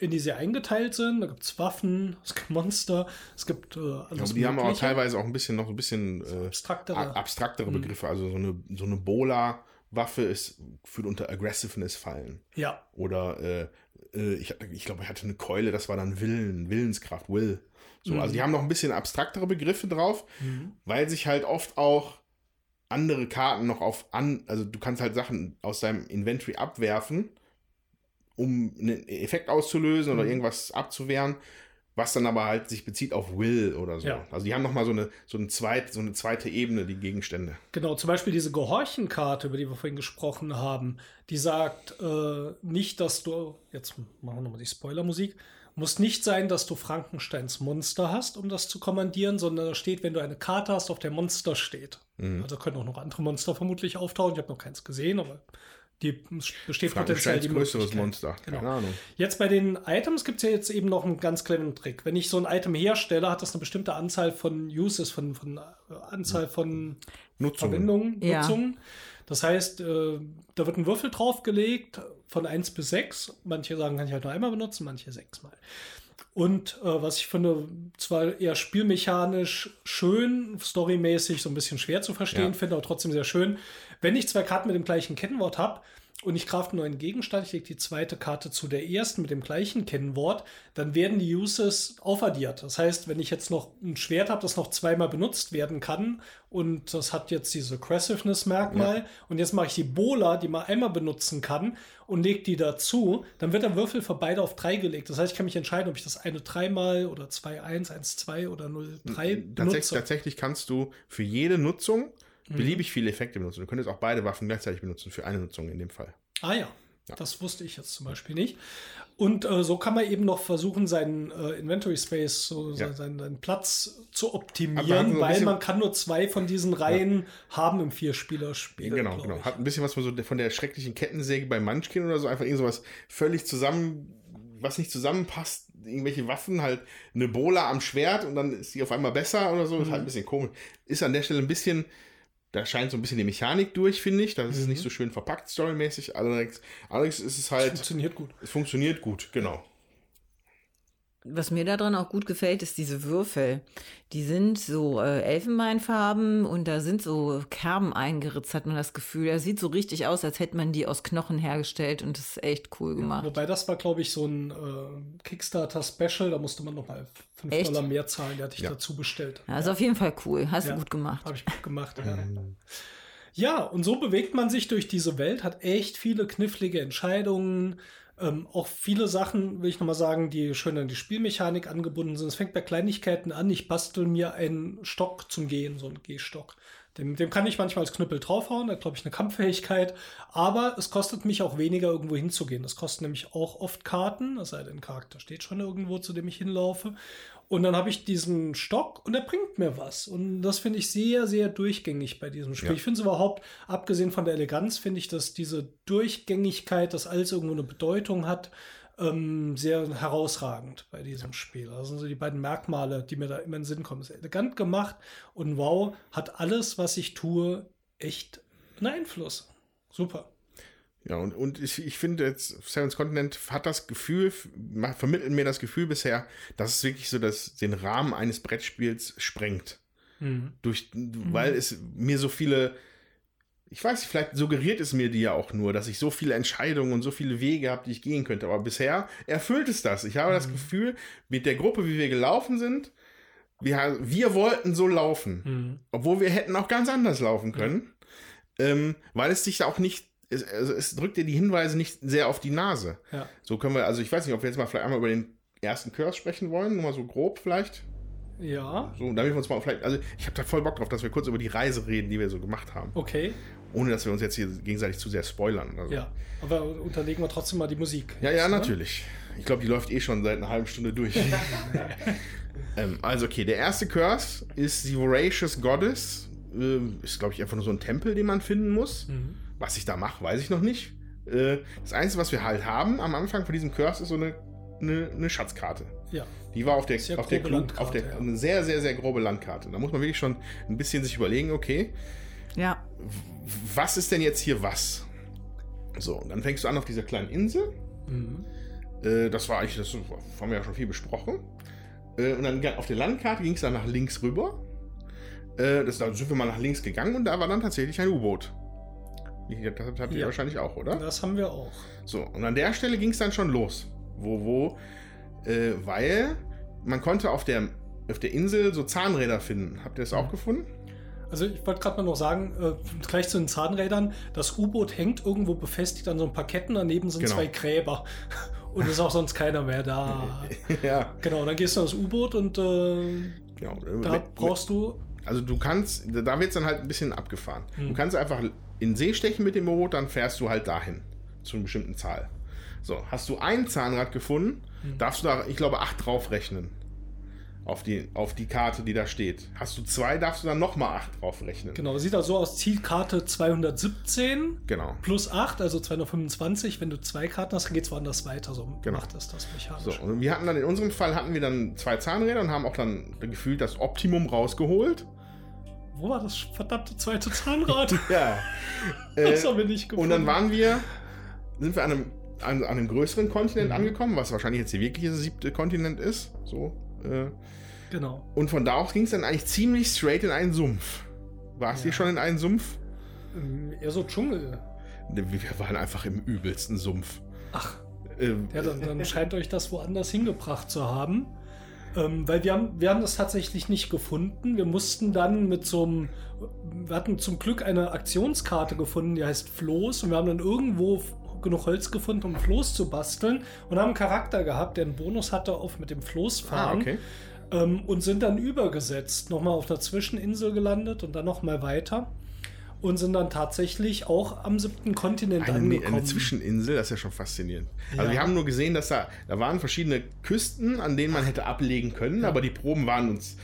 in die sie eingeteilt sind. Da gibt es Waffen, es gibt Monster, es gibt äh, Ja, alles aber die haben aber Mögliche. teilweise auch ein bisschen noch ein bisschen äh, abstraktere. a- abstraktere Begriffe. Also so eine, so eine Bola-Waffe ist, würde unter Aggressiveness fallen. Ja, Oder äh, äh, ich, ich glaube, er hatte eine Keule, das war dann Willen, Willenskraft, Will. So, Also die haben noch ein bisschen abstraktere Begriffe drauf, weil sich halt oft auch andere Karten noch auf an, also du kannst halt Sachen aus deinem Inventory abwerfen, um einen Effekt auszulösen oder irgendwas abzuwehren, was dann aber halt sich bezieht auf Will oder so. Ja. Also die haben noch mal so eine so eine zweite so eine zweite Ebene die Gegenstände. Genau, zum Beispiel diese Gehorchenkarte, über die wir vorhin gesprochen haben, die sagt äh, nicht, dass du, jetzt machen wir nochmal die Spoilermusik, muss nicht sein, dass du Frankensteins Monster hast, um das zu kommandieren, sondern da steht, wenn du eine Karte hast, auf der Monster steht. Mhm. Also können auch noch andere Monster vermutlich auftauchen. Ich habe noch keins gesehen, aber die besteht potenziell die größeres. Monster. Genau. Keine Ahnung. Jetzt bei den Items gibt es ja jetzt eben noch einen ganz cleveren Trick. Wenn ich so ein Item herstelle, hat das eine bestimmte Anzahl von Uses, von, von äh, Anzahl von Nutzung. Verwendungen, Ja. Nutzungen. Das heißt, äh, da wird ein Würfel draufgelegt von 1 bis 6. Manche sagen, kann ich halt nur einmal benutzen, manche sechsmal. Und äh, was ich finde, zwar eher spielmechanisch schön, storymäßig so ein bisschen schwer zu verstehen Ja. finde, aber trotzdem sehr schön. Wenn ich zwei Karten mit dem gleichen Kennwort habe und ich kraft einen neuen Gegenstand, ich lege die zweite Karte zu der ersten mit dem gleichen Kennwort, dann werden die Uses aufaddiert. Das heißt, wenn ich jetzt noch ein Schwert habe, das noch zweimal benutzt werden kann und das hat jetzt diese Aggressiveness-Merkmal und jetzt mache ich die Bola, die man einmal benutzen kann und lege die dazu, dann wird der Würfel für beide auf drei gelegt. Das heißt, ich kann mich entscheiden, ob ich das eine dreimal oder zwei eins, eins zwei oder 0 drei Tatsächlich, benutze. tatsächlich kannst du für jede Nutzung beliebig viele Effekte benutzen. Du könntest auch beide Waffen gleichzeitig benutzen für eine Nutzung in dem Fall. Ah ja. Das wusste ich jetzt zum Beispiel nicht. Und äh, so kann man eben noch versuchen, seinen äh, Inventory Space, so Ja. seinen, seinen Platz zu optimieren, so weil man kann nur zwei von diesen Reihen haben im Vierspielerspiel. Genau, genau. ich. Hat ein bisschen was von, so, von der schrecklichen Kettensäge bei Munchkin oder so. Einfach irgend sowas völlig zusammen, was nicht zusammenpasst. Irgendwelche Waffen, halt eine Bola am Schwert und dann ist die auf einmal besser oder so. Ist Mhm. halt ein bisschen komisch. Ist an der Stelle ein bisschen, da scheint so ein bisschen die Mechanik durch, finde ich. Das ist Mhm. nicht so schön verpackt, storymäßig. Allerdings, allerdings ist es halt, Funktioniert gut. es funktioniert gut, genau. Was mir daran auch gut gefällt, ist diese Würfel. Die sind so äh, Elfenbeinfarben und da sind so Kerben eingeritzt, hat man das Gefühl. Er sieht so richtig aus, als hätte man die aus Knochen hergestellt und das ist echt cool gemacht. Wobei das war, glaube ich, so ein äh, Kickstarter-Special, da musste man nochmal 5 Echt? Dollar mehr zahlen, der hatte ich Ja. dazu bestellt. Ja, ist auf jeden Fall cool. Hast Ja. du gut gemacht. Habe ich gut gemacht. Ja. ja, und so bewegt man sich durch diese Welt, hat echt viele knifflige Entscheidungen. Ähm, auch viele Sachen, will ich nochmal sagen, die schön an die Spielmechanik angebunden sind. Es fängt bei Kleinigkeiten an. Ich bastel mir einen Stock zum Gehen, so einen Gehstock. Dem, dem kann ich manchmal als Knüppel draufhauen, da glaube ich eine Kampffähigkeit. Aber es kostet mich auch weniger, irgendwo hinzugehen. Das kostet nämlich auch oft Karten, es sei denn, Charakter steht schon irgendwo, zu dem ich hinlaufe. Und dann habe ich diesen Stock und der bringt mir was. Und das finde ich sehr, sehr durchgängig bei diesem Spiel. Ja. Ich finde es überhaupt, abgesehen von der Eleganz, finde ich, dass diese Durchgängigkeit, dass alles irgendwo eine Bedeutung hat, ähm, sehr herausragend bei diesem Spiel. Das sind so die beiden Merkmale, die mir da immer in den Sinn kommen. Es ist elegant gemacht und wow, hat alles, was ich tue, echt einen Einfluss. Super. Ja, und, und ich, ich finde jetzt, Seven's Continent hat das Gefühl, vermittelt mir das Gefühl bisher, dass es wirklich so das, den Rahmen eines Brettspiels sprengt. Durch, weil es mir so viele, ich weiß nicht, vielleicht suggeriert es mir die ja auch nur, dass ich so viele Entscheidungen und so viele Wege habe, die ich gehen könnte. Aber bisher erfüllt es das. Ich habe das Gefühl, mit der Gruppe, wie wir gelaufen sind, wir, wir wollten so laufen. Obwohl wir hätten auch ganz anders laufen können. Ähm, weil es sich auch nicht, es, also es drückt dir die Hinweise nicht sehr auf die Nase. Ja. So können wir, also ich weiß nicht, ob wir jetzt mal vielleicht einmal über den ersten Curse sprechen wollen, nur mal so grob vielleicht. Ja, So, damit wir uns mal vielleicht, also ich habe da voll Bock drauf, dass wir kurz über die Reise reden, die wir so gemacht haben. okay. Ohne dass wir uns jetzt hier gegenseitig zu sehr spoilern. Also. Ja. Aber unterlegen wir trotzdem mal die Musik. Ja, ja, Ne? natürlich. Ich glaube, die läuft eh schon seit einer halben Stunde durch. ähm, also, okay, der erste Curse ist die Voracious Goddess. Ähm, ist, glaube ich, einfach nur so ein Tempel, den man finden muss. Mhm. Was ich da mache, weiß ich noch nicht. Äh, das Einzige, was wir halt haben am Anfang von diesem Curse, ist so eine, eine, eine Schatzkarte. Ja. Die war auf der, Sehr auf der, grobe Klug- Landkarte, auf der ja. eine sehr, sehr, sehr grobe Landkarte. Da muss man wirklich schon ein bisschen sich überlegen, okay, Ja. was ist denn jetzt hier was? So, und dann fängst du an auf dieser kleinen Insel. Mhm. Äh, das war eigentlich, das haben wir ja schon viel besprochen. Äh, und dann auf der Landkarte ging es dann nach links rüber. Äh, das, da sind wir mal nach links gegangen und da war dann tatsächlich ein U-Boot. Das habt ihr Ja. wahrscheinlich auch, oder? Das haben wir auch. So, und an der Stelle ging es dann schon los. Wo, wo, äh, weil man konnte auf der, auf der Insel so Zahnräder finden. Habt ihr das auch gefunden? Also ich wollte gerade mal noch sagen, äh, gleich zu den Zahnrädern, das U-Boot hängt irgendwo befestigt an so ein paar Ketten, daneben sind Genau. zwei Gräber. Und es ist auch sonst keiner mehr da. ja. genau, dann gehst du ans U-Boot und äh, Genau. da brauchst du. Also du kannst, da wird es dann halt ein bisschen abgefahren. Hm. Du kannst einfach in See stechen mit dem Boot, dann fährst du halt dahin. Zu einer bestimmten Zahl. So, hast du ein Zahnrad gefunden, Hm. darfst du da, ich glaube, acht draufrechnen. Auf die, auf die Karte, die da steht. Hast du zwei, darfst du dann nochmal acht draufrechnen. Genau, sieht also aus, Zielkarte 217 Genau. plus 8, also 225. Wenn du zwei Karten hast, dann geht es woanders weiter. So Genau. macht das das mechanisch. So, und wir hatten dann in unserem Fall hatten wir dann zwei Zahnräder und haben auch dann gefühlt das Optimum rausgeholt. Wo war das verdammte zweite Zahnrad? Ja. das Äh, haben wir nicht gefunden. Und dann waren wir, sind wir an einem, an, an einem größeren Mhm. Kontinent angekommen, was wahrscheinlich jetzt der wirkliche siebte Kontinent ist. So. Äh, Genau. und von da aus ging es dann eigentlich ziemlich straight in einen Sumpf. Warst du Ja. schon in einen Sumpf? Ähm, Eher so Dschungel. Ne, Wir waren einfach im übelsten Sumpf. Ach, Ähm, Ja, dann, dann scheint euch das woanders hingebracht zu haben. Ähm, weil wir haben, wir haben das tatsächlich nicht gefunden. Wir mussten dann mit so einem, wir hatten zum Glück eine Aktionskarte gefunden, die heißt Floß. Und wir haben dann irgendwo genug Holz gefunden, um Floß zu basteln. Und haben einen Charakter gehabt, der einen Bonus hatte auf mit dem Floß ah, fahren. okay. Ähm, und sind dann übergesetzt, nochmal auf einer Zwischeninsel gelandet und dann nochmal weiter. Und sind dann tatsächlich auch am siebten Kontinent Eine, angekommen. eine Zwischeninsel, das ist ja schon faszinierend. Also Ja. wir haben nur gesehen, dass da, da waren verschiedene Küsten, an denen man hätte ablegen können, aber die Proben waren uns.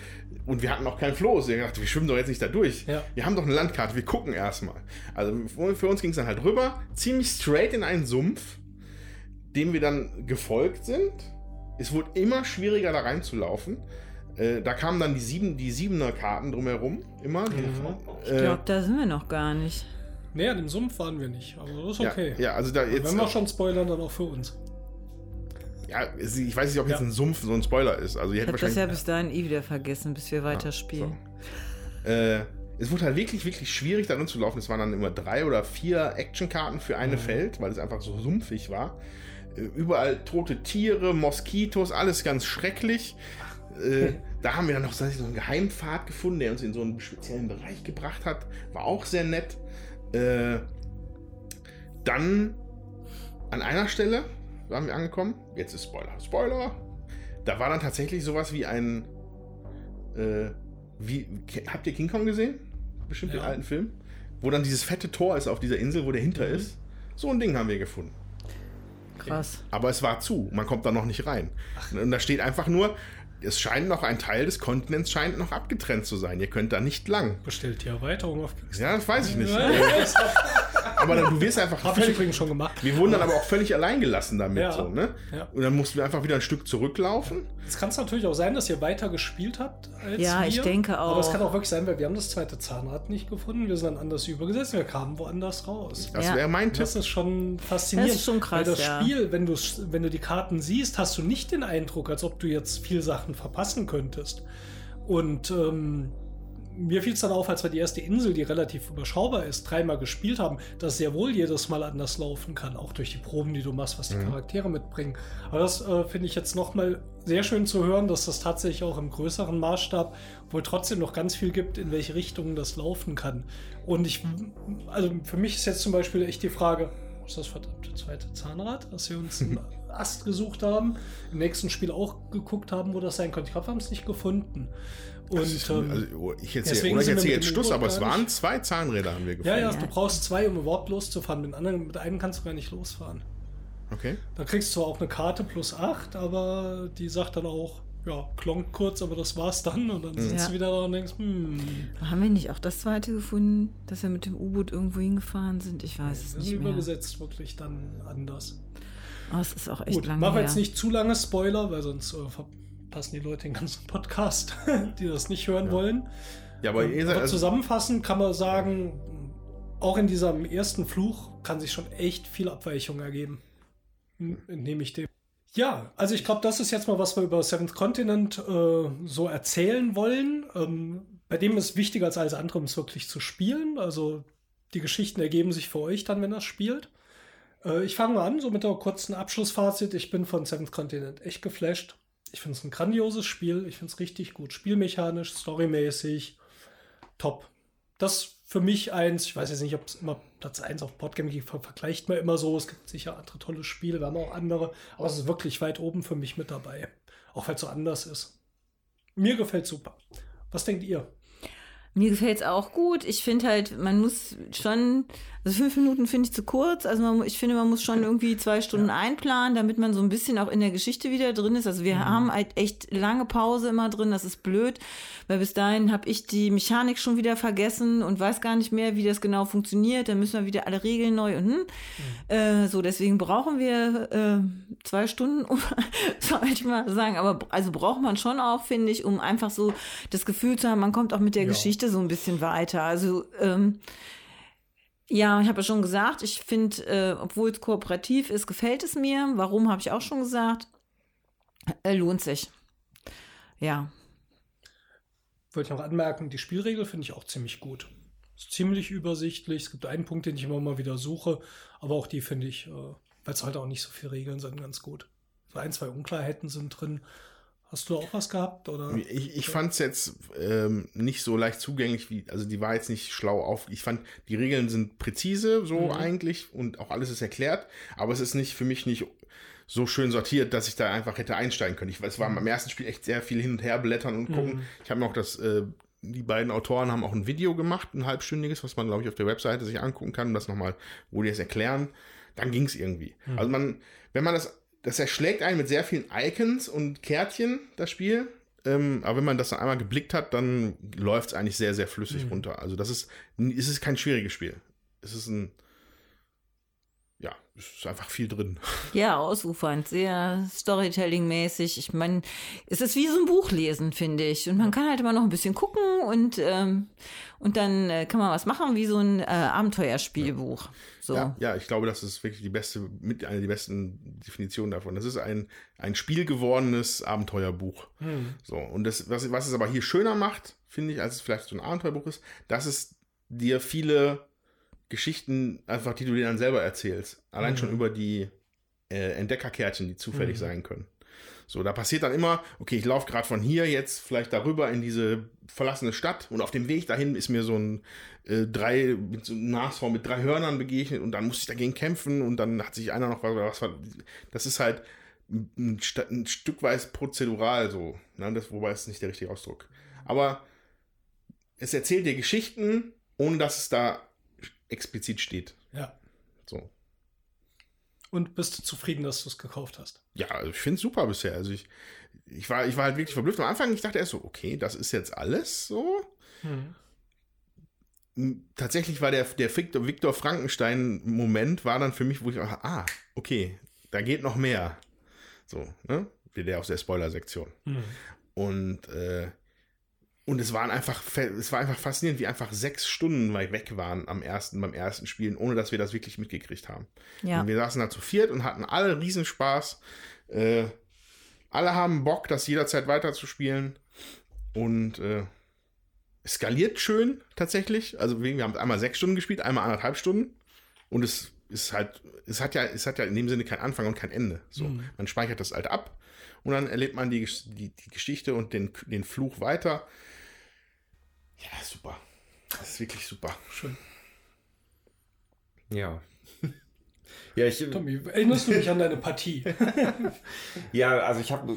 Und wir hatten auch kein Floß. Wir dachten, wir schwimmen doch jetzt nicht da durch. Ja. Wir haben doch eine Landkarte, wir gucken erstmal. Also für uns ging es dann halt rüber, ziemlich straight in einen Sumpf, dem wir dann gefolgt sind. Es wurde immer schwieriger, da reinzulaufen. Äh, da kamen dann die, sieben, die siebener Karten drumherum, immer. Die, Ich äh, glaube, da sind wir noch gar nicht. Nee, an dem Sumpf waren wir nicht, aber das ist ja, okay. ja, also da jetzt. Wenn wir schon spoilern, dann auch für uns. Ja, ich weiß nicht, ob jetzt Ja. ein Sumpf so ein Spoiler ist. Also, Ich hättet habe das ja bis dahin eh wieder vergessen, bis wir weiterspielen. Äh, es wurde halt wirklich, wirklich schwierig, da zu laufen. Es waren dann immer drei oder vier Actionkarten für Mhm. eine Feld, weil es einfach so sumpfig war. Äh, überall tote Tiere, Moskitos, alles ganz schrecklich. Äh, da haben wir dann noch so einen Geheimpfad gefunden, der uns in so einen speziellen Bereich gebracht hat. War auch sehr nett. Äh, dann an einer Stelle waren wir angekommen. Jetzt ist Spoiler. Spoiler! Da war dann tatsächlich sowas wie ein. Äh, wie, habt ihr King Kong gesehen? Bestimmt den Ja. alten Film? Wo dann dieses fette Tor ist auf dieser Insel, wo der hinter Mhm. ist. So ein Ding haben wir gefunden. Krass. Aber es war zu. Man kommt da noch nicht rein. Und da steht einfach nur, es scheint noch ein Teil des Kontinents scheint noch abgetrennt zu sein. Ihr könnt da nicht lang. Bestellt die Erweiterung auf Kickstarter. Ja, das weiß ich nicht. Aber dann, du wirst einfach Hab ich übrigens schon gemacht. Wir wurden dann aber auch völlig allein gelassen damit. Ja. So, ne? Ja. Und dann mussten wir einfach wieder ein Stück zurücklaufen. Es kann es natürlich auch sein, dass ihr weiter gespielt habt als Ja, wir. ich denke Aber es auch. kann auch wirklich sein, weil wir haben das zweite Zahnrad nicht gefunden. Wir sind dann anders übergesetzt. Wir kamen woanders raus. Das Ja. wäre mein Tipp. Das ist schon faszinierend. Das ist schon krass, Weil das ja. Spiel, wenn du, wenn du die Karten siehst, hast du nicht den Eindruck, als ob du jetzt viel Sachen verpassen könntest. Und ähm, mir fiel es dann auf, als wir die erste Insel, die relativ überschaubar ist, dreimal gespielt haben, dass sehr wohl jedes Mal anders laufen kann, auch durch die Proben, die du machst, was die Charaktere mitbringen. Aber das äh, finde ich jetzt nochmal sehr schön zu hören, dass das tatsächlich auch im größeren Maßstab wohl trotzdem noch ganz viel gibt, in welche Richtungen das laufen kann. Und ich, also für mich ist jetzt zum Beispiel echt die Frage, ist das verdammte zweite Zahnrad, dass wir uns einen Ast gesucht haben, im nächsten Spiel auch geguckt haben, wo das sein könnte. Ich glaube, wir haben es nicht gefunden. Und ähm, also, ich erzähle, deswegen oder ich erzähle jetzt Schluss, aber es waren nicht- zwei Zahnräder, haben wir ja, gefunden. ja, du brauchst zwei, um überhaupt loszufahren. Mit, anderen, mit einem kannst du gar nicht losfahren. Okay. Da kriegst du zwar auch eine Karte plus 8, aber die sagt dann auch, ja, klonk kurz, aber das war's dann. Und dann sitzt Ja. du wieder da und denkst, hm, Haben wir nicht auch das zweite gefunden, dass wir mit dem U-Boot irgendwo hingefahren sind? Ich weiß es das ist nicht mehr. übergesetzt wirklich dann anders. Oh, es ist auch echt Gut, lange machen wir her. jetzt nicht zu lange Spoiler, weil sonst äh, verpassen die Leute den ganzen Podcast, die das nicht hören wollen. Ja, aber seid Aber also, zusammenfassend kann man sagen, auch in diesem ersten Fluch kann sich schon echt viel Abweichung ergeben. Hm, Entnehme ich dem. Ja, also ich glaube, das ist jetzt mal, was wir über Seventh Continent äh, so erzählen wollen. Ähm, bei dem ist wichtiger als alles andere, um es wirklich zu spielen. Also die Geschichten ergeben sich für euch dann, wenn das spielt. Äh, ich fange mal an, so mit der kurzen Abschlussfazit. Ich bin von Seventh Continent echt geflasht. Ich finde es ein grandioses Spiel. Ich finde es richtig gut. Spielmechanisch, storymäßig, top. Das für mich eins, ich weiß jetzt nicht, ob es immer Platz 1 auf ver vergleicht man immer so. Es gibt sicher andere tolle Spiele, wir haben auch andere, aber es ist wirklich weit oben für mich mit dabei. Auch weil es so anders ist. Mir gefällt super. Was denkt ihr? Mir gefällt es auch gut. Ich finde halt, man muss schon, also fünf Minuten finde ich zu kurz. Also man, ich finde, man muss schon irgendwie zwei Stunden einplanen, damit man so ein bisschen auch in der Geschichte wieder drin ist. Also wir haben halt echt lange Pause immer drin. Das ist blöd, weil bis dahin habe ich die Mechanik schon wieder vergessen und weiß gar nicht mehr, wie das genau funktioniert. Dann müssen wir wieder alle Regeln neu und hm. äh, so. Deswegen brauchen wir äh, zwei Stunden, soll ich mal sagen. Aber also braucht man schon auch, finde ich, um einfach so das Gefühl zu haben, man kommt auch mit der Ja. Geschichte so ein bisschen weiter. Also ähm, ja, ich habe ja schon gesagt, ich finde, äh, obwohl es kooperativ ist, gefällt es mir. Warum, habe ich auch schon gesagt. Äh, lohnt sich. Ja. Wollte ich noch anmerken, die Spielregel finde ich auch ziemlich gut. Ist ziemlich übersichtlich. Es gibt einen Punkt, den ich immer mal wieder suche, aber auch die finde ich, äh, weil es halt auch nicht so viele Regeln sind, ganz gut. So ein, zwei Unklarheiten sind drin. Hast du auch was gehabt? Oder? ich, ich fand es jetzt ähm, nicht so leicht zugänglich, wie, also die war jetzt nicht schlau auf. Ich fand, die Regeln sind präzise, so eigentlich, und auch alles ist erklärt, aber es ist nicht für mich nicht so schön sortiert, dass ich da einfach hätte einsteigen können. Ich, es war beim ersten Spiel echt sehr viel hin und her blättern und gucken. Ich habe mir auch das äh, die beiden Autoren haben auch ein Video gemacht, ein halbstündiges, was man, glaube ich, auf der Webseite sich angucken kann und das nochmal, wo die es erklären. Dann ging es irgendwie. Mhm. Also man, wenn man das, das erschlägt einen mit sehr vielen Icons und Kärtchen, das Spiel. Ähm, aber wenn man das dann einmal geblickt hat, dann läuft es eigentlich sehr, sehr flüssig mhm. runter. Also das ist, es ist kein schwieriges Spiel. Es ist ein, ja, es ist einfach viel drin. Ja, ausufernd, sehr Storytelling-mäßig. Ich meine, es ist wie so ein Buch lesen, finde ich. Und man kann halt immer noch ein bisschen gucken und, ähm, und dann äh, kann man was machen, wie so ein äh, Abenteuerspielbuch. So. Ja, ja, ich glaube, das ist wirklich die beste, mit einer der besten Definitionen davon. Das ist ein, ein spielgewordenes Abenteuerbuch. Hm. So, und das, was, was es aber hier schöner macht, finde ich, als es vielleicht so ein Abenteuerbuch ist, dass es dir viele Geschichten einfach, die du dir dann selber erzählst. Allein mhm. schon über die äh, Entdeckerkärtchen, die zufällig mhm. sein können. So, da passiert dann immer, okay, ich laufe gerade von hier jetzt vielleicht darüber in diese verlassene Stadt und auf dem Weg dahin ist mir so ein äh, drei, mit so einem Nashorn mit drei Hörnern begegnet und dann musste ich dagegen kämpfen und dann hat sich einer noch was, was das ist halt ein, ein Stück weit prozedural so, ne? das, wobei es nicht der richtige Ausdruck. Aber es erzählt dir Geschichten, ohne dass es da explizit steht. Ja. So. Und bist du zufrieden, dass du es gekauft hast? Ja, ich finde es super bisher. Also ich, ich, war, ich war halt wirklich verblüfft. Am Anfang, ich dachte erst so, okay, das ist jetzt alles so. Hm. Tatsächlich war der, der Victor, Victor Frankenstein-Moment war dann für mich, wo ich auch, ah, okay, da geht noch mehr. So, ne? Wie der aus der Spoiler-Sektion. Hm. Und äh, und es waren einfach, es war einfach faszinierend, wie einfach sechs Stunden weit weg waren am ersten, beim ersten Spielen, ohne dass wir das wirklich mitgekriegt haben. Ja. Und wir saßen da zu viert und hatten alle Riesenspaß. Äh, alle haben Bock, das jederzeit weiterzuspielen. Und äh, es skaliert schön tatsächlich. Also wir haben einmal sechs Stunden gespielt, einmal anderthalb Stunden. Und es ist halt, es hat ja, es hat ja in dem Sinne keinen Anfang und kein Ende. So, mhm. man speichert das halt ab und dann erlebt man die, die, die Geschichte und den, den Fluch weiter. Ja, super. Das ist wirklich super. Schön. Ja. Ja, ich, Tommy, erinnerst du mich an deine Partie? ja, also ich habe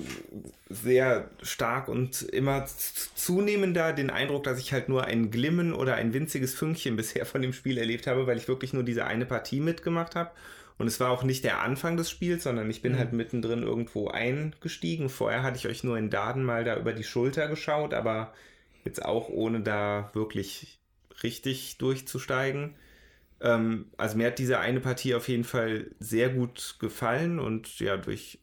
sehr stark und immer zunehmender den Eindruck, dass ich halt nur ein Glimmen oder ein winziges Fünkchen bisher von dem Spiel erlebt habe, weil ich wirklich nur diese eine Partie mitgemacht habe. Und es war auch nicht der Anfang des Spiels, sondern ich bin mhm. halt mittendrin irgendwo eingestiegen. Vorher hatte ich euch nur in Daden mal da über die Schulter geschaut, aber Jetzt auch ohne da wirklich richtig durchzusteigen. Ähm, also mir hat diese eine Partie auf jeden Fall sehr gut gefallen und ja, durch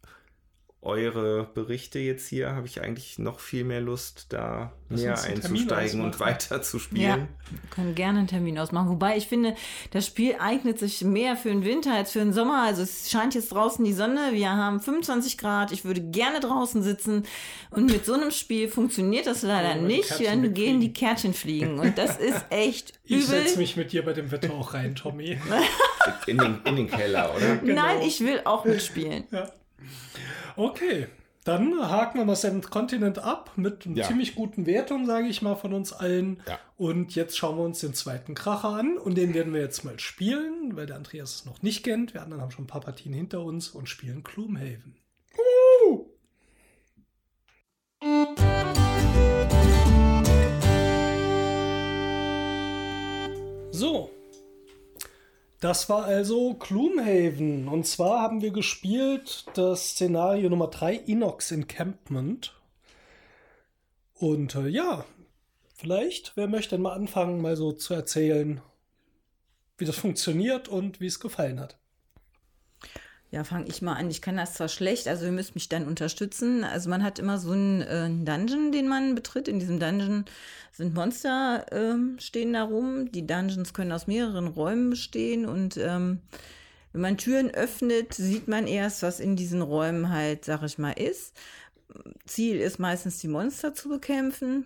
eure Berichte jetzt hier habe ich eigentlich noch viel mehr Lust, da Lass mehr einzusteigen und weiter zu spielen. Ja, wir können gerne einen Termin ausmachen. Wobei ich finde, das Spiel eignet sich mehr für den Winter als für den Sommer. Also es scheint jetzt draußen die Sonne. Wir haben 25 Grad. Ich würde gerne draußen sitzen. Und mit so einem Spiel funktioniert das leider oh, nicht. Dann gehen die Kärtchen fliegen. Und das ist echt übel. Ich setze mich mit dir bei dem Wetter auch rein, Tommy. in, den, in den Keller, oder? Genau. Nein, ich will auch mitspielen. Ja. Okay, dann haken wir mal Seventh Continent ab mit ja. ziemlich guten Wertung, sage ich mal, von uns allen. Ja. Und jetzt schauen wir uns den zweiten Kracher an und den werden wir jetzt mal spielen, weil der Andreas es noch nicht kennt. Wir anderen haben schon ein paar Partien hinter uns und spielen Gloomhaven. Uh! So, das war also Gloomhaven. Und zwar haben wir gespielt das Szenario Nummer 3, Inox Encampment. Und äh, ja, vielleicht, wer möchte denn mal anfangen, mal so zu erzählen, wie das funktioniert und wie es gefallen hat? Ja, fange ich mal an. Ich kann das zwar schlecht, also ihr müsst mich dann unterstützen. Also man hat immer so einen äh, Dungeon, den man betritt. In diesem Dungeon sind Monster, äh, stehen da rum. Die Dungeons können aus mehreren Räumen bestehen und ähm, wenn man Türen öffnet, sieht man erst, was in diesen Räumen halt, sag ich mal, ist. Ziel ist meistens, die Monster zu bekämpfen,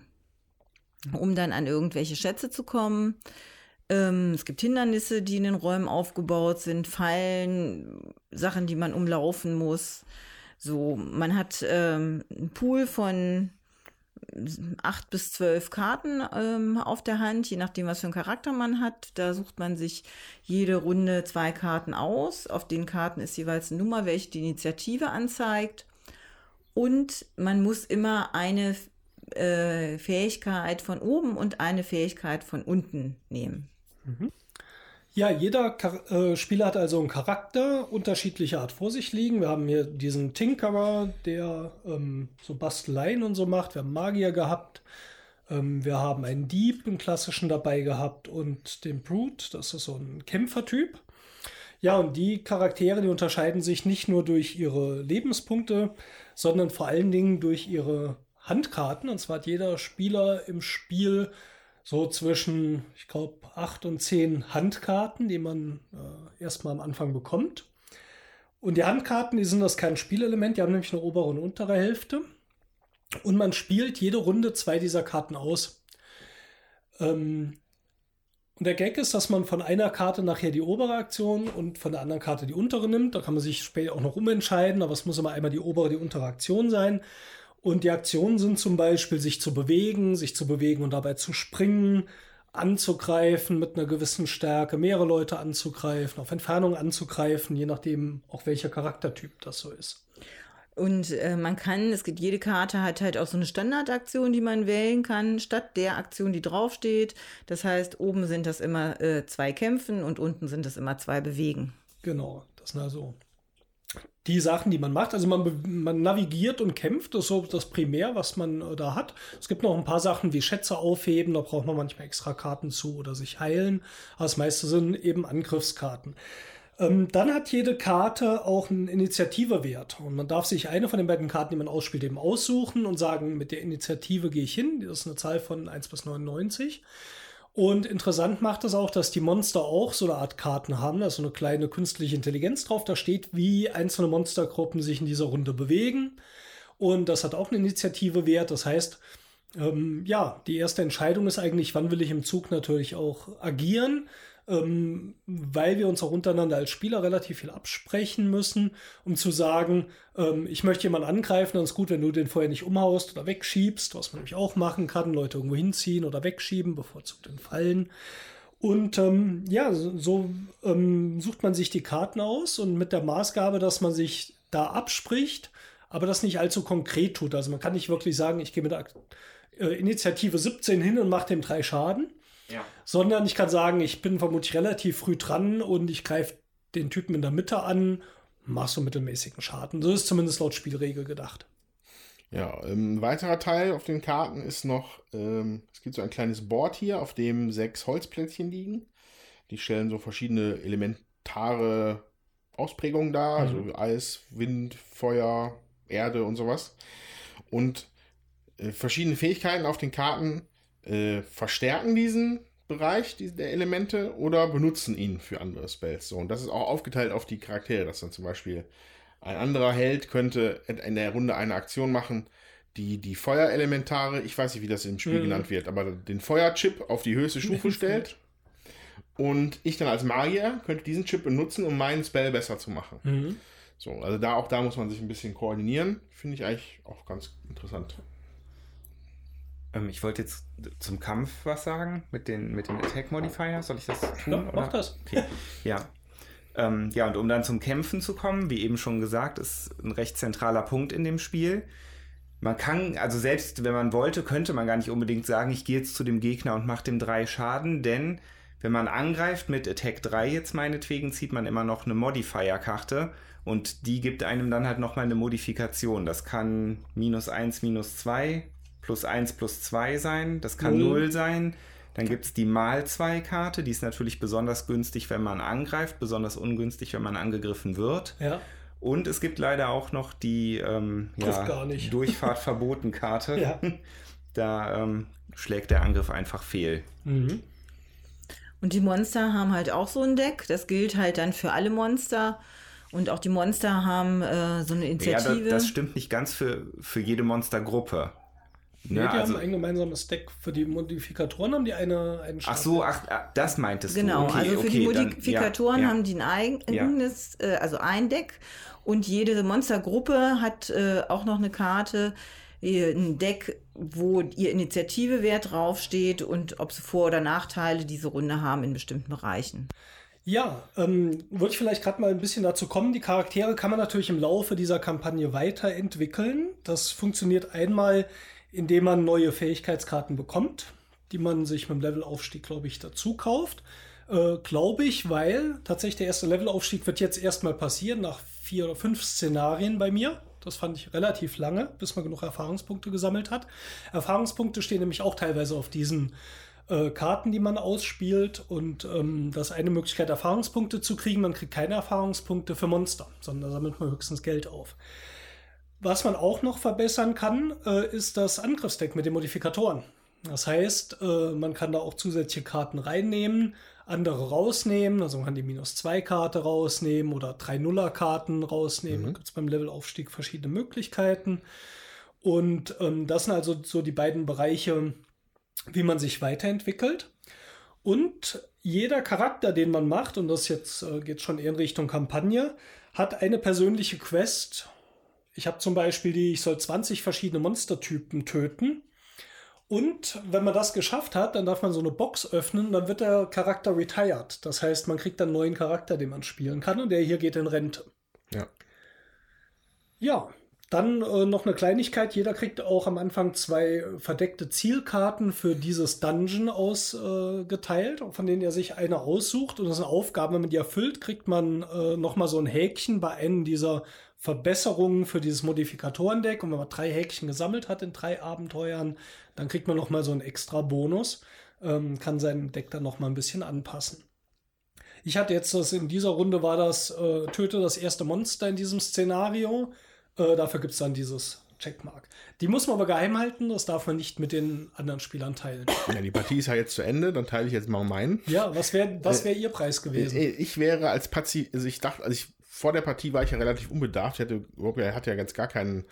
um dann an irgendwelche Schätze zu kommen. Ähm, es gibt Hindernisse, die in den Räumen aufgebaut sind, Fallen, Sachen, die man umlaufen muss. So, man hat ähm, einen Pool von acht bis zwölf Karten ähm, auf der Hand, je nachdem, was für einen Charakter man hat. Da sucht man sich jede Runde zwei Karten aus. Auf den Karten ist jeweils eine Nummer, welche die Initiative anzeigt. Und man muss immer eine äh, Fähigkeit von oben und eine Fähigkeit von unten nehmen. Ja, jeder Char äh, Spieler hat also einen Charakter unterschiedlicher Art vor sich liegen. Wir haben hier diesen Tinkerer, der ähm, so Basteleien und so macht. Wir haben Magier gehabt. Ähm, wir haben einen Dieb, einen klassischen dabei gehabt und den Brute, das ist so ein Kämpfertyp. Ja, und die Charaktere, die unterscheiden sich nicht nur durch ihre Lebenspunkte, sondern vor allen Dingen durch ihre Handkarten. Und zwar hat jeder Spieler im Spiel so zwischen, ich glaube, acht und zehn Handkarten, die man äh, erstmal am Anfang bekommt. Und die Handkarten, die sind das kein Spielelement, die haben nämlich eine obere und untere Hälfte. Und man spielt jede Runde zwei dieser Karten aus. Ähm, und der Gag ist, dass man von einer Karte nachher die obere Aktion und von der anderen Karte die untere nimmt. Da kann man sich später auch noch umentscheiden, aber es muss immer einmal die obere, die untere Aktion sein. Und die Aktionen sind zum Beispiel, sich zu bewegen, sich zu bewegen und dabei zu springen, anzugreifen mit einer gewissen Stärke, mehrere Leute anzugreifen, auf Entfernung anzugreifen, je nachdem auch welcher Charaktertyp das so ist. Und äh, man kann, es gibt jede Karte hat halt auch so eine Standardaktion, die man wählen kann, statt der Aktion, die draufsteht. Das heißt, oben sind das immer äh, zwei Kämpfen und unten sind das immer zwei Bewegen. Genau, das sind also die Sachen, die man macht. Also man, man navigiert und kämpft, das ist so das Primär, was man äh, da hat. Es gibt noch ein paar Sachen wie Schätze aufheben, da braucht man manchmal extra Karten zu oder sich heilen. Das meiste sind eben Angriffskarten. Ähm, dann hat jede Karte auch einen Initiativewert. Und man darf sich eine von den beiden Karten, die man ausspielt, eben aussuchen und sagen, mit der Initiative gehe ich hin. Das ist eine Zahl von 1 bis 99. Und interessant macht es auch, dass die Monster auch so eine Art Karten haben. Da ist so eine kleine künstliche Intelligenz drauf. Da steht, wie einzelne Monstergruppen sich in dieser Runde bewegen. Und das hat auch eine Initiative-Wert. Das heißt, ähm, ja, die erste Entscheidung ist eigentlich, wann will ich im Zug natürlich auch agieren ähm, weil wir uns auch untereinander als Spieler relativ viel absprechen müssen, um zu sagen, ähm, ich möchte jemanden angreifen, dann ist gut, wenn du den vorher nicht umhaust oder wegschiebst, was man nämlich auch machen kann, Leute irgendwo hinziehen oder wegschieben, bevorzugt den Fallen. Und ähm, ja, so ähm, sucht man sich die Karten aus und mit der Maßgabe, dass man sich da abspricht, aber das nicht allzu konkret tut. Also man kann nicht wirklich sagen, ich gehe mit der äh, Initiative 17 hin und mache dem drei Schaden, ja. Sondern ich kann sagen, ich bin vermutlich relativ früh dran und ich greife den Typen in der Mitte an, mach so mittelmäßigen Schaden. So ist zumindest laut Spielregel gedacht. Ja, ähm, ein weiterer Teil auf den Karten ist noch, ähm, es gibt so ein kleines Board hier, auf dem sechs Holzplättchen liegen. Die stellen so verschiedene elementare Ausprägungen dar, also mhm. also Eis, Wind, Feuer, Erde und sowas. Und äh, verschiedene Fähigkeiten auf den Karten äh, verstärken diesen Bereich die, der Elemente oder benutzen ihn für andere Spells. So, und das ist auch aufgeteilt auf die Charaktere, dass dann zum Beispiel ein anderer Held könnte in der Runde eine Aktion machen, die die Feuerelementare, ich weiß nicht, wie das im Spiel mhm. genannt wird, aber den Feuerchip auf die höchste Stufe stellt. Und ich dann als Magier könnte diesen Chip benutzen, um meinen Spell besser zu machen. Mhm. So, also da auch da muss man sich ein bisschen koordinieren. Finde ich eigentlich auch ganz interessant. Ähm, ich wollte jetzt zum Kampf was sagen mit den, mit den Attack Modifier. Soll ich das tun? Ja, mach das. Okay. Ja. Ähm, ja, und um dann zum Kämpfen zu kommen, wie eben schon gesagt, ist ein recht zentraler Punkt in dem Spiel. Man kann, also selbst wenn man wollte, könnte man gar nicht unbedingt sagen, ich gehe jetzt zu dem Gegner und mache dem drei Schaden, denn wenn man angreift mit Attack 3 jetzt meinetwegen, zieht man immer noch eine Modifier-Karte und die gibt einem dann halt nochmal eine Modifikation. Das kann minus 1, minus 2 plus 1 plus 2 sein. Das kann 0, 0 sein. Dann gibt es die mal 2 Karte, die ist natürlich besonders günstig, wenn man angreift, besonders ungünstig, wenn man angegriffen wird. Ja. Und es gibt leider auch noch die ähm, ja, Durchfahrt verboten Karte. ja. Da ähm, schlägt der Angriff einfach fehl. Mhm. Und die Monster haben halt auch so ein Deck. Das gilt halt dann für alle Monster. Und auch die Monster haben äh, so eine Initiative. Ja, das, das, stimmt nicht ganz für, für jede Monstergruppe. Nee, ja, die also, haben ein gemeinsames Deck. Für die Modifikatoren haben die eine, einen Ach so, ach, ah, das meintest genau, du. Genau, okay, also für okay, die Modifikatoren dann, ja, haben die ein eigenes, ja. äh, also ein Deck. Und jede Monstergruppe hat äh, auch noch eine Karte, äh, ein Deck, wo ihr Initiativewert draufsteht und ob sie Vor- oder Nachteile diese Runde haben in bestimmten Bereichen. Ja, ähm, würde ich vielleicht gerade mal ein bisschen dazu kommen. Die Charaktere kann man natürlich im Laufe dieser Kampagne weiterentwickeln. Das funktioniert einmal, indem man neue Fähigkeitskarten bekommt, die man sich mit dem Levelaufstieg, glaube ich, dazu kauft. Äh, glaube ich, weil tatsächlich der erste Levelaufstieg wird jetzt erstmal passieren, nach vier oder fünf Szenarien bei mir. Das fand ich relativ lange, bis man genug Erfahrungspunkte gesammelt hat. Erfahrungspunkte stehen nämlich auch teilweise auf diesen äh, Karten, die man ausspielt. Und ähm, das ist eine Möglichkeit, Erfahrungspunkte zu kriegen. Man kriegt keine Erfahrungspunkte für Monster, sondern da sammelt man höchstens Geld auf. Was man auch noch verbessern kann, äh, ist das Angriffsdeck mit den Modifikatoren. Das heißt, äh, man kann da auch zusätzliche Karten reinnehmen, andere rausnehmen. Also man kann die minus 2 Karte rausnehmen oder drei Nuller Karten rausnehmen. Mhm. Da gibt es beim Levelaufstieg verschiedene Möglichkeiten. Und ähm, das sind also so die beiden Bereiche, wie man sich weiterentwickelt. Und jeder Charakter, den man macht, und das jetzt äh, geht schon eher in Richtung Kampagne, hat eine persönliche Quest ich habe zum Beispiel die, ich soll 20 verschiedene Monstertypen töten. Und wenn man das geschafft hat, dann darf man so eine Box öffnen dann wird der Charakter retired. Das heißt, man kriegt dann einen neuen Charakter, den man spielen kann und der hier geht in Rente. Ja. Ja, dann äh, noch eine Kleinigkeit. Jeder kriegt auch am Anfang zwei verdeckte Zielkarten für dieses Dungeon ausgeteilt, äh, von denen er sich eine aussucht. Und das sind Aufgaben, wenn man die erfüllt, kriegt man äh, nochmal so ein Häkchen bei einem dieser Verbesserungen für dieses Modifikatorendeck. Und wenn man drei Häkchen gesammelt hat in drei Abenteuern, dann kriegt man noch mal so einen extra Bonus. Ähm, kann sein Deck dann noch mal ein bisschen anpassen. Ich hatte jetzt das in dieser Runde war das äh, töte das erste Monster in diesem Szenario. Äh, dafür gibt es dann dieses Checkmark. Die muss man aber geheim halten, das darf man nicht mit den anderen Spielern teilen. Ja, die Partie ist ja jetzt zu Ende, dann teile ich jetzt mal meinen. Ja, was wäre was wär äh, Ihr Preis gewesen? Äh, ich wäre als Pazi, also ich dachte, also ich vor der Partie war ich ja relativ unbedarft. Ich hatte, er hatte ja ganz gar keinen,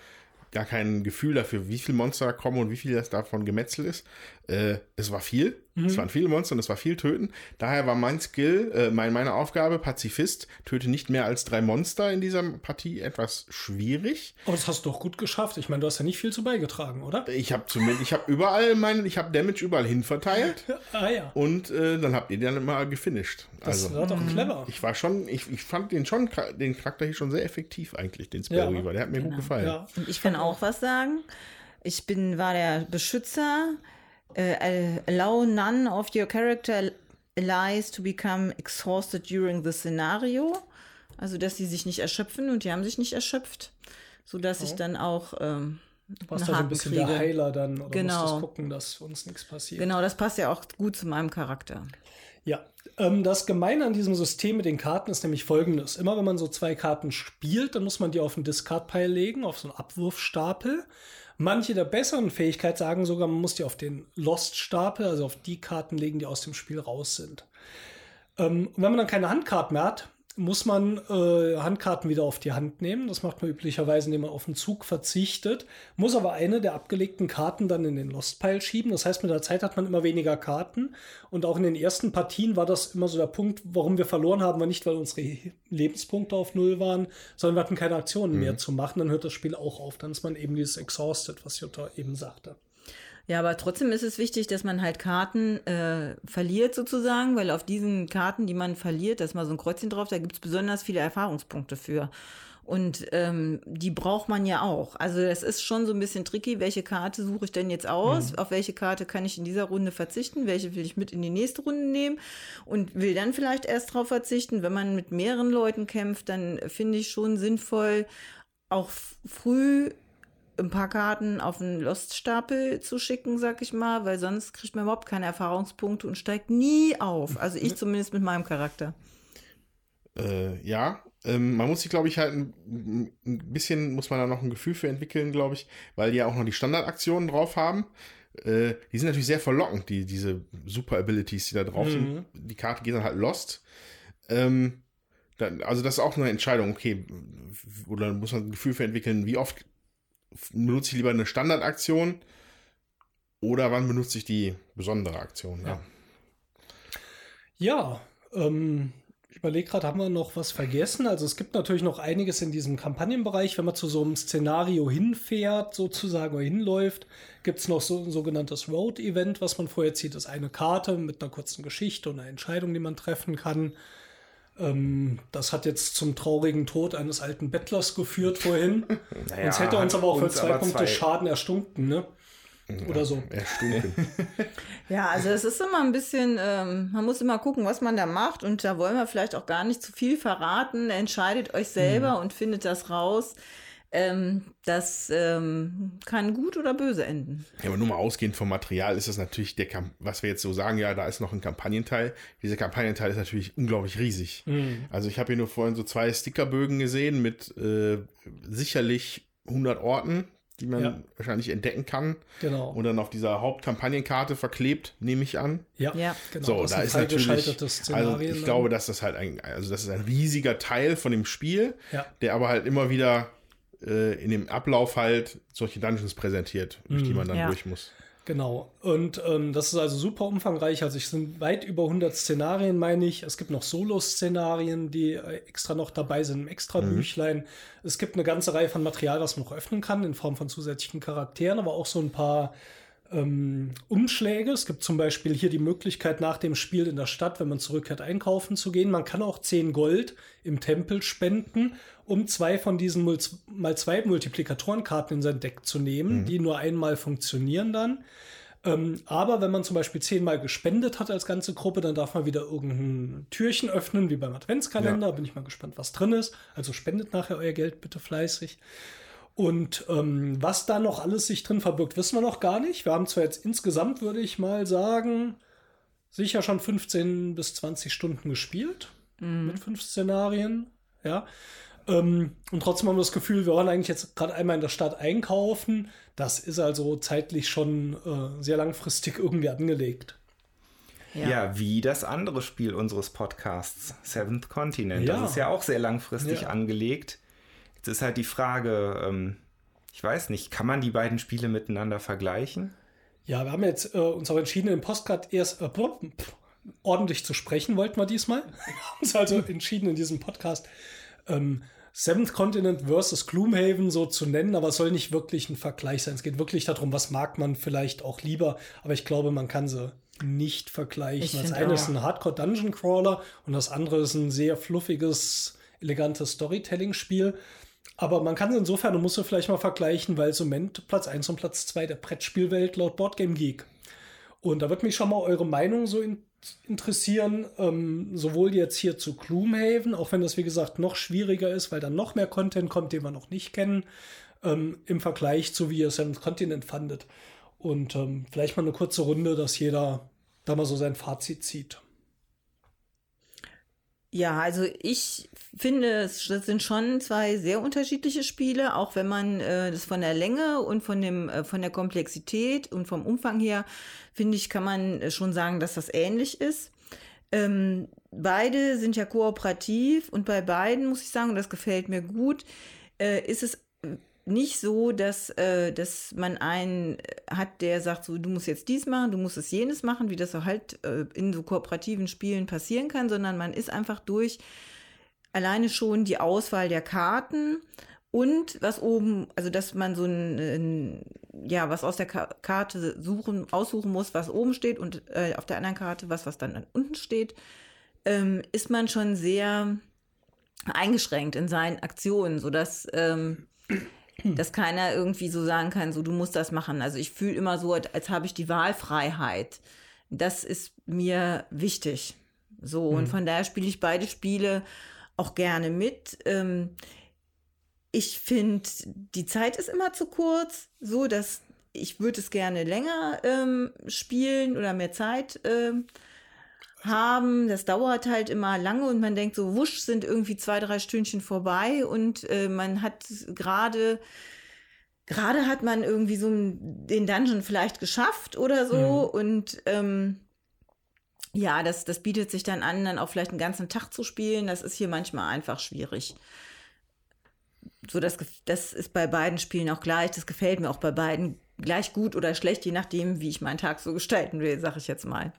gar kein Gefühl dafür, wie viele Monster kommen und wie viel das davon gemetzelt ist. Äh, es war viel. Mhm. Es waren viele Monster und es war viel Töten. Daher war mein Skill, äh, mein, meine Aufgabe, Pazifist, töte nicht mehr als drei Monster in dieser Partie etwas schwierig. Aber das hast du doch gut geschafft. Ich meine, du hast ja nicht viel zu beigetragen, oder? Ich habe zumindest, ich habe überall meinen, ich habe Damage überall hin verteilt. ah ja. Und äh, dann habt ihr den mal gefinisht. Das also, war doch mhm. clever. Ich war schon, ich, ich fand den schon, den Charakter hier schon sehr effektiv eigentlich, den Spell ja. Der hat mir genau. gut gefallen. Ja. Und ich kann auch was sagen. Ich bin, war der Beschützer uh, allow none of your character allies to become exhausted during the scenario. Also, dass sie sich nicht erschöpfen und die haben sich nicht erschöpft, sodass oh. ich dann auch. Ähm, Du warst da so ein bisschen kriege. der Heiler dann oder genau. musstest gucken, dass uns nichts passiert. Genau, das passt ja auch gut zu meinem Charakter. Ja, ähm, das Gemeine an diesem System mit den Karten ist nämlich folgendes. Immer wenn man so zwei Karten spielt, dann muss man die auf den Discard-Pile legen, auf so einen Abwurfstapel. Manche der besseren Fähigkeit sagen sogar, man muss die auf den Lost-Stapel, also auf die Karten legen, die aus dem Spiel raus sind. Ähm, wenn man dann keine Handkarten mehr hat, muss man äh, Handkarten wieder auf die Hand nehmen. Das macht man üblicherweise, indem man auf den Zug verzichtet. Muss aber eine der abgelegten Karten dann in den Lost Pile schieben. Das heißt, mit der Zeit hat man immer weniger Karten. Und auch in den ersten Partien war das immer so der Punkt, warum wir verloren haben, war nicht, weil unsere Lebenspunkte auf Null waren, sondern wir hatten keine Aktionen mhm. mehr zu machen. Dann hört das Spiel auch auf. Dann ist man eben dieses Exhausted, was Jutta eben sagte. Ja, aber trotzdem ist es wichtig, dass man halt Karten äh, verliert sozusagen, weil auf diesen Karten, die man verliert, da ist mal so ein Kreuzchen drauf, da gibt's besonders viele Erfahrungspunkte für. Und ähm, die braucht man ja auch. Also das ist schon so ein bisschen tricky, welche Karte suche ich denn jetzt aus? Mhm. Auf welche Karte kann ich in dieser Runde verzichten? Welche will ich mit in die nächste Runde nehmen? Und will dann vielleicht erst drauf verzichten. Wenn man mit mehreren Leuten kämpft, dann finde ich schon sinnvoll, auch früh ein paar Karten auf den Lost-Stapel zu schicken, sag ich mal, weil sonst kriegt man überhaupt keine Erfahrungspunkte und steigt nie auf. Also ich zumindest mit meinem Charakter. Äh, ja, ähm, man muss sich, glaube ich, halt ein, ein, bisschen, muss man da noch ein Gefühl für entwickeln, glaube ich, weil die ja auch noch die Standardaktionen drauf haben. Äh, die sind natürlich sehr verlockend, die, diese Super-Abilities, die da drauf mhm. sind. Die Karte geht dann halt lost. Ähm, dann, also das ist auch eine Entscheidung, okay, oder muss man ein Gefühl für entwickeln, wie oft benutze ich lieber eine Standardaktion oder wann benutze ich die besondere Aktion? Ja, ja ähm, ich überlege gerade, haben wir noch was vergessen? Also es gibt natürlich noch einiges in diesem Kampagnenbereich. Wenn man zu so einem Szenario hinfährt, sozusagen, oder hinläuft, gibt es noch so ein sogenanntes Road-Event, was man vorher zieht. Das ist eine Karte mit einer kurzen Geschichte und einer Entscheidung, die man treffen kann. Ähm, das hat jetzt zum traurigen Tod eines alten Bettlers geführt vorhin. naja, Sonst hätte uns aber auch für zwei Punkte zwei. Schaden erstunken, ne? oder so. Erstunken. Ja, also es ist immer ein bisschen, ähm, man muss immer gucken, was man da macht und da wollen wir vielleicht auch gar nicht zu viel verraten. Entscheidet euch selber Mhm. und findet das raus. Ähm, das ähm, kann gut oder böse enden. Ja, aber nur mal ausgehend vom Material ist das natürlich der, Kamp was wir jetzt so sagen, ja, da ist noch ein Kampagnenteil. Dieser Kampagnenteil ist natürlich unglaublich riesig. Also ich habe hier nur vorhin so zwei Stickerbögen gesehen mit äh, sicherlich 100 Orten, die man Ja. wahrscheinlich entdecken kann. Genau. Und dann auf dieser Hauptkampagnenkarte verklebt, nehme ich an. ja, Ja. genau. So, das da ist natürlich, also ich glaube, dass das halt ein, also das ist ein riesiger Teil von dem Spiel, Ja. der aber halt immer wieder äh, in dem Ablauf halt solche Dungeons präsentiert, durch die man dann Ja. durch muss. Genau. Und ähm, das ist also super umfangreich. Also es sind weit über 100 Szenarien, meine ich. Es gibt noch Solo-Szenarien, die äh, extra noch dabei sind im extra Büchlein. Es gibt eine ganze Reihe von Material, das man noch öffnen kann in Form von zusätzlichen Charakteren, aber auch so ein paar ähm, Umschläge. Es gibt zum Beispiel hier die Möglichkeit, nach dem Spiel in der Stadt, wenn man zurückkehrt, einkaufen zu gehen. Man kann auch 10 Gold im Tempel spenden, um zwei von diesen Mul mal zwei Multiplikatorenkarten in sein Deck zu nehmen, die nur einmal funktionieren dann. Ähm, aber wenn man zum Beispiel zehnmal gespendet hat als ganze Gruppe, dann darf man wieder irgendein Türchen öffnen, wie beim Adventskalender. Bin ich mal gespannt, was drin ist. Also spendet nachher euer Geld bitte fleißig. Und ähm, was da noch alles sich drin verbirgt, wissen wir noch gar nicht. Wir haben zwar jetzt insgesamt, würde ich mal sagen, sicher schon 15 bis 20 Stunden gespielt mit fünf Szenarien. Ja. Ähm, und trotzdem haben wir das Gefühl, wir wollen eigentlich jetzt gerade einmal in der Stadt einkaufen. Das ist also zeitlich schon äh, sehr langfristig irgendwie angelegt. Ja. wie das andere Spiel unseres Podcasts, Seventh Continent. Ja. Das ist ja auch sehr langfristig Ja. angelegt. Jetzt ist halt die Frage, ähm, ich weiß nicht, kann man die beiden Spiele miteinander vergleichen? Ja, wir haben jetzt äh, uns auch entschieden, im Postcard erst äh, pff, pff, ordentlich zu sprechen, wollten wir diesmal. Wir haben uns also entschieden, in diesem Podcast ähm, Seventh Continent versus Gloomhaven so zu nennen, aber es soll nicht wirklich ein Vergleich sein. Es geht wirklich darum, was mag man vielleicht auch lieber, aber ich glaube, man kann sie nicht Ich vergleichen. Das eine auch. ist ein Hardcore Dungeon Crawler und das andere ist ein sehr fluffiges, elegantes Storytelling-Spiel. Aber man kann sie insofern, du musst sie vielleicht mal vergleichen, weil es im Moment Platz 1 und Platz 2 der Brettspielwelt laut Boardgame Geek. Und da wird mich schon mal eure Meinung so in, interessieren, ähm, sowohl jetzt hier zu Gloomhaven, auch wenn das wie gesagt noch schwieriger ist, weil dann noch mehr Content kommt, den wir noch nicht kennen, ähm, im Vergleich zu wie ihr Seventh Continent fandet. Und ähm, vielleicht mal eine kurze Runde, dass jeder da mal so sein Fazit zieht. Ja, also ich finde, das sind schon zwei sehr unterschiedliche Spiele, auch wenn man äh, das von der Länge und von dem äh, von der Komplexität und vom Umfang her finde ich, kann man äh, schon sagen, dass das ähnlich ist. Ähm, beide sind ja kooperativ und bei beiden muss ich sagen, und das gefällt mir gut, äh, ist es nicht so, dass, äh, dass man einen hat, der sagt, so, du musst jetzt dies machen, du musst es jenes machen, wie das so halt äh, in so kooperativen Spielen passieren kann, sondern man ist einfach durch alleine schon die Auswahl der Karten und was oben, also dass man so ein, ein ja, was aus der Ka Karte suchen, aussuchen muss, was oben steht und äh, auf der anderen Karte was, was dann unten steht, ähm, ist man schon sehr eingeschränkt in seinen Aktionen, sodass ähm, dass keiner irgendwie so sagen kann, so du musst das machen. Also ich fühle immer so, als, als habe ich die Wahlfreiheit. Das ist mir wichtig. So, und von daher spiele ich beide Spiele auch gerne mit. Ähm, ich finde, die Zeit ist immer zu kurz, so dass ich würde es gerne länger ähm, spielen oder mehr Zeit ähm, haben. Das dauert halt immer lange und man denkt so, wusch, sind irgendwie zwei, drei Stündchen vorbei und äh, man hat gerade, gerade hat man irgendwie so den Dungeon vielleicht geschafft oder so und ähm, ja, das, das bietet sich dann an, dann auch vielleicht einen ganzen Tag zu spielen. Das ist hier manchmal einfach schwierig. So, das, das ist bei beiden Spielen auch gleich. Das gefällt mir auch bei beiden gleich gut oder schlecht, je nachdem, wie ich meinen Tag so gestalten will, sag ich jetzt mal.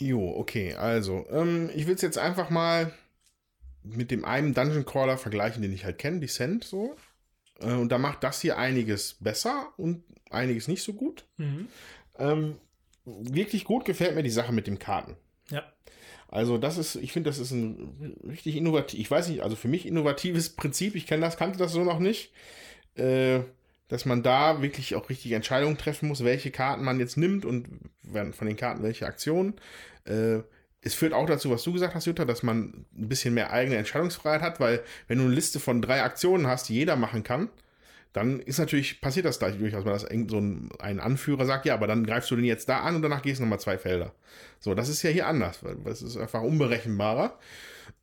Jo, okay, also, ähm, ich will es jetzt einfach mal mit dem einen Dungeon Crawler vergleichen, den ich halt kenne, Descent so. Äh, und da macht das hier einiges besser und einiges nicht so gut. Ähm, wirklich gut gefällt mir die Sache mit den Karten. Ja. Also das ist, ich finde, das ist ein richtig innovativ, ich weiß nicht, also für mich innovatives Prinzip, ich kenne das, kannte das so noch nicht. äh, dass man da wirklich auch richtig Entscheidungen treffen muss, welche Karten man jetzt nimmt und von den Karten welche Aktionen. Äh, es führt auch dazu, was du gesagt hast, Jutta, dass man ein bisschen mehr eigene Entscheidungsfreiheit hat, weil wenn du eine Liste von drei Aktionen hast, die jeder machen kann, dann ist natürlich, passiert das da durchaus mal, dass so ein, ein, Anführer sagt, ja, aber dann greifst du den jetzt da an und danach gehst du nochmal zwei Felder. So, das ist ja hier anders, weil es ist einfach unberechenbarer.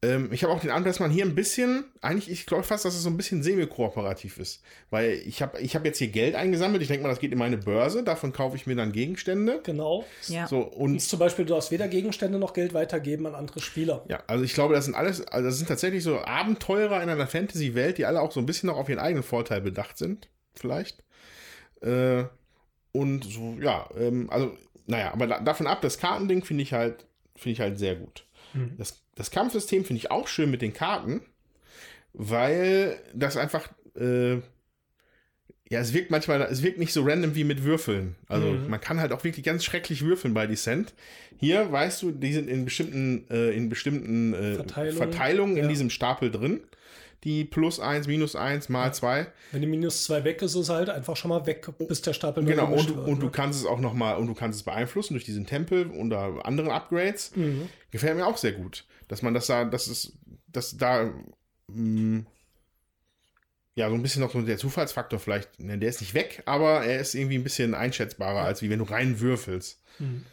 Ähm, ich habe auch den Eindruck, dass man hier ein bisschen, eigentlich, ich glaube fast, dass es so ein bisschen semi-kooperativ ist. Weil ich habe ich hab jetzt hier Geld eingesammelt. Ich denke mal, das geht in meine Börse. Davon kaufe ich mir dann Gegenstände. Genau. Ja. So, und zum Beispiel, du darfst weder Gegenstände noch Geld weitergeben an andere Spieler. Ja, also ich glaube, das sind alles, also das sind tatsächlich so Abenteurer in einer Fantasy-Welt, die alle auch so ein bisschen noch auf ihren eigenen Vorteil bedacht sind. Vielleicht. Äh, und so, ja, ähm, also, naja, aber davon ab, das Kartending finde ich halt, finde ich halt sehr gut. Mhm. Das das Kampfsystem finde ich auch schön mit den Karten, weil das einfach, äh, ja, es wirkt manchmal, es wirkt nicht so random wie mit Würfeln. Also mhm. man kann halt auch wirklich ganz schrecklich würfeln bei Descent. Hier weißt du, die sind in bestimmten, äh, in bestimmten äh, Verteilung. Verteilungen in diesem Stapel drin die plus 1, minus 1 mal 2. Wenn die minus 2 weg ist, ist es halt einfach schon mal weg, bis der Stapel Genau, und, wird, und ne? du kannst es auch nochmal, und du kannst es beeinflussen durch diesen Tempel oder anderen Upgrades. Mhm. Gefällt mir auch sehr gut. Dass man das da, das ist, dass da, mh, mm, ja, so ein bisschen noch so der Zufallsfaktor vielleicht, ne, der ist nicht weg, aber er ist irgendwie ein bisschen einschätzbarer, ja. als wie wenn du rein würfelst. Mhm.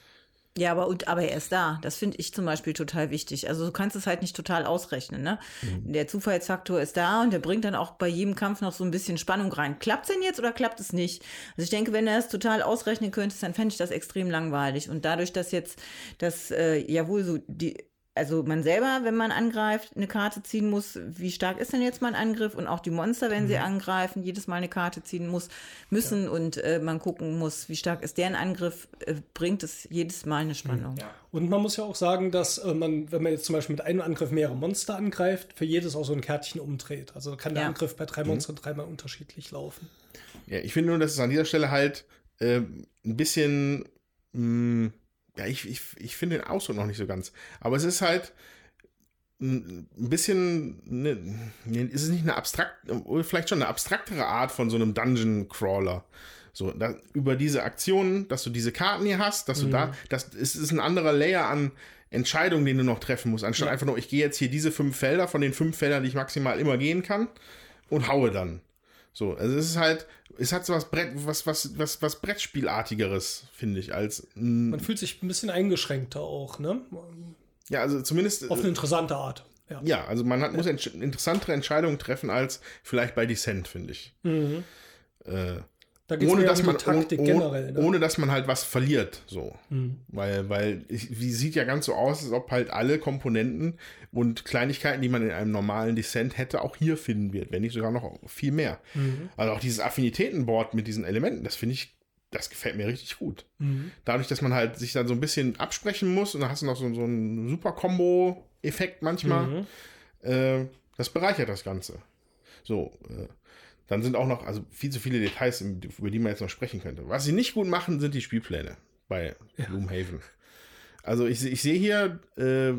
Ja, aber, und, aber er ist da. Das finde ich zum Beispiel total wichtig. Also du kannst es halt nicht total ausrechnen. Ne? Mhm. Der Zufallsfaktor ist da und der bringt dann auch bei jedem Kampf noch so ein bisschen Spannung rein. Klappt es denn jetzt oder klappt es nicht? Also ich denke, wenn er es total ausrechnen könnte, dann fände ich das extrem langweilig. Und dadurch, dass jetzt das äh, ja wohl so die also man selber, wenn man angreift, eine Karte ziehen muss, wie stark ist denn jetzt mein Angriff und auch die Monster, wenn mhm. sie angreifen, jedes Mal eine Karte ziehen muss, müssen ja. und äh, man gucken muss, wie stark ist deren Angriff, äh, bringt es jedes Mal eine Spannung. Ja. Und man muss ja auch sagen, dass äh, man, wenn man jetzt zum Beispiel mit einem Angriff mehrere Monster angreift, für jedes auch so ein Kärtchen umdreht. Also kann der ja. Angriff bei drei mhm. Monstern mhm. dreimal unterschiedlich laufen. Ja, ich finde nur, dass es an dieser Stelle halt äh, ein bisschen mh, mm, ja, ich, ich, ich finde den Ausdruck noch nicht so ganz. Aber es ist halt ein bisschen, ne, ist es nicht eine abstrakt, vielleicht schon eine abstraktere Art von so einem Dungeon Crawler. So, da, über diese Aktionen, dass du diese Karten hier hast, dass du mhm. da, das ist, ist ein anderer Layer an Entscheidungen, den du noch treffen musst, anstatt ja. einfach nur, ich gehe jetzt hier diese fünf Felder von den fünf Feldern, die ich maximal immer gehen kann und haue dann. So, also es ist halt, es hat so was Brett, was, was, was, was Brettspielartigeres, finde ich, als. Man fühlt sich ein bisschen eingeschränkter auch, ne? Ja, also zumindest. Auf eine interessante Art. Ja, ja also man hat, muss ent interessantere Entscheidungen treffen als vielleicht bei Descent, finde ich. Mhm. Äh, da ohne, dass man, Taktik oh, generell, ne? ohne dass man halt was verliert, so. Mhm. Weil, weil, wie sieht ja ganz so aus, als ob halt alle Komponenten und Kleinigkeiten, die man in einem normalen Descent hätte, auch hier finden wird, wenn nicht sogar noch viel mehr. Mhm. Also auch dieses Affinitätenboard mit diesen Elementen, das finde ich, das gefällt mir richtig gut. Mhm. Dadurch, dass man halt sich dann so ein bisschen absprechen muss und dann hast du noch so, so einen super Combo-Effekt manchmal, mhm. äh, das bereichert das Ganze. So, äh, dann sind auch noch, also viel zu viele Details, über die man jetzt noch sprechen könnte. Was sie nicht gut machen, sind die Spielpläne bei ja. Also ich, ich sehe hier, äh,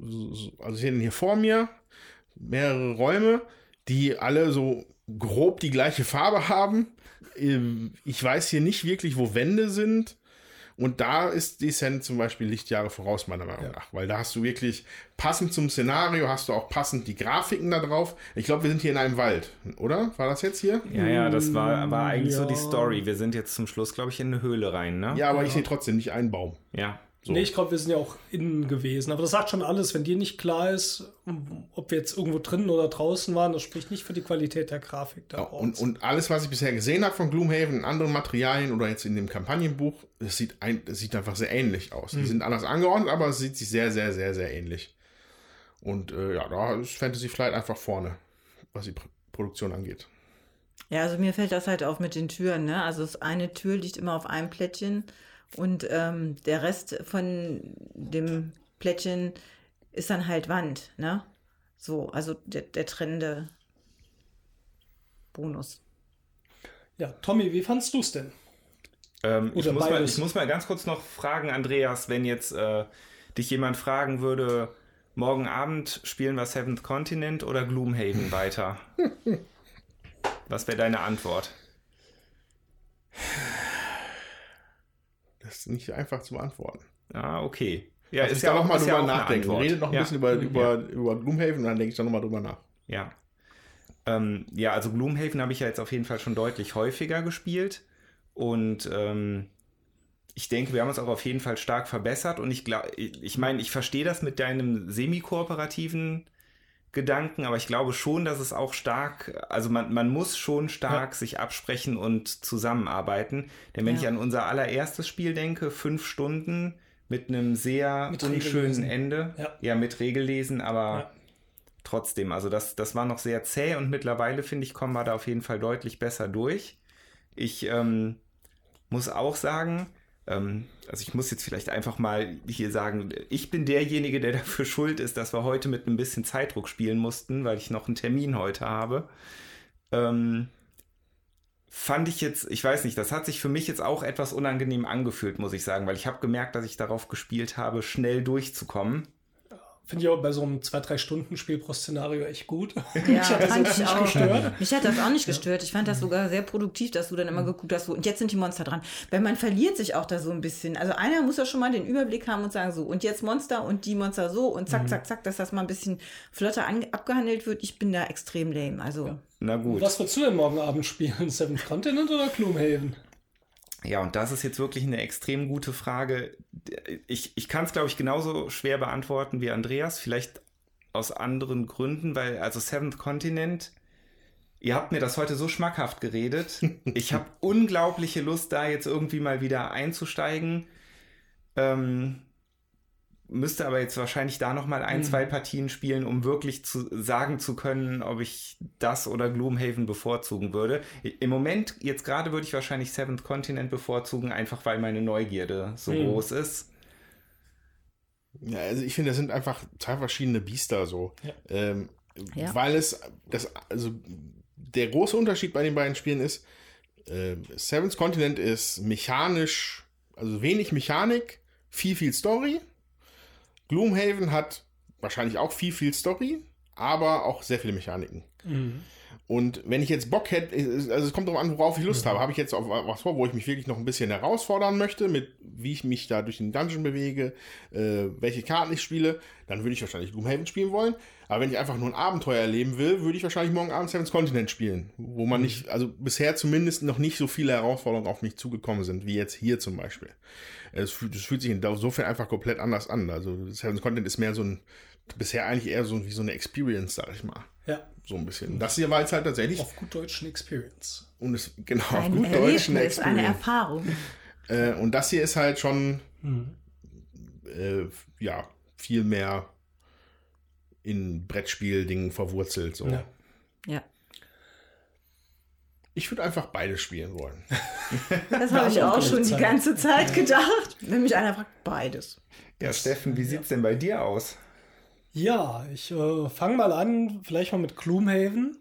also ich sehe hier vor mir mehrere Räume, die alle so grob die gleiche Farbe haben. Ähm, ich weiß hier nicht wirklich, wo Wände sind. Und da ist Descent zum Beispiel Lichtjahre voraus, meiner Meinung ja. nach. Weil da hast du wirklich passend zum Szenario, hast du auch passend die Grafiken da drauf. Ich glaube, wir sind hier in einem Wald, oder? War das jetzt hier? Ja, ja, das war, war eigentlich ja. so die Story. Wir sind jetzt zum Schluss, glaube ich, in eine Höhle rein, ne? Ja, aber ja. ich sehe trotzdem nicht einen Baum. Ja. So. Nee, ich glaube, wir sind ja auch innen gewesen. Aber das sagt schon alles, wenn dir nicht klar ist, ob wir jetzt irgendwo drinnen oder draußen waren, das spricht nicht für die Qualität der Grafik da ja, und, und, alles, was ich bisher gesehen habe von Gloomhaven in anderen Materialien oder jetzt in dem Kampagnenbuch, das sieht, ein, das sieht einfach sehr ähnlich aus. Mhm. Die sind anders angeordnet, aber es sieht sich sehr, sehr, sehr, sehr ähnlich. Und äh, ja, da ist Fantasy Flight einfach vorne, was die P Produktion angeht. Ja, also mir fällt das halt auf mit den Türen. Ne? Also eine Tür liegt immer auf einem Plättchen und ähm, der Rest von dem Plättchen ist dann halt Wand, ne? So, also der, der trennende Bonus. Ja, Tommy, wie fandst du es denn? Ähm, ich, muss mal, ich, muss mal, ganz kurz noch fragen, Andreas, wenn jetzt äh, dich jemand fragen würde, morgen Abend spielen wir Seventh Continent oder Gloomhaven weiter? Was wäre deine Antwort? Das ist nicht einfach zu beantworten. Ah, okay. Ja, Also ist ja auch mal ja drüber eine nachdenken. Redet noch ein ja. bisschen über, über, über Gloomhaven und dann denke ich dann nochmal drüber nach. Ja. Ähm, ja, also Gloomhaven habe ich ja jetzt auf jeden Fall schon deutlich häufiger gespielt. Und ähm, ich denke, wir haben uns auch auf jeden Fall stark verbessert. Und ich glaube, ich meine, ich verstehe das mit deinem semi-kooperativen Gedanken, aber ich glaube schon, dass es auch stark, also man, man muss schon stark sich absprechen und zusammenarbeiten. Denn wenn Ja. ich an unser allererstes Spiel denke, fünf Stunden mit einem sehr Mit unschönen. Ende, Ja. ja, mit Regellesen, aber Ja. trotzdem, also das, das war noch sehr zäh und mittlerweile, finde ich, kommen wir da auf jeden Fall deutlich besser durch. Ich ähm, muss auch sagen, also ich muss jetzt vielleicht einfach mal hier sagen, ich bin derjenige, der dafür schuld ist, dass wir heute mit ein bisschen Zeitdruck spielen mussten, weil ich noch einen Termin heute habe. Ähm, fand ich jetzt, ich weiß nicht, das hat sich für mich jetzt auch etwas unangenehm angefühlt, muss ich sagen, weil ich habe gemerkt, dass ich darauf gespielt habe, schnell durchzukommen. Finde ich auch bei so einem 2-3-Stunden-Spiel pro Szenario echt gut. Ja, Mich hat das fand jetzt ich nicht auch. gestört. Mich hat das auch nicht gestört. Ich fand das sogar sehr produktiv, dass du dann immer geguckt hast, so, und jetzt sind die Monster dran. Weil man verliert sich auch da so ein bisschen. Also einer muss ja schon mal den Überblick haben und sagen, so, und jetzt Monster und die Monster so und zack, zack, zack, dass das mal ein bisschen flotter an, abgehandelt wird. Ich bin da extrem lame. Also, Na gut. Was würdest du denn morgen Abend spielen? Seventh Continent oder Gloomhaven? Ja, und das ist jetzt wirklich eine extrem gute Frage. Ich, ich kann es, glaube ich, genauso schwer beantworten wie Andreas. Vielleicht aus anderen Gründen, weil, also Seventh Continent, ihr habt mir das heute so schmackhaft geredet. Ich habe unglaubliche Lust, da jetzt irgendwie mal wieder einzusteigen. Ähm, müsste aber jetzt wahrscheinlich da noch mal ein, Mhm. zwei Partien spielen, um wirklich zu sagen zu können, ob ich das oder Gloomhaven bevorzugen würde. Im Moment, jetzt gerade würde ich wahrscheinlich Seventh Continent bevorzugen, einfach weil meine Neugierde so Mhm. groß ist. Ja, also ich finde, das sind einfach zwei verschiedene Biester so. Ja. Ähm, Ja. Weil es, das, also der große Unterschied bei den beiden Spielen ist, äh, Seventh Continent ist mechanisch, also wenig Mechanik, viel, viel Story. Gloomhaven hat wahrscheinlich auch viel, viel Story, aber auch sehr viele Mechaniken. Und wenn ich jetzt Bock hätte, also es kommt darauf an, worauf ich Lust habe. Habe ich jetzt auf was vor, wo ich mich wirklich noch ein bisschen herausfordern möchte, mit wie ich mich da durch den Dungeon bewege, äh, welche Karten ich spiele, dann würde ich wahrscheinlich Gloomhaven spielen wollen. Aber wenn ich einfach nur ein Abenteuer erleben will, würde ich wahrscheinlich morgen Abend Seven's Continent spielen. Wo man nicht, also bisher zumindest noch nicht so viele Herausforderungen auf mich zugekommen sind, wie jetzt hier zum Beispiel. Es fühlt, es fühlt sich insofern einfach komplett anders an. Also Seven's Continent ist mehr so ein, bisher eigentlich eher so wie so eine Experience, sag ich mal. Ja, So ein bisschen. Das hier war jetzt halt tatsächlich, auf gut deutschen Experience. und es, genau, auf ein gut deutschen Erlebnis, eine Experience. Erfahrung. Äh, und das hier ist halt schon, Mhm. äh, ja, viel mehr in Brettspiel-Dingen verwurzelt. So. Ja. Ja. Ich würde einfach beides spielen wollen. Das habe ich auch schon genug die Zeit. ganze Zeit gedacht. Wenn mich einer fragt, beides. Ja, Steffen, wie sieht's denn bei dir aus? Ja, ich äh, fange mal an, vielleicht mal mit Gloomhaven.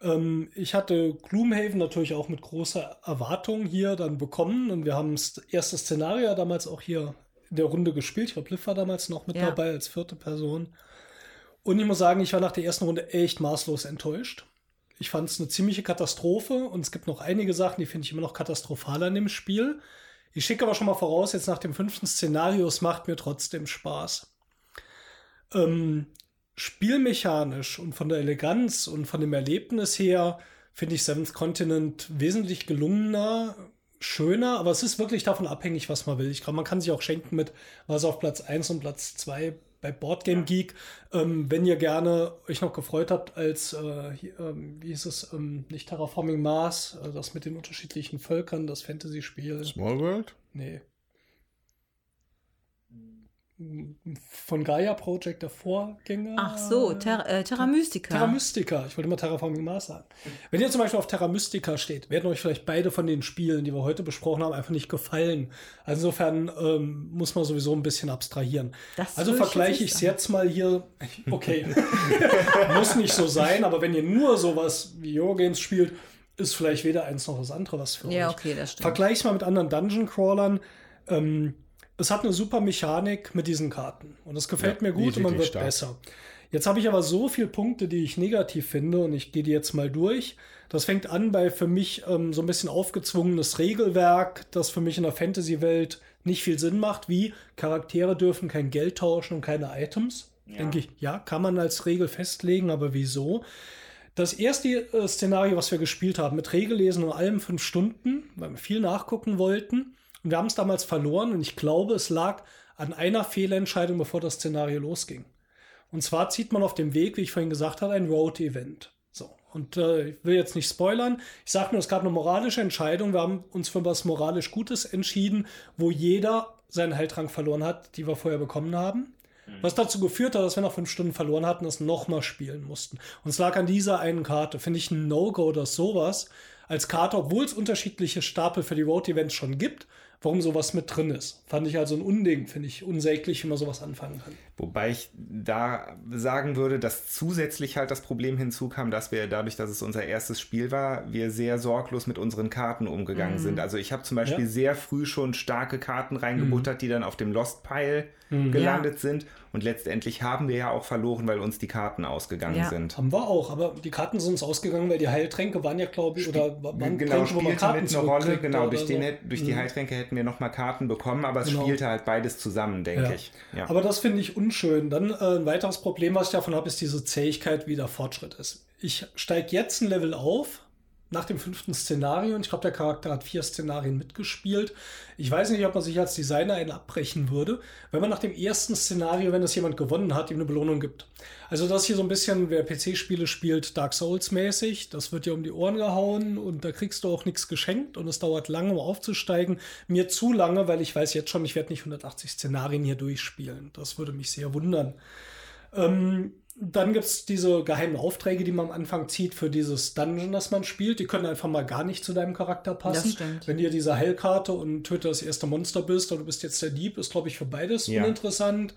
Ähm, ich hatte Gloomhaven natürlich auch mit großer Erwartung hier dann bekommen und wir haben das erste Szenario damals auch hier in der Runde gespielt. Ich glaube, Liv war damals noch mit Ja. dabei als vierte Person. Und ich muss sagen, ich war nach der ersten Runde echt maßlos enttäuscht. Ich fand es eine ziemliche Katastrophe und es gibt noch einige Sachen, die finde ich immer noch katastrophaler in dem Spiel. Ich schicke aber schon mal voraus, jetzt nach dem fünften Szenario, es macht mir trotzdem Spaß. Ähm, spielmechanisch und von der Eleganz und von dem Erlebnis her finde ich Seventh Continent wesentlich gelungener, schöner, aber es ist wirklich davon abhängig, was man will. Ich glaube, man kann sich auch schenken mit was auf Platz 1 und Platz 2 bei Boardgame Geek. Ähm, wenn ihr gerne euch noch gefreut habt, als, äh, hier, ähm, wie hieß es, ähm, nicht Terraforming Mars, äh, das mit den unterschiedlichen Völkern, das Fantasy-Spiel. Small World? Nee. Von Gaia Project der Vorgänger. Ach so, Ter äh, Terra Mystica. Terra Mystica. Ich wollte immer Terraforming Mars sagen. Wenn ihr zum Beispiel auf Terra Mystica steht, werden euch vielleicht beide von den Spielen, die wir heute besprochen haben, einfach nicht gefallen. Also insofern ähm, muss man sowieso ein bisschen abstrahieren. Das also vergleiche ich es jetzt mal hier. Okay, muss nicht so sein, aber wenn ihr nur sowas wie Eurogames spielt, ist vielleicht weder eins noch das andere was für Ja, euch. okay, das stimmt. Vergleich's mal mit anderen Dungeon Crawlern. Ähm, es hat eine super Mechanik mit diesen Karten. Und es gefällt Ja, mir gut und man wird stark. besser. Jetzt habe ich aber so viele Punkte, die ich negativ finde und ich gehe die jetzt mal durch. Das fängt an bei für mich ähm, so ein bisschen aufgezwungenes Regelwerk, das für mich in der Fantasy-Welt nicht viel Sinn macht, wie Charaktere dürfen kein Geld tauschen und keine Items. Ja. Denke ich, ja, kann man als Regel festlegen, aber wieso? Das erste äh, Szenario, was wir gespielt haben, mit Regellesen und allem fünf Stunden, weil wir viel nachgucken wollten. Und wir haben es damals verloren und ich glaube, es lag an einer Fehlentscheidung, bevor das Szenario losging. Und zwar zieht man auf dem Weg, wie ich vorhin gesagt habe, ein Road-Event. So, und äh, ich will jetzt nicht spoilern. Ich sage nur, es gab eine moralische Entscheidung. Wir haben uns für was moralisch Gutes entschieden, wo jeder seinen Heiltrank verloren hat, die wir vorher bekommen haben. Was dazu geführt hat, dass wir nach fünf Stunden verloren hatten, das nochmal spielen mussten. Und es lag an dieser einen Karte. Finde ich ein No-Go, dass sowas als Karte, obwohl es unterschiedliche Stapel für die Road-Events schon gibt, warum sowas mit drin ist. Fand ich also ein Unding, finde ich unsäglich, wie man sowas anfangen kann. Wobei ich da sagen würde, dass zusätzlich halt das Problem hinzukam, dass wir dadurch, dass es unser erstes Spiel war, wir sehr sorglos mit unseren Karten umgegangen mhm. sind. Also ich habe zum Beispiel ja. sehr früh schon starke Karten reingebuttert, mhm. die dann auf dem Lost Pile mhm. gelandet ja. sind. Und letztendlich haben wir ja auch verloren, weil uns die Karten ausgegangen ja. sind. Haben wir auch, aber die Karten sind uns ausgegangen, weil die Heiltränke waren ja, glaube ich, oder waren genau, Tränke, wo man Karten mit eine Rolle. Genau, durch, den, durch die mhm. Heiltränke hätten wir nochmal Karten bekommen, aber es genau. spielte halt beides zusammen, denke ich. Aber das finde ich unschön. Dann äh, ein weiteres Problem, was ich davon habe, ist diese Zähigkeit, wie der Fortschritt ist. Ich steige jetzt ein Level auf, nach dem fünften Szenario. Und ich glaube, der Charakter hat vier Szenarien mitgespielt. Ich weiß nicht, ob man sich als Designer einen abbrechen würde, wenn man nach dem ersten Szenario, wenn das jemand gewonnen hat, ihm eine Belohnung gibt. Also das hier so ein bisschen, wer PC-Spiele spielt, Dark Souls-mäßig, das wird dir um die Ohren gehauen und da kriegst du auch nichts geschenkt und es dauert lange, um aufzusteigen. Mir zu lange, weil ich weiß jetzt schon, ich werde nicht 180 Szenarien hier durchspielen. Das würde mich sehr wundern. Ähm, dann gibt es diese geheimen Aufträge, die man am Anfang zieht für dieses Dungeon, das man spielt. Die können einfach mal gar nicht zu deinem Charakter passen. Das stimmt. Wenn ihr diese Heilkarte und töte das erste Monster bist und du bist jetzt der Dieb, ist, glaube ich, für beides ja. uninteressant.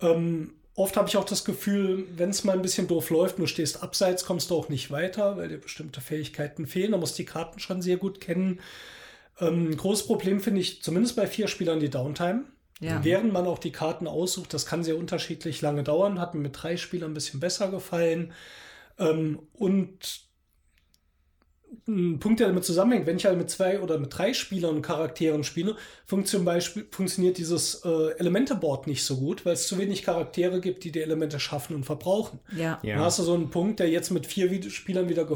Ähm, oft habe ich auch das Gefühl, wenn es mal ein bisschen doof läuft, du stehst abseits, kommst du auch nicht weiter, weil dir bestimmte Fähigkeiten fehlen. Da musst du die Karten schon sehr gut kennen. Ähm, großes Problem finde ich zumindest bei vier Spielern die Downtime. Ja. Während man auch die Karten aussucht, das kann sehr unterschiedlich lange dauern, hat mir mit drei Spielern ein bisschen besser gefallen. Ähm, und ein Punkt, der damit zusammenhängt, wenn ich halt mit zwei oder mit drei Spielern und Charakteren spiele, Beispiel funktioniert dieses äh, Elemente-Board nicht so gut, weil es zu wenig Charaktere gibt, die die Elemente schaffen und verbrauchen. Ja. ja. Dann hast du so einen Punkt, der jetzt mit vier Spielern wieder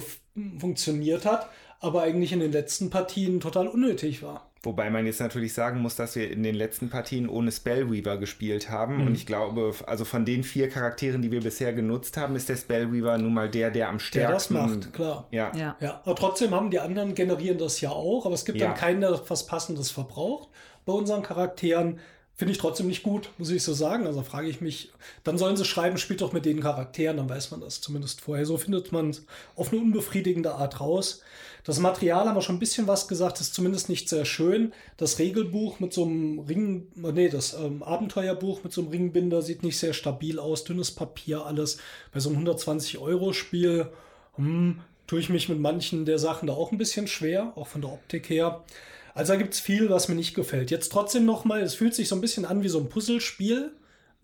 funktioniert hat, aber eigentlich in den letzten Partien total unnötig war. Wobei man jetzt natürlich sagen muss, dass wir in den letzten Partien ohne Spellweaver gespielt haben. Mhm. Und ich glaube, also von den vier Charakteren, die wir bisher genutzt haben, ist der Spellweaver nun mal der, der am stärksten. Der das macht, klar. Ja. ja. ja. Aber trotzdem haben die anderen generieren das ja auch. Aber es gibt ja. dann keinen, der was Passendes verbraucht bei unseren Charakteren. Finde ich trotzdem nicht gut, muss ich so sagen. Also frage ich mich, dann sollen sie schreiben, spielt doch mit den Charakteren, dann weiß man das zumindest vorher. So findet man es auf eine unbefriedigende Art raus. Das Material haben wir schon ein bisschen was gesagt, ist zumindest nicht sehr schön. Das Regelbuch mit so einem Ring, nee, das ähm, Abenteuerbuch mit so einem Ringbinder sieht nicht sehr stabil aus. Dünnes Papier, alles. Bei so einem 120-Euro-Spiel hm, tue ich mich mit manchen der Sachen da auch ein bisschen schwer, auch von der Optik her. Also da gibt es viel, was mir nicht gefällt. Jetzt trotzdem nochmal, es fühlt sich so ein bisschen an wie so ein Puzzlespiel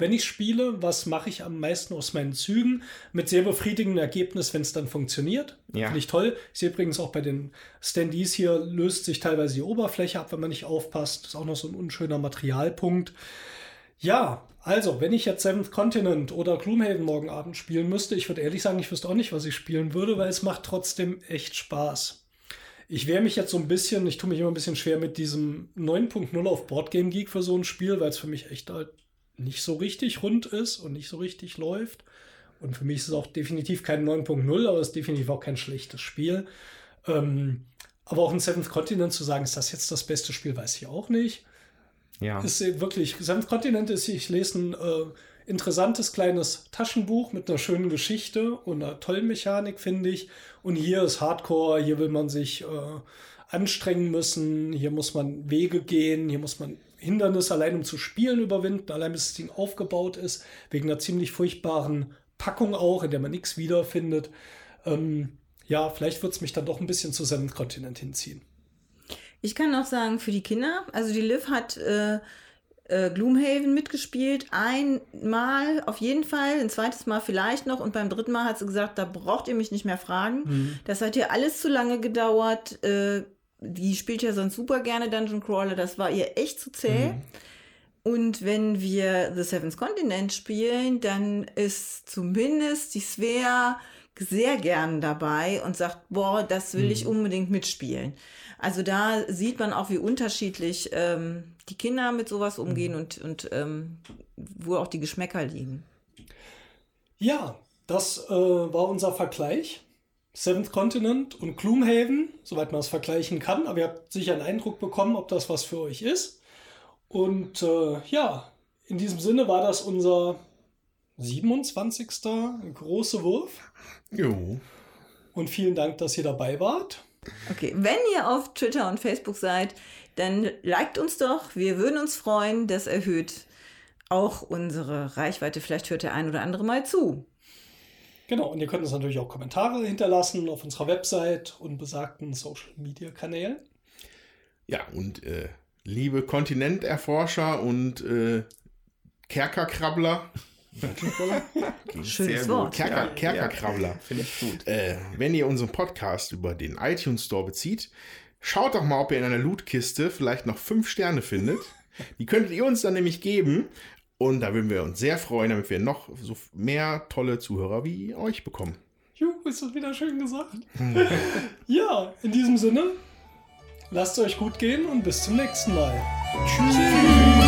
wenn ich spiele, was mache ich am meisten aus meinen Zügen? Mit sehr befriedigendem Ergebnis, wenn es dann funktioniert. Ja. Finde ich toll. Ich sehe übrigens auch bei den Standees hier löst sich teilweise die Oberfläche ab, wenn man nicht aufpasst. Das ist auch noch so ein unschöner Materialpunkt. Ja, also, wenn ich jetzt Seventh Continent oder Gloomhaven morgen Abend spielen müsste, ich würde ehrlich sagen, ich wüsste auch nicht, was ich spielen würde, weil es macht trotzdem echt Spaß. Ich wehre mich jetzt so ein bisschen, ich tue mich immer ein bisschen schwer mit diesem 9.0 auf Boardgame Geek für so ein Spiel, weil es für mich echt halt nicht so richtig rund ist und nicht so richtig läuft. Und für mich ist es auch definitiv kein 9.0, aber es ist definitiv auch kein schlechtes Spiel. Ähm, aber auch ein Seventh Continent zu sagen, ist das jetzt das beste Spiel, weiß ich auch nicht. Ja. Ist wirklich, Seventh Continent ist, ich lese ein äh, interessantes kleines Taschenbuch mit einer schönen Geschichte und einer tollen Mechanik, finde ich. Und hier ist Hardcore, hier will man sich äh, anstrengen müssen, hier muss man Wege gehen, hier muss man Hindernis allein um zu spielen überwinden, allein bis das Ding aufgebaut ist, wegen einer ziemlich furchtbaren Packung auch, in der man nichts wiederfindet. Ähm, ja, vielleicht wird es mich dann doch ein bisschen zu seinem Kontinent hinziehen. Ich kann auch sagen, für die Kinder, also die Liv hat äh, äh, Gloomhaven mitgespielt. Einmal auf jeden Fall, ein zweites Mal vielleicht noch und beim dritten Mal hat sie gesagt, da braucht ihr mich nicht mehr fragen. Das hat ihr alles zu lange gedauert. Äh, die spielt ja sonst super gerne Dungeon Crawler, das war ihr echt zu zäh. Und wenn wir The Seventh Continent spielen, dann ist zumindest die Svea sehr gern dabei und sagt, boah, das will ich unbedingt mitspielen. Also da sieht man auch, wie unterschiedlich ähm, die Kinder mit sowas umgehen und, und ähm, wo auch die Geschmäcker liegen. Ja, das äh, war unser Vergleich. Seventh Continent und Gloomhaven, soweit man es vergleichen kann. Aber ihr habt sicher einen Eindruck bekommen, ob das was für euch ist. Und äh, ja, in diesem Sinne war das unser 27. große Wurf. Jo. Und vielen Dank, dass ihr dabei wart. Okay, wenn ihr auf Twitter und Facebook seid, dann liked uns doch. Wir würden uns freuen. Das erhöht auch unsere Reichweite. Vielleicht hört der ein oder andere mal zu. Genau, und ihr könnt uns natürlich auch Kommentare hinterlassen auf unserer Website und besagten Social Media Kanälen. Ja, und äh, liebe Kontinenterforscher und äh, Kerkerkrabbler. Schönes Wort. Kerker, Kerkerkrabbler. Finde ich gut. Äh, wenn ihr unseren Podcast über den iTunes Store bezieht, schaut doch mal, ob ihr in einer Lootkiste vielleicht noch fünf Sterne findet. Die könntet ihr uns dann nämlich geben. Und da würden wir uns sehr freuen, damit wir noch so mehr tolle Zuhörer wie euch bekommen. Juhu, ist das wieder schön gesagt. ja, in diesem Sinne, lasst es euch gut gehen und bis zum nächsten Mal. Tschüss.